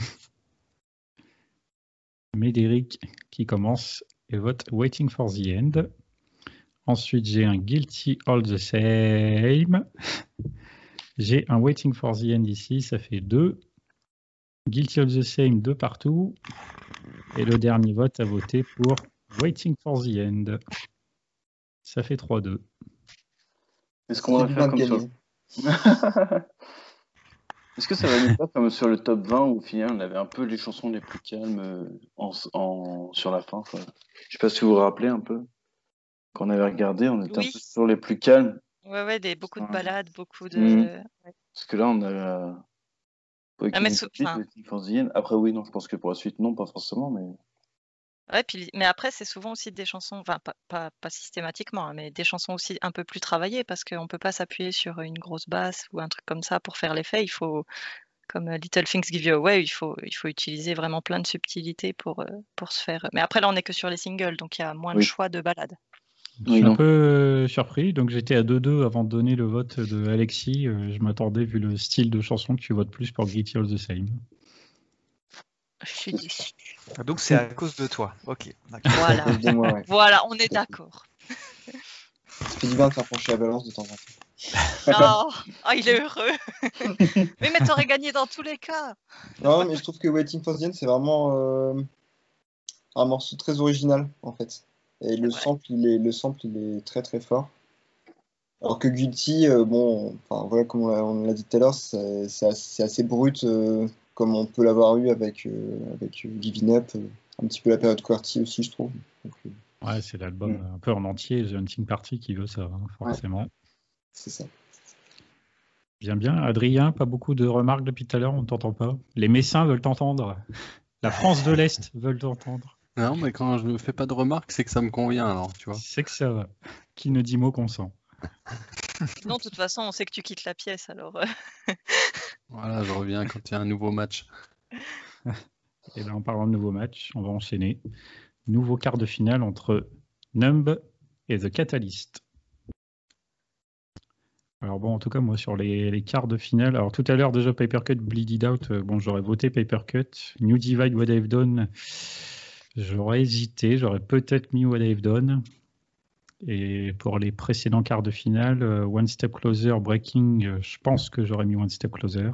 Speaker 1: Médéric qui commence et vote Waiting for the End. Ensuite, j'ai un Guilty All the Same. J'ai un Waiting for the End ici, ça fait 2. Guilty of the Same de partout. Et le dernier vote a voté pour Waiting for the End. Ça fait 3-2.
Speaker 3: Est-ce qu'on va faire comme sur... Est-ce que ça va nous faire comme sur le top 20 où au final on avait un peu les chansons les plus calmes euh, en, sur la fin Je sais pas si vous vous rappelez un peu. Quand on avait regardé, on était un peu sur les plus calmes.
Speaker 2: Ouais, ouais, des, beaucoup de balades, beaucoup de.
Speaker 3: Mhm. Parce que là, on a. Ah, mais Après, oui, non, je pense que pour la suite, non, pas forcément, mais.
Speaker 2: Ouais, puis, mais après, c'est souvent aussi des chansons, enfin, pas, pas, systématiquement, hein, mais des chansons aussi un peu plus travaillées parce qu'on ne peut pas s'appuyer sur une grosse basse ou un truc comme ça pour faire l'effet. Il faut, comme euh, Little Things Give You Away, il faut, il faut utiliser vraiment plein de subtilités pour, euh, pour se faire. Mais après, là, on n'est que sur les singles, donc il y a moins de choix de balades.
Speaker 1: Je suis un peu euh, surpris, donc j'étais à 2-2 avant de donner le vote de Alexis. Je m'attendais, vu le style de chanson, que tu votes plus pour Guilty All the Same.
Speaker 2: Je suis déçu.
Speaker 4: Ah, donc c'est à cause de toi. Ok.
Speaker 2: Voilà. voilà, on est d'accord.
Speaker 6: Ça fait du bien de faire pencher la balance de temps en
Speaker 2: temps. Oh, il est heureux. mais mais t'aurais gagné dans tous les cas.
Speaker 6: Non, mais je trouve que Waiting for the End, c'est vraiment euh, un morceau très original, en fait. Et le, sample, il est, le sample, il est très très fort. Alors que Guilty, euh, bon, enfin, voilà, comme on l'a dit tout à l'heure, c'est assez, brut. Euh, comme on peut l'avoir eu avec, euh, avec Giving Up, euh, un petit peu la période QWERTY aussi, je trouve.
Speaker 1: Euh, ouais, c'est l'album mm. un peu en entier, The Hunting Party, qui veut ça, hein, forcément.
Speaker 6: C'est ça.
Speaker 1: Bien, bien. Adrien, pas beaucoup de remarques depuis tout à l'heure, on ne t'entend pas. Les Messins veulent t'entendre. La France de l'Est veulent t'entendre.
Speaker 5: Non, mais quand je ne fais pas de remarques, c'est que ça me convient alors, tu vois.
Speaker 1: C'est que ça va. Qui ne dit mot consent.
Speaker 2: non, de toute façon, on sait que tu quittes la pièce alors.
Speaker 5: Voilà, je reviens quand il y a un nouveau match.
Speaker 1: Et là, en parlant de nouveau match, on va enchaîner. Nouveau quart de finale entre Numb et The Catalyst. Alors bon, en tout cas, moi, sur les, quarts de finale, alors tout à l'heure, déjà, Papercut, Bleeded Out, euh, bon, j'aurais voté Papercut. New Divide, What I've Done, j'aurais hésité, j'aurais peut-être mis What I've Done. Et pour les précédents quarts de finale, euh, One Step Closer, Breaking, euh, je pense que j'aurais mis One Step Closer.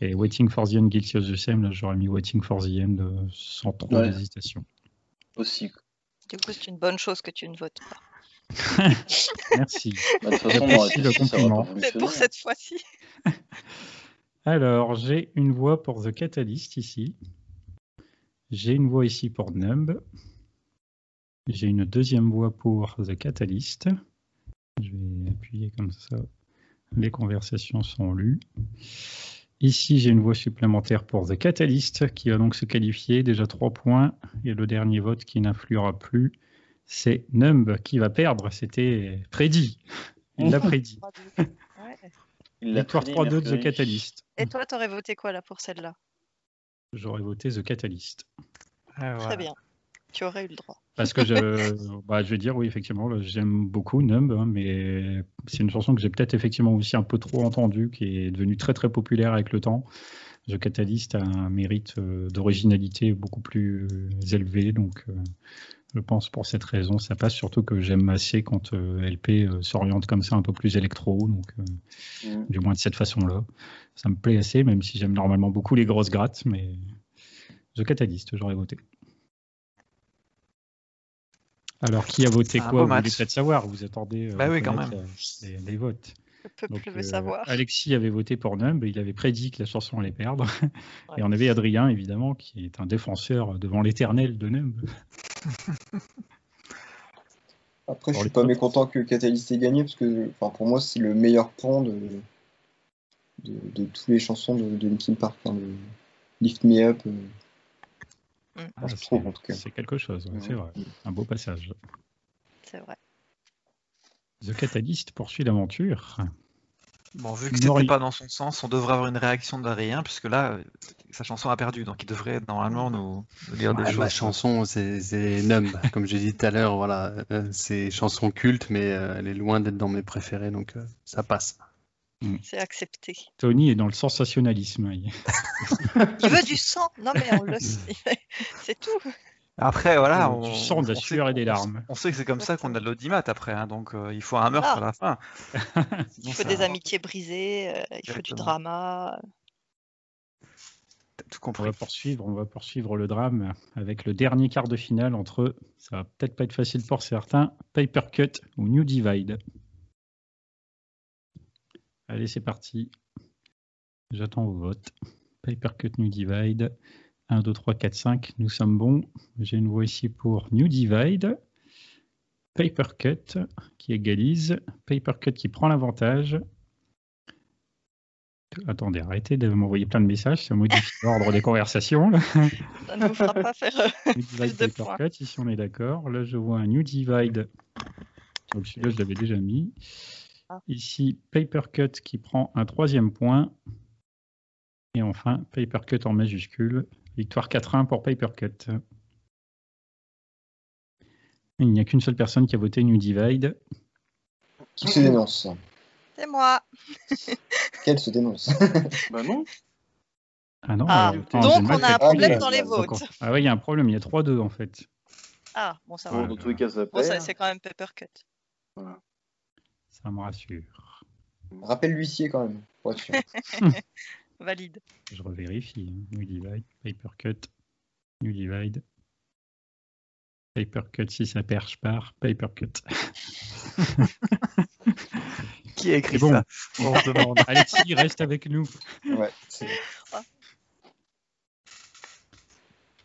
Speaker 1: Et Waiting for the End, Guilty of the Same, j'aurais mis Waiting for the End euh, sans trop d'hésitation.
Speaker 3: Aussi.
Speaker 2: Du coup, c'est une bonne chose que tu ne votes pas.
Speaker 1: Merci. Bah, de toute façon, le compliment.
Speaker 2: C'est pour cette fois-ci.
Speaker 1: Alors, j'ai une voix pour The Catalyst ici. J'ai une voix ici pour Numb. J'ai une deuxième voix pour The Catalyst. Je vais appuyer comme ça. Les conversations sont lues. Ici, j'ai une voix supplémentaire pour The Catalyst qui va donc se qualifier. Déjà trois points. Et le dernier vote qui n'influera plus, c'est Numb qui va perdre. C'était prédit. Il l'a prédit. Victoire 3-2 de The Catalyst.
Speaker 2: Et toi, tu aurais voté quoi là pour celle-là?
Speaker 1: J'aurais voté The Catalyst.
Speaker 2: Ah, Très bien. Tu aurais eu le droit.
Speaker 1: Parce que je, bah, je vais dire, oui, effectivement, j'aime beaucoup Numb, hein, mais c'est une chanson que j'ai peut-être effectivement aussi un peu trop entendue, qui est devenue très très populaire avec le temps. The Catalyst a un mérite euh, d'originalité beaucoup plus élevé, donc euh, je pense pour cette raison, ça passe surtout que j'aime assez quand euh, LP s'oriente comme ça un peu plus électro, donc mm. du moins de cette façon-là. Ça me plaît assez, même si j'aime normalement beaucoup les grosses grattes, mais The Catalyst, j'aurais voté. Alors, qui a voté quoi Vous voulez peut-être savoir. Vous attendez
Speaker 4: euh, bah oui, quand même.
Speaker 1: Euh, les, votes.
Speaker 2: Le peuple veut euh, savoir.
Speaker 1: Alexis avait voté pour Numb. Il avait prédit que la chanson allait perdre. Et on avait Adrien, évidemment, qui est un défenseur devant l'éternel de Numb.
Speaker 6: Après, je suis pas mécontent que Catalyst ait gagné parce que pour moi, c'est le meilleur point de, de, de toutes les chansons de, de Linkin Park. Hein, Lift Me Up.
Speaker 1: Mm. Ah, c'est quelque chose, c'est vrai. Un beau passage.
Speaker 2: C'est vrai.
Speaker 1: The Catalyst poursuit l'aventure.
Speaker 4: Bon, vu que c'était pas dans son sens, on devrait avoir une réaction d'Adrien, puisque là, sa chanson a perdu, donc il devrait normalement nous, dire des choses.
Speaker 5: La chanson, c'est Numb, comme j'ai dit tout à l'heure, voilà, euh, c'est chanson culte, mais euh, elle est loin d'être dans mes préférés, donc euh, ça passe.
Speaker 2: Mm. C'est accepté.
Speaker 1: Tony est dans le sensationnalisme.
Speaker 2: il veut du sang. Non, mais on le sait. C'est tout.
Speaker 4: Après, voilà.
Speaker 1: On, du sang, de la sueur et des larmes.
Speaker 4: On sait que c'est comme ça qu'on a de l'audimat après. Hein, donc, euh, il faut un meurtre à la fin.
Speaker 2: il faut des amitiés brisées. Euh, il faut du drama.
Speaker 1: On va poursuivre, on va poursuivre le drame avec le dernier quart de finale entre, ça va peut-être pas être facile pour certains, Paper Cut ou New Divide. Allez, c'est parti. J'attends vos votes. Paper Cut New Divide. 1, 2, 3, 4, 5. Nous sommes bons. J'ai une voix ici pour New Divide. Paper Cut qui égalise. Paper Cut qui prend l'avantage. Attendez, arrêtez de m'envoyer plein de messages, ça modifie l'ordre des conversations.
Speaker 2: Ça ne vous fera pas faire euh,
Speaker 1: New Divide, Paper Cut, ici on est d'accord. Là je vois un New Divide. Donc celui-là je l'avais déjà mis.
Speaker 2: Ah.
Speaker 1: Ici Paper Cut qui prend un troisième point. Et enfin Paper Cut en majuscule. Victoire 4-1 pour Paper Cut. Il n'y a qu'une seule personne qui a voté New Divide.
Speaker 6: Qui se dénonce
Speaker 2: C'est moi.
Speaker 6: Quelle se dénonce
Speaker 3: Bah non.
Speaker 1: Ah non,
Speaker 2: Ah,
Speaker 1: attends,
Speaker 2: donc on a un problème
Speaker 6: Ah,
Speaker 2: dans les votes.
Speaker 1: Ah oui, il y a un problème, il y a 3-2 en fait.
Speaker 2: Ah, bon, ça
Speaker 3: Bon,
Speaker 2: va.
Speaker 3: dans tous les cas, ça
Speaker 2: Bon, c'est quand même Paper Cut.
Speaker 1: Ça me rassure.
Speaker 6: Rappelle l'huissier quand même, pour être sûr.
Speaker 2: Valide.
Speaker 1: Je revérifie. hein. New Divide, Paper Cut, New Divide. Paper Cut, si ça perche par Paper Cut.
Speaker 4: Qui a écrit
Speaker 1: bon.
Speaker 4: ça? On se demande.
Speaker 1: Alexis, reste avec nous.
Speaker 6: Ouais, c'est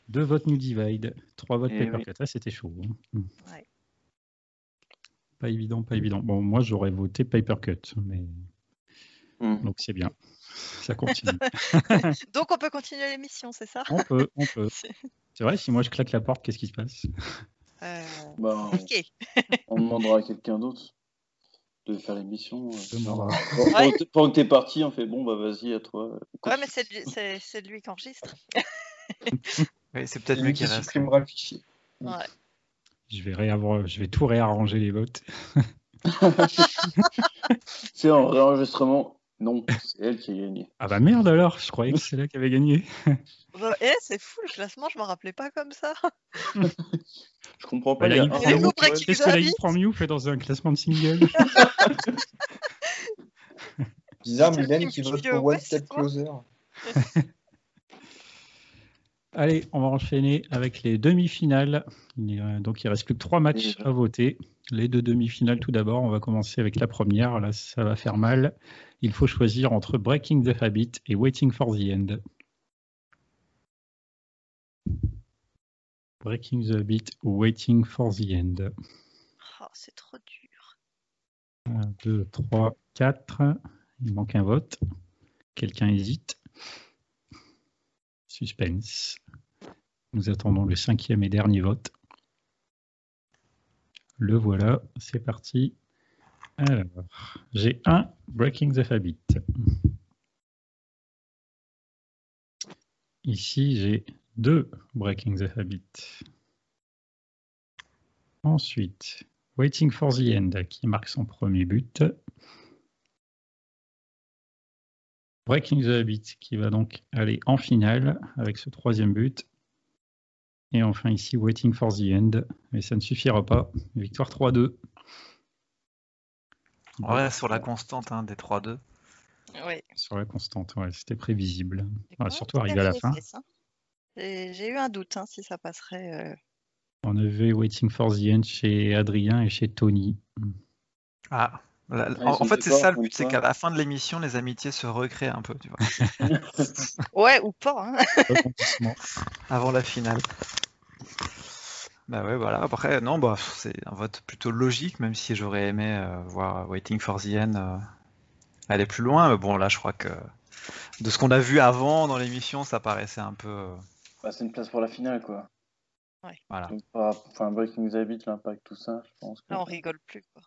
Speaker 1: Deux votes New Divide, trois votes
Speaker 3: Eh
Speaker 1: Paper
Speaker 3: oui.
Speaker 1: Cut. Ah, c'était chaud. hein.
Speaker 2: Ouais.
Speaker 1: Pas évident, pas évident. Bon, moi, j'aurais voté Paper Cut, mais
Speaker 3: Hmm.
Speaker 1: donc c'est bien. Ça continue.
Speaker 2: Donc, on peut continuer l'émission, c'est ça?
Speaker 1: On peut, on peut.
Speaker 2: C'est-
Speaker 1: vrai, si moi je claque la porte, qu'est-ce qui se passe?
Speaker 2: Euh,
Speaker 3: Bah, on demandera à quelqu'un d'autre de faire l'émission. euh, Pendant pendant que t'es- parti, on fait bon, bah vas-y, à toi.
Speaker 2: Ouais, mais c'est lui, c'est- c'est lui qui enregistre.
Speaker 4: Oui, c'est peut-être
Speaker 6: lui qui
Speaker 4: reste.
Speaker 6: supprimera le fichier.
Speaker 2: Ouais.
Speaker 1: je vais, réavoir- je vais tout réarranger les votes.
Speaker 3: C'est en réenregistrement. Non, c'est elle qui a gagné.
Speaker 1: Ah bah merde alors, je croyais que c'est là qui avait gagné.
Speaker 2: Bah, eh, c'est fou le classement, je m'en rappelais pas comme ça.
Speaker 3: Je comprends pas.
Speaker 1: Bah, la Qu'est-ce que la Yves fait dans un classement de single
Speaker 6: Bizarre, Mylène qui vote pour One Step. Closer.
Speaker 1: Allez, on va enchaîner avec les demi-finales. A- Donc il reste plus que trois matchs à voter. Les deux demi-finales tout d'abord. On va commencer avec la première. Là, ça va faire mal. Il faut choisir entre Breaking the Habit et Waiting for the End. Breaking the Habit ou Waiting for the End.
Speaker 2: Oh, c'est trop dur.
Speaker 1: 1, 2, 3, 4. Il manque un vote. Quelqu'un hésite. Suspense. Nous attendons le cinquième et dernier vote. Le voilà, c'est parti. Alors, j'ai un Breaking the Habit. Ici, j'ai deux Breaking the Habit. Ensuite, Waiting for the End qui marque son premier but. Breaking the Habit qui va donc aller en finale avec ce troisième but. Et enfin ici Waiting for the End. Mais ça ne suffira pas. Victoire 3-2.
Speaker 4: Reste sur la constante hein, des 3-2.
Speaker 2: Oui.
Speaker 1: Sur la constante, ouais, c'était prévisible. Surtout arrivé à la fin.
Speaker 2: J'ai eu un doute hein, si ça passerait. euh.
Speaker 1: On avait Waiting for the End chez Adrien et chez Tony.
Speaker 4: Ah, la- en, fait, c'est ça le but, c'est qu'à la fin de l'émission, les amitiés se recréent un peu, tu vois,
Speaker 2: Ouais, ou pas. hein.
Speaker 4: Avant la finale. Bah ouais, voilà. Après, non, bah, c'est un vote plutôt logique, même si j'aurais aimé euh, voir Waiting for the End euh, aller plus loin. Mais bon, là, je crois que de ce qu'on a vu avant dans l'émission, ça paraissait un peu. euh,
Speaker 3: Bah, c'est une place pour la finale, quoi.
Speaker 4: voilà.
Speaker 3: Donc, par- enfin, Breaking the Habit, l'impact, tout ça, je pense que.
Speaker 2: Là, on rigole plus. Quoi.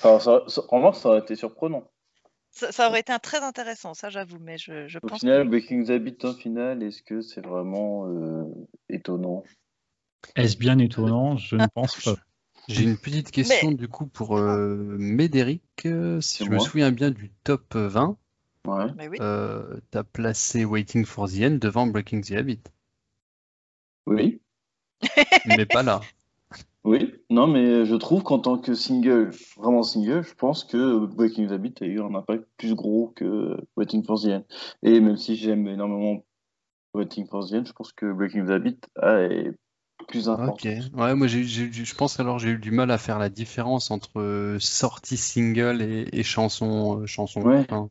Speaker 3: Enfin, ça, ça, remarque, ça aurait été surprenant.
Speaker 2: Ça, ça aurait été un très intéressant, ça j'avoue, mais je, je
Speaker 3: Au
Speaker 2: pense
Speaker 3: final,
Speaker 2: que
Speaker 3: Breaking the Habit en finale, est-ce que c'est vraiment euh, étonnant?
Speaker 1: Est-ce bien étonnant? Je ne pense pas.
Speaker 5: J'ai une petite question du coup pour euh, Médéric. Euh, Si je me souviens bien du top 20,
Speaker 3: Ouais.
Speaker 5: euh, tu as placé Waiting for the End devant Breaking the Habit,
Speaker 3: Oui.
Speaker 5: mais pas là.
Speaker 3: Oui. Non, mais je trouve qu'en tant que single, vraiment single, je pense que Breaking the Habit a eu un impact plus gros que Waiting for the End. Et même si j'aime énormément Waiting for the End, je pense que Breaking the Habit est plus important.
Speaker 5: Ok. Ouais, moi, j'ai- j'ai- je pense alors j'ai eu du mal à faire la différence entre euh, sortie single et, et chanson, euh, chanson.
Speaker 3: Ouais.
Speaker 5: Enfin,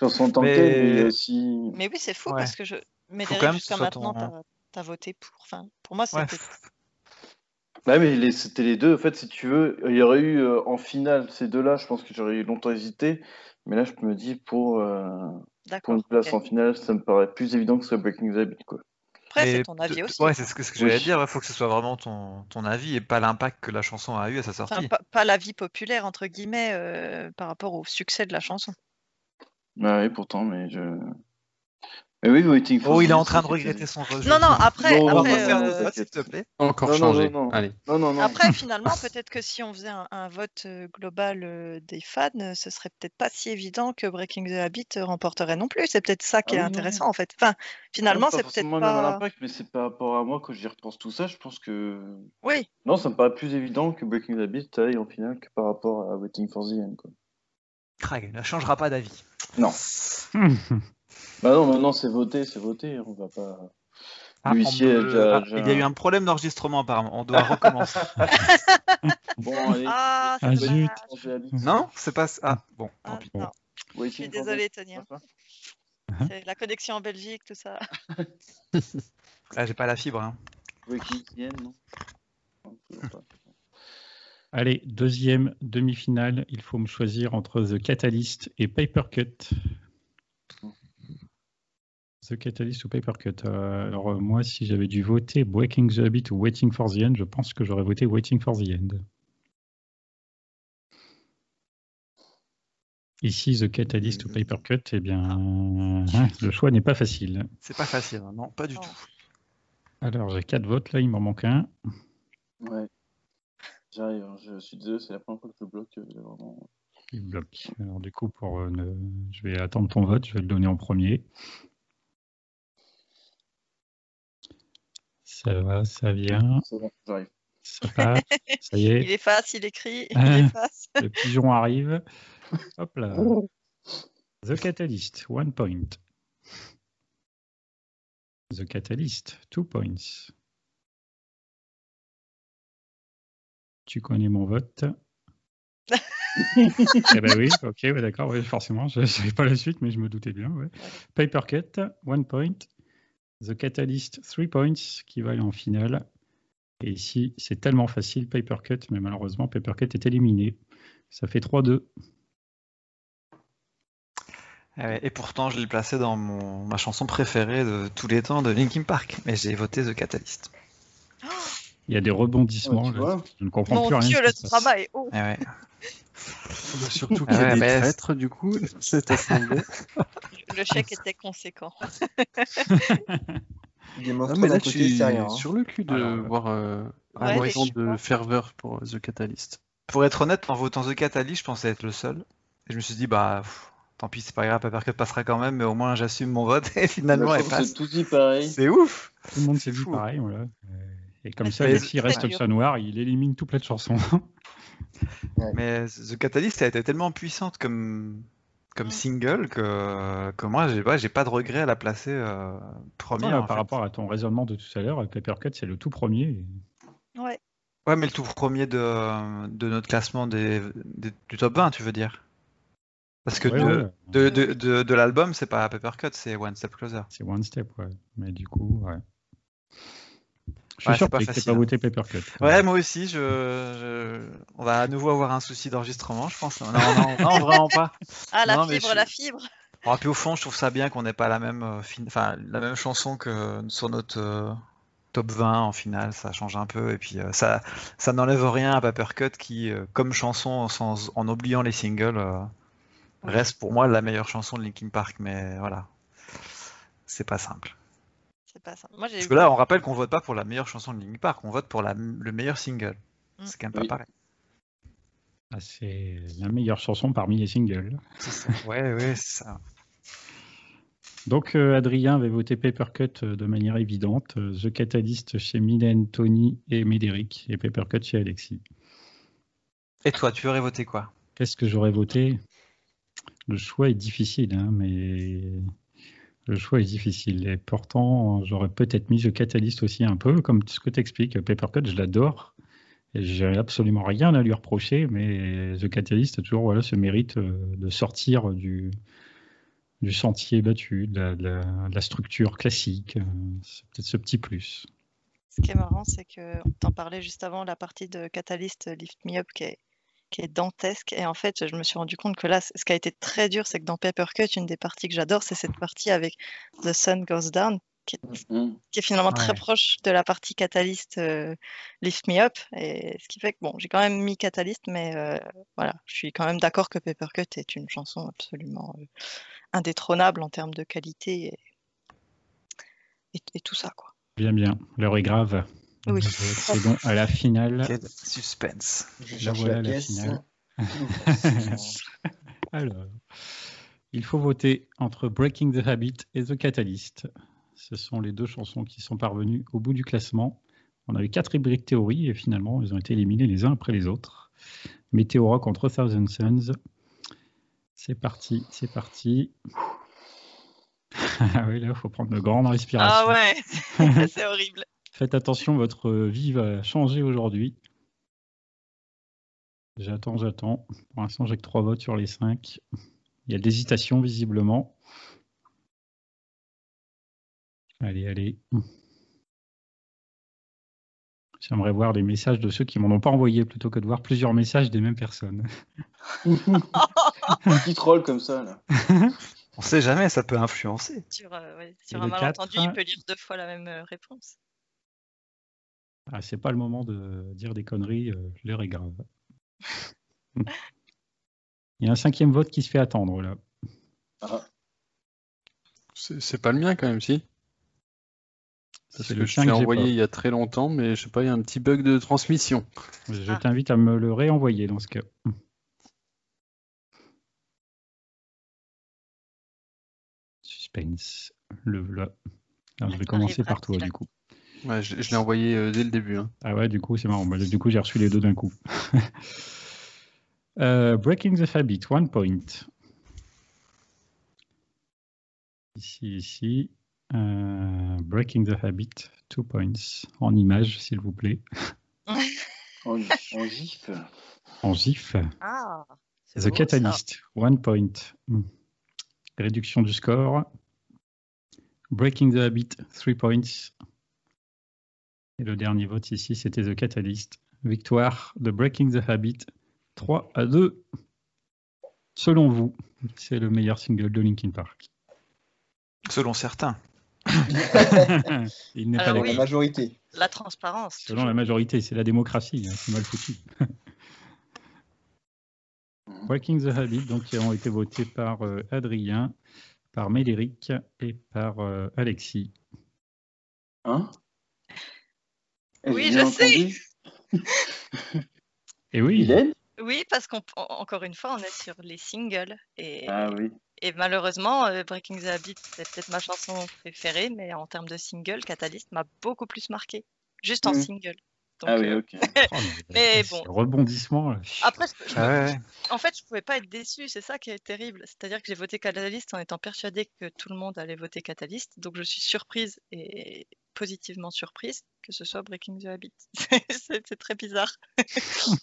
Speaker 3: Chanson que
Speaker 4: Mais-
Speaker 3: mais aussi.
Speaker 2: Mais oui, c'est fou
Speaker 4: Ouais.
Speaker 2: parce que je. Mais
Speaker 4: Faut quand même que
Speaker 2: jusqu'à maintenant,
Speaker 4: ton-
Speaker 2: t'as as voté pour. Enfin, pour moi, c'était.
Speaker 3: Ouais, mais les- c'était les deux. En fait, si tu veux, il y aurait eu euh, en finale ces deux-là, je pense que j'aurais eu longtemps hésité. Mais là, je me dis, pour, euh, pour une place en finale, ça me paraît plus évident que ce soit Breaking the Habit. Quoi.
Speaker 2: Après, c'est ton avis aussi.
Speaker 4: Ouais, c'est ce que, ce que j'allais
Speaker 3: Oui.
Speaker 4: dire. Il faut que ce soit vraiment ton, ton avis et pas l'impact que la chanson a eu à sa sortie.
Speaker 2: Enfin, pas, pas l'avis populaire, entre guillemets, euh, par rapport au succès de la chanson.
Speaker 3: Ouais, oui, pourtant, mais je. Mais oui, Waiting for
Speaker 4: Oh,
Speaker 3: the
Speaker 4: il est en train de regretter son vote.
Speaker 2: Non, non, après,
Speaker 3: Bon, on va
Speaker 2: après, euh,
Speaker 4: Ah, s'il te plaît.
Speaker 5: encore
Speaker 3: Non, non,
Speaker 5: changé.
Speaker 3: non, non.
Speaker 5: Allez.
Speaker 3: Non, non, non.
Speaker 2: Après, finalement, peut-être que si on faisait un, un vote euh, global euh, des fans, euh, ce serait peut-être pas si évident que Breaking the Habit remporterait non plus. C'est peut-être ça qui
Speaker 3: Ah
Speaker 2: est
Speaker 3: non,
Speaker 2: intéressant, en fait. Enfin, finalement,
Speaker 3: Non,
Speaker 2: c'est peut-être pas.
Speaker 3: impact, mais c'est par rapport à moi, quand j'y repense tout ça, je pense que.
Speaker 2: Oui,
Speaker 3: Non, ça me paraît plus évident que Breaking the Habit aille en finale que par rapport à Waiting for the End.
Speaker 4: Craig ne changera pas d'avis.
Speaker 3: Non. Bah non, maintenant c'est voté, c'est voté, on va pas.
Speaker 4: Ah,
Speaker 3: L'huissier
Speaker 4: on
Speaker 3: a
Speaker 4: me-
Speaker 3: déjà-
Speaker 4: ah,
Speaker 3: déjà-
Speaker 4: Il y a eu un problème d'enregistrement apparemment. On doit recommencer.
Speaker 3: Bon, allez.
Speaker 2: Ah, c'est
Speaker 1: Ah, zut.
Speaker 4: Non, c'est pas. Ah bon.
Speaker 2: Ah,
Speaker 4: tant pis.
Speaker 2: non. Je suis
Speaker 3: Habit,
Speaker 2: Tony. hein.
Speaker 3: c'est
Speaker 2: C'est la connexion en Belgique, tout ça.
Speaker 4: Ah, j'ai pas la fibre. hein.
Speaker 1: Allez, deuxième demi-finale, il faut me choisir entre The Catalyst et Paper Cut. The Catalyst ou Paper Cut. Euh, alors euh, moi, si j'avais dû voter Breaking the Habit ou Waiting for the End, je pense que j'aurais voté Waiting for the End. Ici, The Catalyst ou Paper Cut, eh bien, hein, le choix n'est pas facile.
Speaker 4: C'est pas facile. hein. Non, pas du
Speaker 2: Non.
Speaker 4: tout.
Speaker 1: Alors, j'ai quatre votes là, il m'en manque un.
Speaker 3: Ouais. J'arrive, hein, je suis désolé, c'est la première fois que je bloque. euh, vraiment.
Speaker 1: Il bloque. Alors du coup, pour euh, ne- je vais attendre ton vote, je vais le donner en premier. Ça va, ça vient,
Speaker 3: C'est bon, j'arrive.
Speaker 1: ça passe, ça y
Speaker 2: Il
Speaker 1: est,
Speaker 2: efface, il écrit, il
Speaker 1: Ah.
Speaker 2: efface.
Speaker 1: le pigeon arrive. Hop là. The Catalyst, one point. The Catalyst, two points. Tu connais mon vote Eh ben oui, ok, ouais, d'accord, ouais, forcément, je ne savais pas la suite, mais je me doutais bien. Ouais. Paper Cut, one point. The Catalyst, three points, qui va aller en finale. Et ici, c'est tellement facile, Paper Cut, mais malheureusement, Paper Cut est éliminé. Ça fait 3-2.
Speaker 4: Ah Et pourtant, je l'ai placé dans ma chanson préférée de tous les temps de Linkin Park. Mais j'ai voté The Catalyst.
Speaker 1: Il y a des rebondissements.
Speaker 3: Ouais, tu
Speaker 1: là.
Speaker 3: vois.
Speaker 1: Je ne comprends
Speaker 2: Mon
Speaker 1: plus rien.
Speaker 2: Dieu, le drama est haut.
Speaker 4: Ah ouais.
Speaker 5: Surtout
Speaker 4: Ah
Speaker 5: qu'il y a
Speaker 4: ouais,
Speaker 5: des
Speaker 4: mais-
Speaker 5: traîtres du coup cette assemblée.
Speaker 2: Le chèque était conséquent.
Speaker 6: Game of
Speaker 5: Ah,
Speaker 6: Thrones
Speaker 5: mais là, tu es
Speaker 6: hein.
Speaker 5: sur le cul de
Speaker 1: Alors, euh,
Speaker 5: voir euh,
Speaker 2: Ouais,
Speaker 5: autant
Speaker 2: mais-
Speaker 5: de ferveur pour euh, The Catalyst.
Speaker 4: Pour être honnête, en votant The Catalyst, je pensais être le seul. Et je me suis dit, bah, pff, tant pis, c'est pas grave, Papercut passera quand même, mais au moins j'assume mon vote. Et finalement,
Speaker 3: Bah,
Speaker 4: elle passe.
Speaker 3: C'est tout dit pareil.
Speaker 4: C'est ouf!
Speaker 1: Tout le monde s'est
Speaker 4: fou.
Speaker 1: pareil. Voilà. Euh, Et comme
Speaker 2: Mais
Speaker 1: ça,
Speaker 2: très
Speaker 1: reste le chat noir, il élimine tout plein de chansons.
Speaker 4: Mais The Catalyst a été tellement puissante comme, comme
Speaker 2: Mm.
Speaker 4: single que, que moi, j'ai pas, j'ai pas de regret à la placer euh, première.
Speaker 1: Par
Speaker 4: fait.
Speaker 1: rapport à ton raisonnement de tout à l'heure, Paper Cut, c'est le tout premier.
Speaker 2: Ouais.
Speaker 4: Ouais, mais le tout premier de, de notre classement des, des- du top 20, tu veux dire? Parce que
Speaker 1: Ouais,
Speaker 4: de,
Speaker 1: ouais.
Speaker 4: de, de, de, de l'album, c'est pas Papercut, c'est One Step Closer.
Speaker 1: C'est One Step, ouais. Mais du coup, ouais. Je suis
Speaker 4: Ouais, pas
Speaker 1: que tu
Speaker 4: facile,
Speaker 1: pas
Speaker 4: hein.
Speaker 1: voté Paper Cut.
Speaker 4: Ouais, moi aussi, je, je- on va à nouveau avoir un souci d'enregistrement, je pense. Non, non, non, vraiment pas.
Speaker 2: Ah, la
Speaker 4: Non,
Speaker 2: fibre,
Speaker 4: je-
Speaker 2: la fibre.
Speaker 4: Bon, puis au fond, je trouve ça bien qu'on n'ait pas la même, euh, fin- enfin, la même chanson que sur notre euh, top 20 en finale, ça change un peu. Et puis euh, ça, ça n'enlève rien à Papercut qui, euh, comme chanson, sans, en oubliant les singles, euh, reste pour moi la meilleure chanson de Linkin Park. Mais voilà, c'est pas simple.
Speaker 2: C'est pas ça. Moi, j'ai
Speaker 4: Parce que là, on rappelle qu'on vote pas pour la meilleure chanson de Linkin Park, on vote pour la, le meilleur single.
Speaker 2: Mm.
Speaker 4: C'est quand même pas
Speaker 3: Oui.
Speaker 4: pareil.
Speaker 1: Ah, c'est la meilleure chanson parmi les singles.
Speaker 4: Ouais, ouais, c'est ça.
Speaker 1: Donc euh, Adrien avait voté Paper Cut euh, de manière évidente, euh, The Catalyst chez Mylène, Tony et Médéric, et Paper Cut chez Alexis.
Speaker 4: Et toi, tu aurais voté quoi?
Speaker 1: Qu'est-ce que j'aurais voté? Le choix est difficile, hein, mais Le choix est difficile. Et pourtant, j'aurais peut-être mis The Catalyst aussi un peu, comme ce que tu expliques. Papercut, je l'adore. J'ai absolument rien à lui reprocher, mais The Catalyst a toujours voilà, ce mérite euh, de sortir du, du sentier battu, de la, structure classique. C'est peut-être ce petit plus.
Speaker 2: Ce qui est marrant, c'est que t'en parlais juste avant, la partie de Catalyst Lift Me Up qui est qui est dantesque. Et en fait, je me suis rendu compte que là, ce qui a été très dur, c'est que dans Papercut, une des parties que j'adore, c'est cette partie avec The Sun Goes Down, qui est, mm. finalement très proche de la partie Catalyst euh, Lift Me Up. Et ce qui fait que, bon, j'ai quand même mis Catalyst, mais euh, voilà, je suis quand même d'accord que Papercut est une chanson absolument euh, indétrônable en termes de qualité et, et tout ça, quoi.
Speaker 1: Bien, bien. L'heure est grave.
Speaker 2: Oui.
Speaker 1: C'est bon à la finale.
Speaker 4: Quel suspense.
Speaker 1: Je la voilà la, finale. Alors, il faut voter entre Breaking the Habit et The Catalyst. Ce sont les deux chansons qui sont parvenues au bout du classement. On a eu quatre hybrides théories et finalement, ils ont été éliminés les uns après les autres. Météora contre Thousand Suns. C'est parti, c'est parti. ah oui, là, il faut prendre de grandes respirations.
Speaker 2: Ah ouais, c'est horrible.
Speaker 1: Faites attention, votre vie va changer aujourd'hui. J'attends, j'attends. Pour l'instant, j'ai que trois votes sur les cinq. Il y a de l'hésitation, visiblement. Allez, allez. J'aimerais voir les messages de ceux qui m'en ont pas envoyé plutôt que de voir plusieurs messages des mêmes personnes.
Speaker 3: un petit troll comme ça, là.
Speaker 4: On sait jamais, ça peut influencer.
Speaker 2: Sur, euh, un malentendu, il peut lire deux fois la même euh, réponse.
Speaker 1: Ah, c'est pas le moment de dire des conneries, euh, l'heure est grave. Il y a un cinquième vote qui se fait attendre là.
Speaker 5: Ah. C'est pas le mien quand même, si Parce que
Speaker 1: le
Speaker 5: je l'ai envoyé il y a très longtemps, mais je sais pas, il y a un petit bug de transmission.
Speaker 1: Je ah. t'invite à me le réenvoyer dans ce cas. Suspense. Le là. je vais commencer par toi du coup.
Speaker 5: Ouais, je, l'ai envoyé euh, dès le début. Hein.
Speaker 1: Ah ouais, du coup, c'est marrant. Bah, du coup, j'ai reçu les deux d'un coup. Euh, breaking the Habit, one point. Ici, ici. Euh, breaking the Habit, two points. En image, s'il vous plaît.
Speaker 3: en, gif.
Speaker 1: En gif.
Speaker 2: Ah,
Speaker 1: the Catalyst, one point. Hmm. Réduction du score. Breaking the Habit, three points. Et le dernier vote ici, c'était The Catalyst. Victoire de Breaking the Habit, 3 à 2. Selon vous, c'est le meilleur single de Linkin Park
Speaker 4: Selon certains.
Speaker 6: Il n'est pas la majorité.
Speaker 2: La transparence.
Speaker 1: Selon la majorité, c'est la démocratie, hein, c'est mal foutu. Breaking the Habit, donc, qui ont été votés par euh, Adrien, par Médéric et par euh, Alexis.
Speaker 3: Hein?
Speaker 2: Oui, je sais.
Speaker 1: Et oui.
Speaker 2: Oui, parce qu'encore une fois, on est sur les singles. Et,
Speaker 3: ah oui.
Speaker 2: et malheureusement, euh, Breaking the Habit, c'est peut-être ma chanson préférée, mais en termes de single, Catalyst m'a beaucoup plus marqué. Juste en mm. single.
Speaker 3: ah oui, euh, ok.
Speaker 2: Oh, mais bon.
Speaker 1: Rebondissement.
Speaker 2: Après, en fait, je pouvais pas être déçu. C'est ça qui est terrible. C'est-à-dire que j'ai voté Catalyst en étant persuadé que tout le monde allait voter Catalyst. Donc, je suis surprise et positivement surprise que ce soit Breaking the Habit. c'est très bizarre.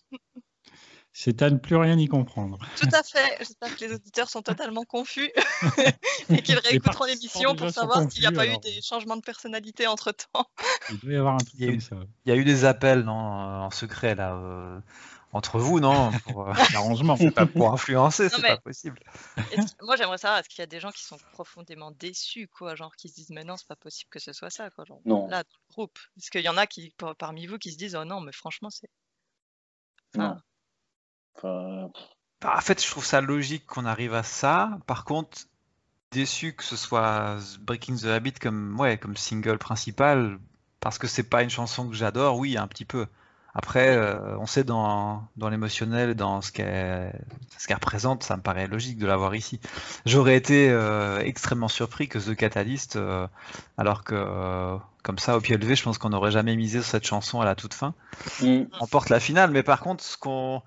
Speaker 1: c'est à ne plus rien y comprendre.
Speaker 2: Tout à fait. J'espère que les auditeurs sont totalement confus et qu'ils réécouteront l'émission pour savoir s'il n'y a pas eu des changements de personnalité entre temps.
Speaker 1: Il doit y avoir un truc
Speaker 4: comme
Speaker 1: ça.
Speaker 4: Il y a eu des appels non, en secret là. Euh, entre vous, non Pour euh, l'arrangement, pas pour influencer, c'est pas possible.
Speaker 2: moi, j'aimerais savoir, est-ce qu'il y a des gens qui sont profondément déçus, quoi, genre qui se disent, mais non, c'est pas possible que ce soit ça, quoi, genre,
Speaker 3: non.
Speaker 2: là, dans le groupe. Est-ce qu'il y en a qui, parmi vous, qui se disent, oh non, mais franchement, c'est.
Speaker 3: Non.
Speaker 4: Bah, en fait, je trouve ça logique qu'on arrive à ça. Par contre, déçu que ce soit Breaking the Habit comme, ouais, comme single principal, parce que c'est pas une chanson que j'adore, oui, un petit peu. Après, euh, on sait dans, dans l'émotionnel, dans ce qu'elle représente, ça me paraît logique de l'avoir ici. J'aurais été euh, extrêmement surpris que The Catalyst, euh, alors que comme ça, au pied levé, je pense qu'on n'aurait jamais misé sur cette chanson à la toute fin, mm. emporte la finale. Mais par contre, ce qu'on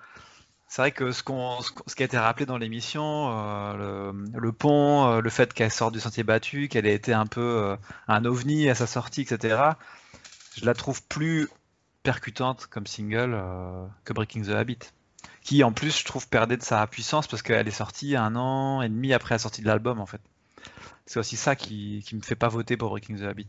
Speaker 4: c'est vrai que ce, qu'on, ce qui a été rappelé dans l'émission, euh, le, pont, euh, le fait qu'elle sorte du sentier battu, qu'elle ait été un peu euh, un ovni à sa sortie, etc., je la trouve plus percutante comme single que Breaking the Habit. Qui en plus, je trouve, perdait de sa puissance parce qu'elle est sortie un an et demi après la sortie de l'album, en fait. C'est aussi ça qui, qui me fait pas voter pour Breaking the Habit.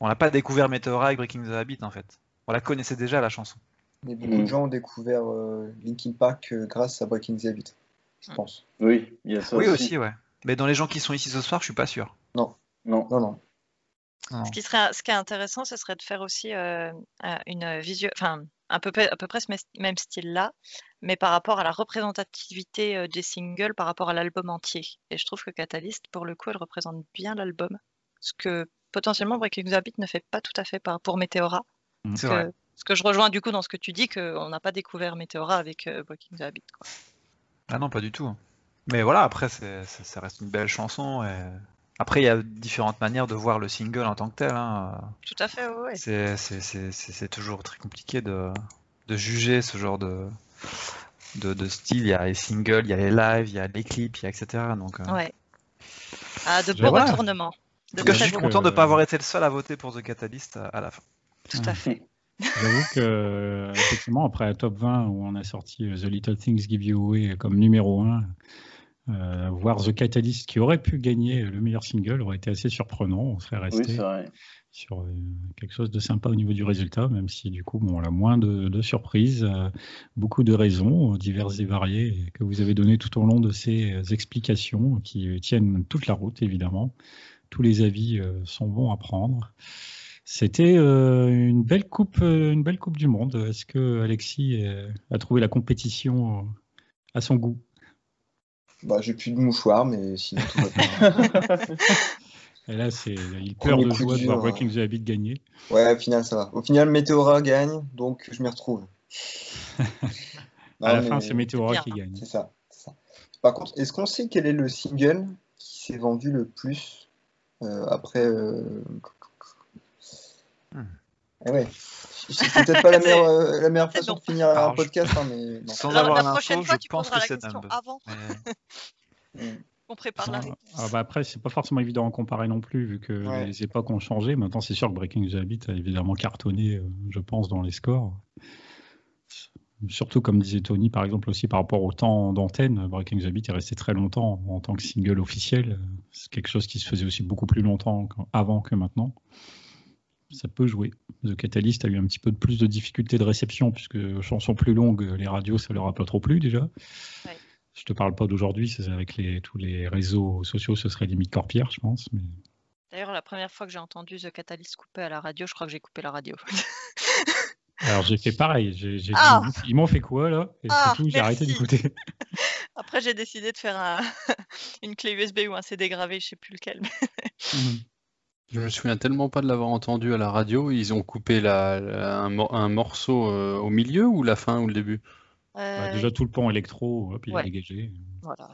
Speaker 4: On n'a pas découvert Meteora avec Breaking the Habit, en fait. On la connaissait déjà, la chanson.
Speaker 6: Mais beaucoup de mm. gens ont découvert euh, Linkin Park euh, grâce à Breaking the Habit, je pense.
Speaker 3: Oui, il y a ça
Speaker 4: oui aussi. ouais. Mais dans les gens qui sont ici ce soir, je suis pas sûr.
Speaker 6: Non, non, non, non.
Speaker 2: Ce qui serait, ce qui est intéressant, ce serait de faire aussi euh, une visuelle, enfin à peu à peu près ce même style-là, mais par rapport à la représentativité des singles par rapport à l'album entier. Et je trouve que Catalyst, pour le coup, elle représente bien l'album, ce que potentiellement Breaking the Habit ne fait pas tout à fait pour Meteora.
Speaker 4: C'est vrai.
Speaker 2: Ce que je rejoins du coup dans ce que tu dis, qu'on n'a pas découvert Meteora avec euh, Breaking the Habit. Quoi.
Speaker 4: Ah non, pas du tout. Mais voilà, après, ça reste une belle chanson. Et... Après, il y a différentes manières de voir le single en tant que tel. Hein.
Speaker 2: Tout à fait, oui.
Speaker 4: C'est toujours très compliqué de, de, juger ce genre de, de, style. Il y a les singles, il y a les lives, il y a les clips, il y a etc. Donc,
Speaker 2: euh, Ouais. Ah, de beaux retournements.
Speaker 4: En tout cas, je suis content de ne pas avoir été le seul à voter pour The Catalyst à la fin.
Speaker 2: Tout à fait.
Speaker 1: J'avoue que, effectivement, après la top 20 où on a sorti euh, The Little Things Give You Away comme numéro 1, euh, voir The Catalyst qui aurait pu gagner le meilleur single aurait été assez surprenant. On serait resté sur euh, quelque chose de sympa au niveau du résultat, même si du coup, bon, on a moins de, surprises, beaucoup de raisons diverses et variées que vous avez données tout au long de ces explications qui tiennent toute la route, évidemment. Tous les avis sont bons à prendre. C'était euh, une belle coupe, euh, une belle coupe du monde. Est-ce que Alexis euh, a trouvé la compétition à son goût?
Speaker 6: Bah, j'ai plus de mouchoir, mais sinon tout va
Speaker 1: bien. Et là, c'est, il perd de joie de voir Breaking the Habit gagner.
Speaker 6: Ouais, au final, ça va. Au final, Meteora gagne, donc je m'y retrouve.
Speaker 1: à la fin, c'est Meteora qui gagne.
Speaker 6: C'est ça, ça, Par contre, est-ce qu'on sait quel est le single qui s'est vendu le plus après eh ouais. C'est peut-être pas la meilleure, euh, la meilleure façon de finir un podcast, hein, mais
Speaker 4: sans avoir l'info, je pense que c'est
Speaker 2: Dumb. Avant. On prépare la
Speaker 1: ah, bah Après, c'est pas forcément évident à comparer non plus, vu que les époques ont changé. Maintenant, c'est sûr que Breaking the Habit a évidemment cartonné, euh, je pense, dans les scores. Surtout, comme disait Tony, par exemple, aussi par rapport au temps d'antenne, Breaking the Habit est resté très longtemps en tant que single officiel. C'est quelque chose qui se faisait aussi beaucoup plus longtemps avant que maintenant ça peut jouer. The Catalyst a eu un petit peu de plus de difficultés de réception, puisque chansons plus longues, les radios, ça leur a pas trop plu déjà. Ouais. Je te parle pas d'aujourd'hui, c'est avec les, tous les réseaux sociaux, ce serait limite corps je pense. Mais...
Speaker 2: D'ailleurs, la première fois que j'ai entendu The Catalyst couper à la radio, je crois que j'ai coupé la radio.
Speaker 1: Alors j'ai fait pareil. Ah ils m'ont fait quoi là? Et ah, surtout, j'ai arrêté d'écouter.
Speaker 2: Après, j'ai décidé de faire un... une clé USB ou un CD gravé, je sais plus lequel.
Speaker 5: Mhm. Je me souviens tellement pas de l'avoir entendu à la radio. Ils ont coupé la, un, morceau euh, au milieu ou la fin ou le début?
Speaker 1: Bah, Déjà tout le pont électro, puis il a dégagé.
Speaker 2: Voilà,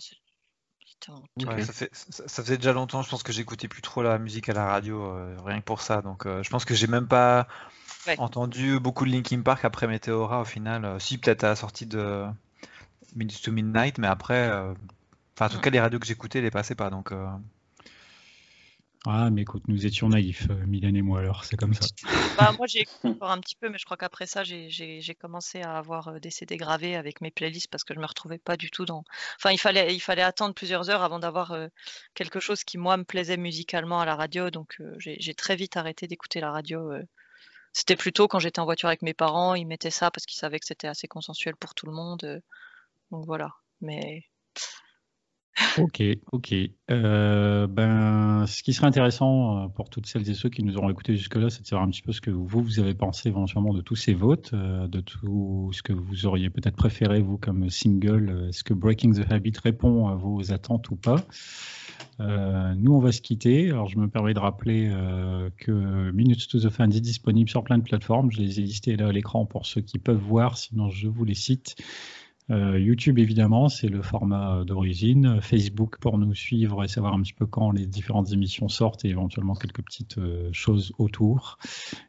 Speaker 4: ça, faisait déjà longtemps, je pense que j'écoutais plus trop la musique à la radio, euh, rien que pour ça. Donc euh, je pense que j'ai même pas entendu beaucoup de Linkin Park après Meteora au final. si, peut-être à la sortie de Minutes to Midnight, mais après, enfin en tout mm. cas les radios que j'écoutais, les passaient pas. Donc
Speaker 1: ah, mais écoute, nous étions naïfs, euh, Mylène et moi, alors c'est comme ça.
Speaker 2: Bah, moi, j'ai encore un petit peu, mais je crois qu'après ça, j'ai commencé à avoir euh, des CD gravés avec mes playlists parce que je me retrouvais pas du tout dans. Enfin, il fallait, il fallait attendre plusieurs heures avant d'avoir euh, quelque chose qui, moi, me plaisait musicalement à la radio. Donc, j'ai très vite arrêté d'écouter la radio. C'était plutôt quand j'étais en voiture avec mes parents, ils mettaient ça parce qu'ils savaient que c'était assez consensuel pour tout le monde. donc voilà. Mais
Speaker 1: Ok, ok. Euh, ben, ce qui serait intéressant euh, pour toutes celles et ceux qui nous auront écoutés jusque-là, c'est de savoir un petit peu ce que vous, vous avez pensé éventuellement de tous ces votes, euh, de tout ce que vous auriez peut-être préféré, vous, comme single. Est-ce que Breaking the Habit répond à vos attentes ou pas? Nous, on va se quitter. Alors, je me permets de rappeler que Minutes to the Fan est disponible sur plein de plateformes. Je les ai listés là à l'écran pour ceux qui peuvent voir, sinon je vous les cite. Euh, YouTube, évidemment, c'est le format d'origine. Facebook pour nous suivre et savoir un petit peu quand les différentes émissions sortent et éventuellement quelques petites euh, choses autour.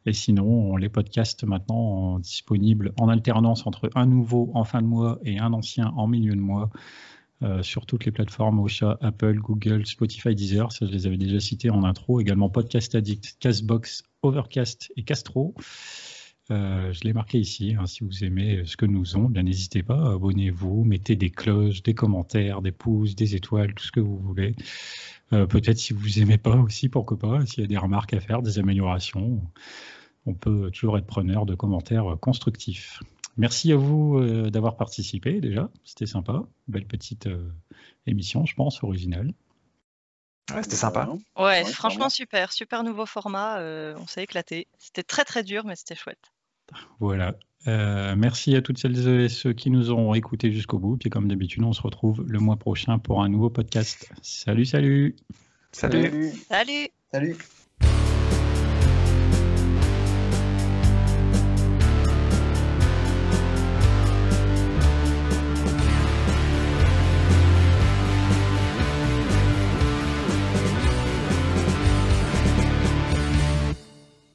Speaker 1: Et sinon, les podcasts maintenant disponibles en alternance entre un nouveau en fin de mois et un ancien en milieu de mois. Euh, sur toutes les plateformes Ocha, Apple, Google, Spotify, Deezer, ça je les avais déjà cités en intro, également Podcast Addict, Castbox, Overcast et Castro. Euh, je l'ai marqué ici. Hein, si vous aimez ce que nous ont, bien n'hésitez pas, abonnez-vous, mettez des cloches, des commentaires, des pouces, des étoiles, tout ce que vous voulez. Euh, peut-être si vous aimez pas aussi, pourquoi pas, s'il y a des remarques à faire, des améliorations, on peut toujours être preneur de commentaires constructifs. Merci à vous euh, d'avoir participé déjà, c'était sympa, belle petite émission, je pense, originale.
Speaker 4: Ouais, c'était sympa.
Speaker 2: Ouais, franchement super, super nouveau format, on s'est éclaté. C'était très très dur, mais c'était chouette.
Speaker 1: Voilà. Euh, merci à toutes celles et ceux qui nous ont écoutés jusqu'au bout. Puis comme d'habitude, on se retrouve le mois prochain pour un nouveau podcast. Salut, salut.
Speaker 4: Salut.
Speaker 2: Salut.
Speaker 6: Salut.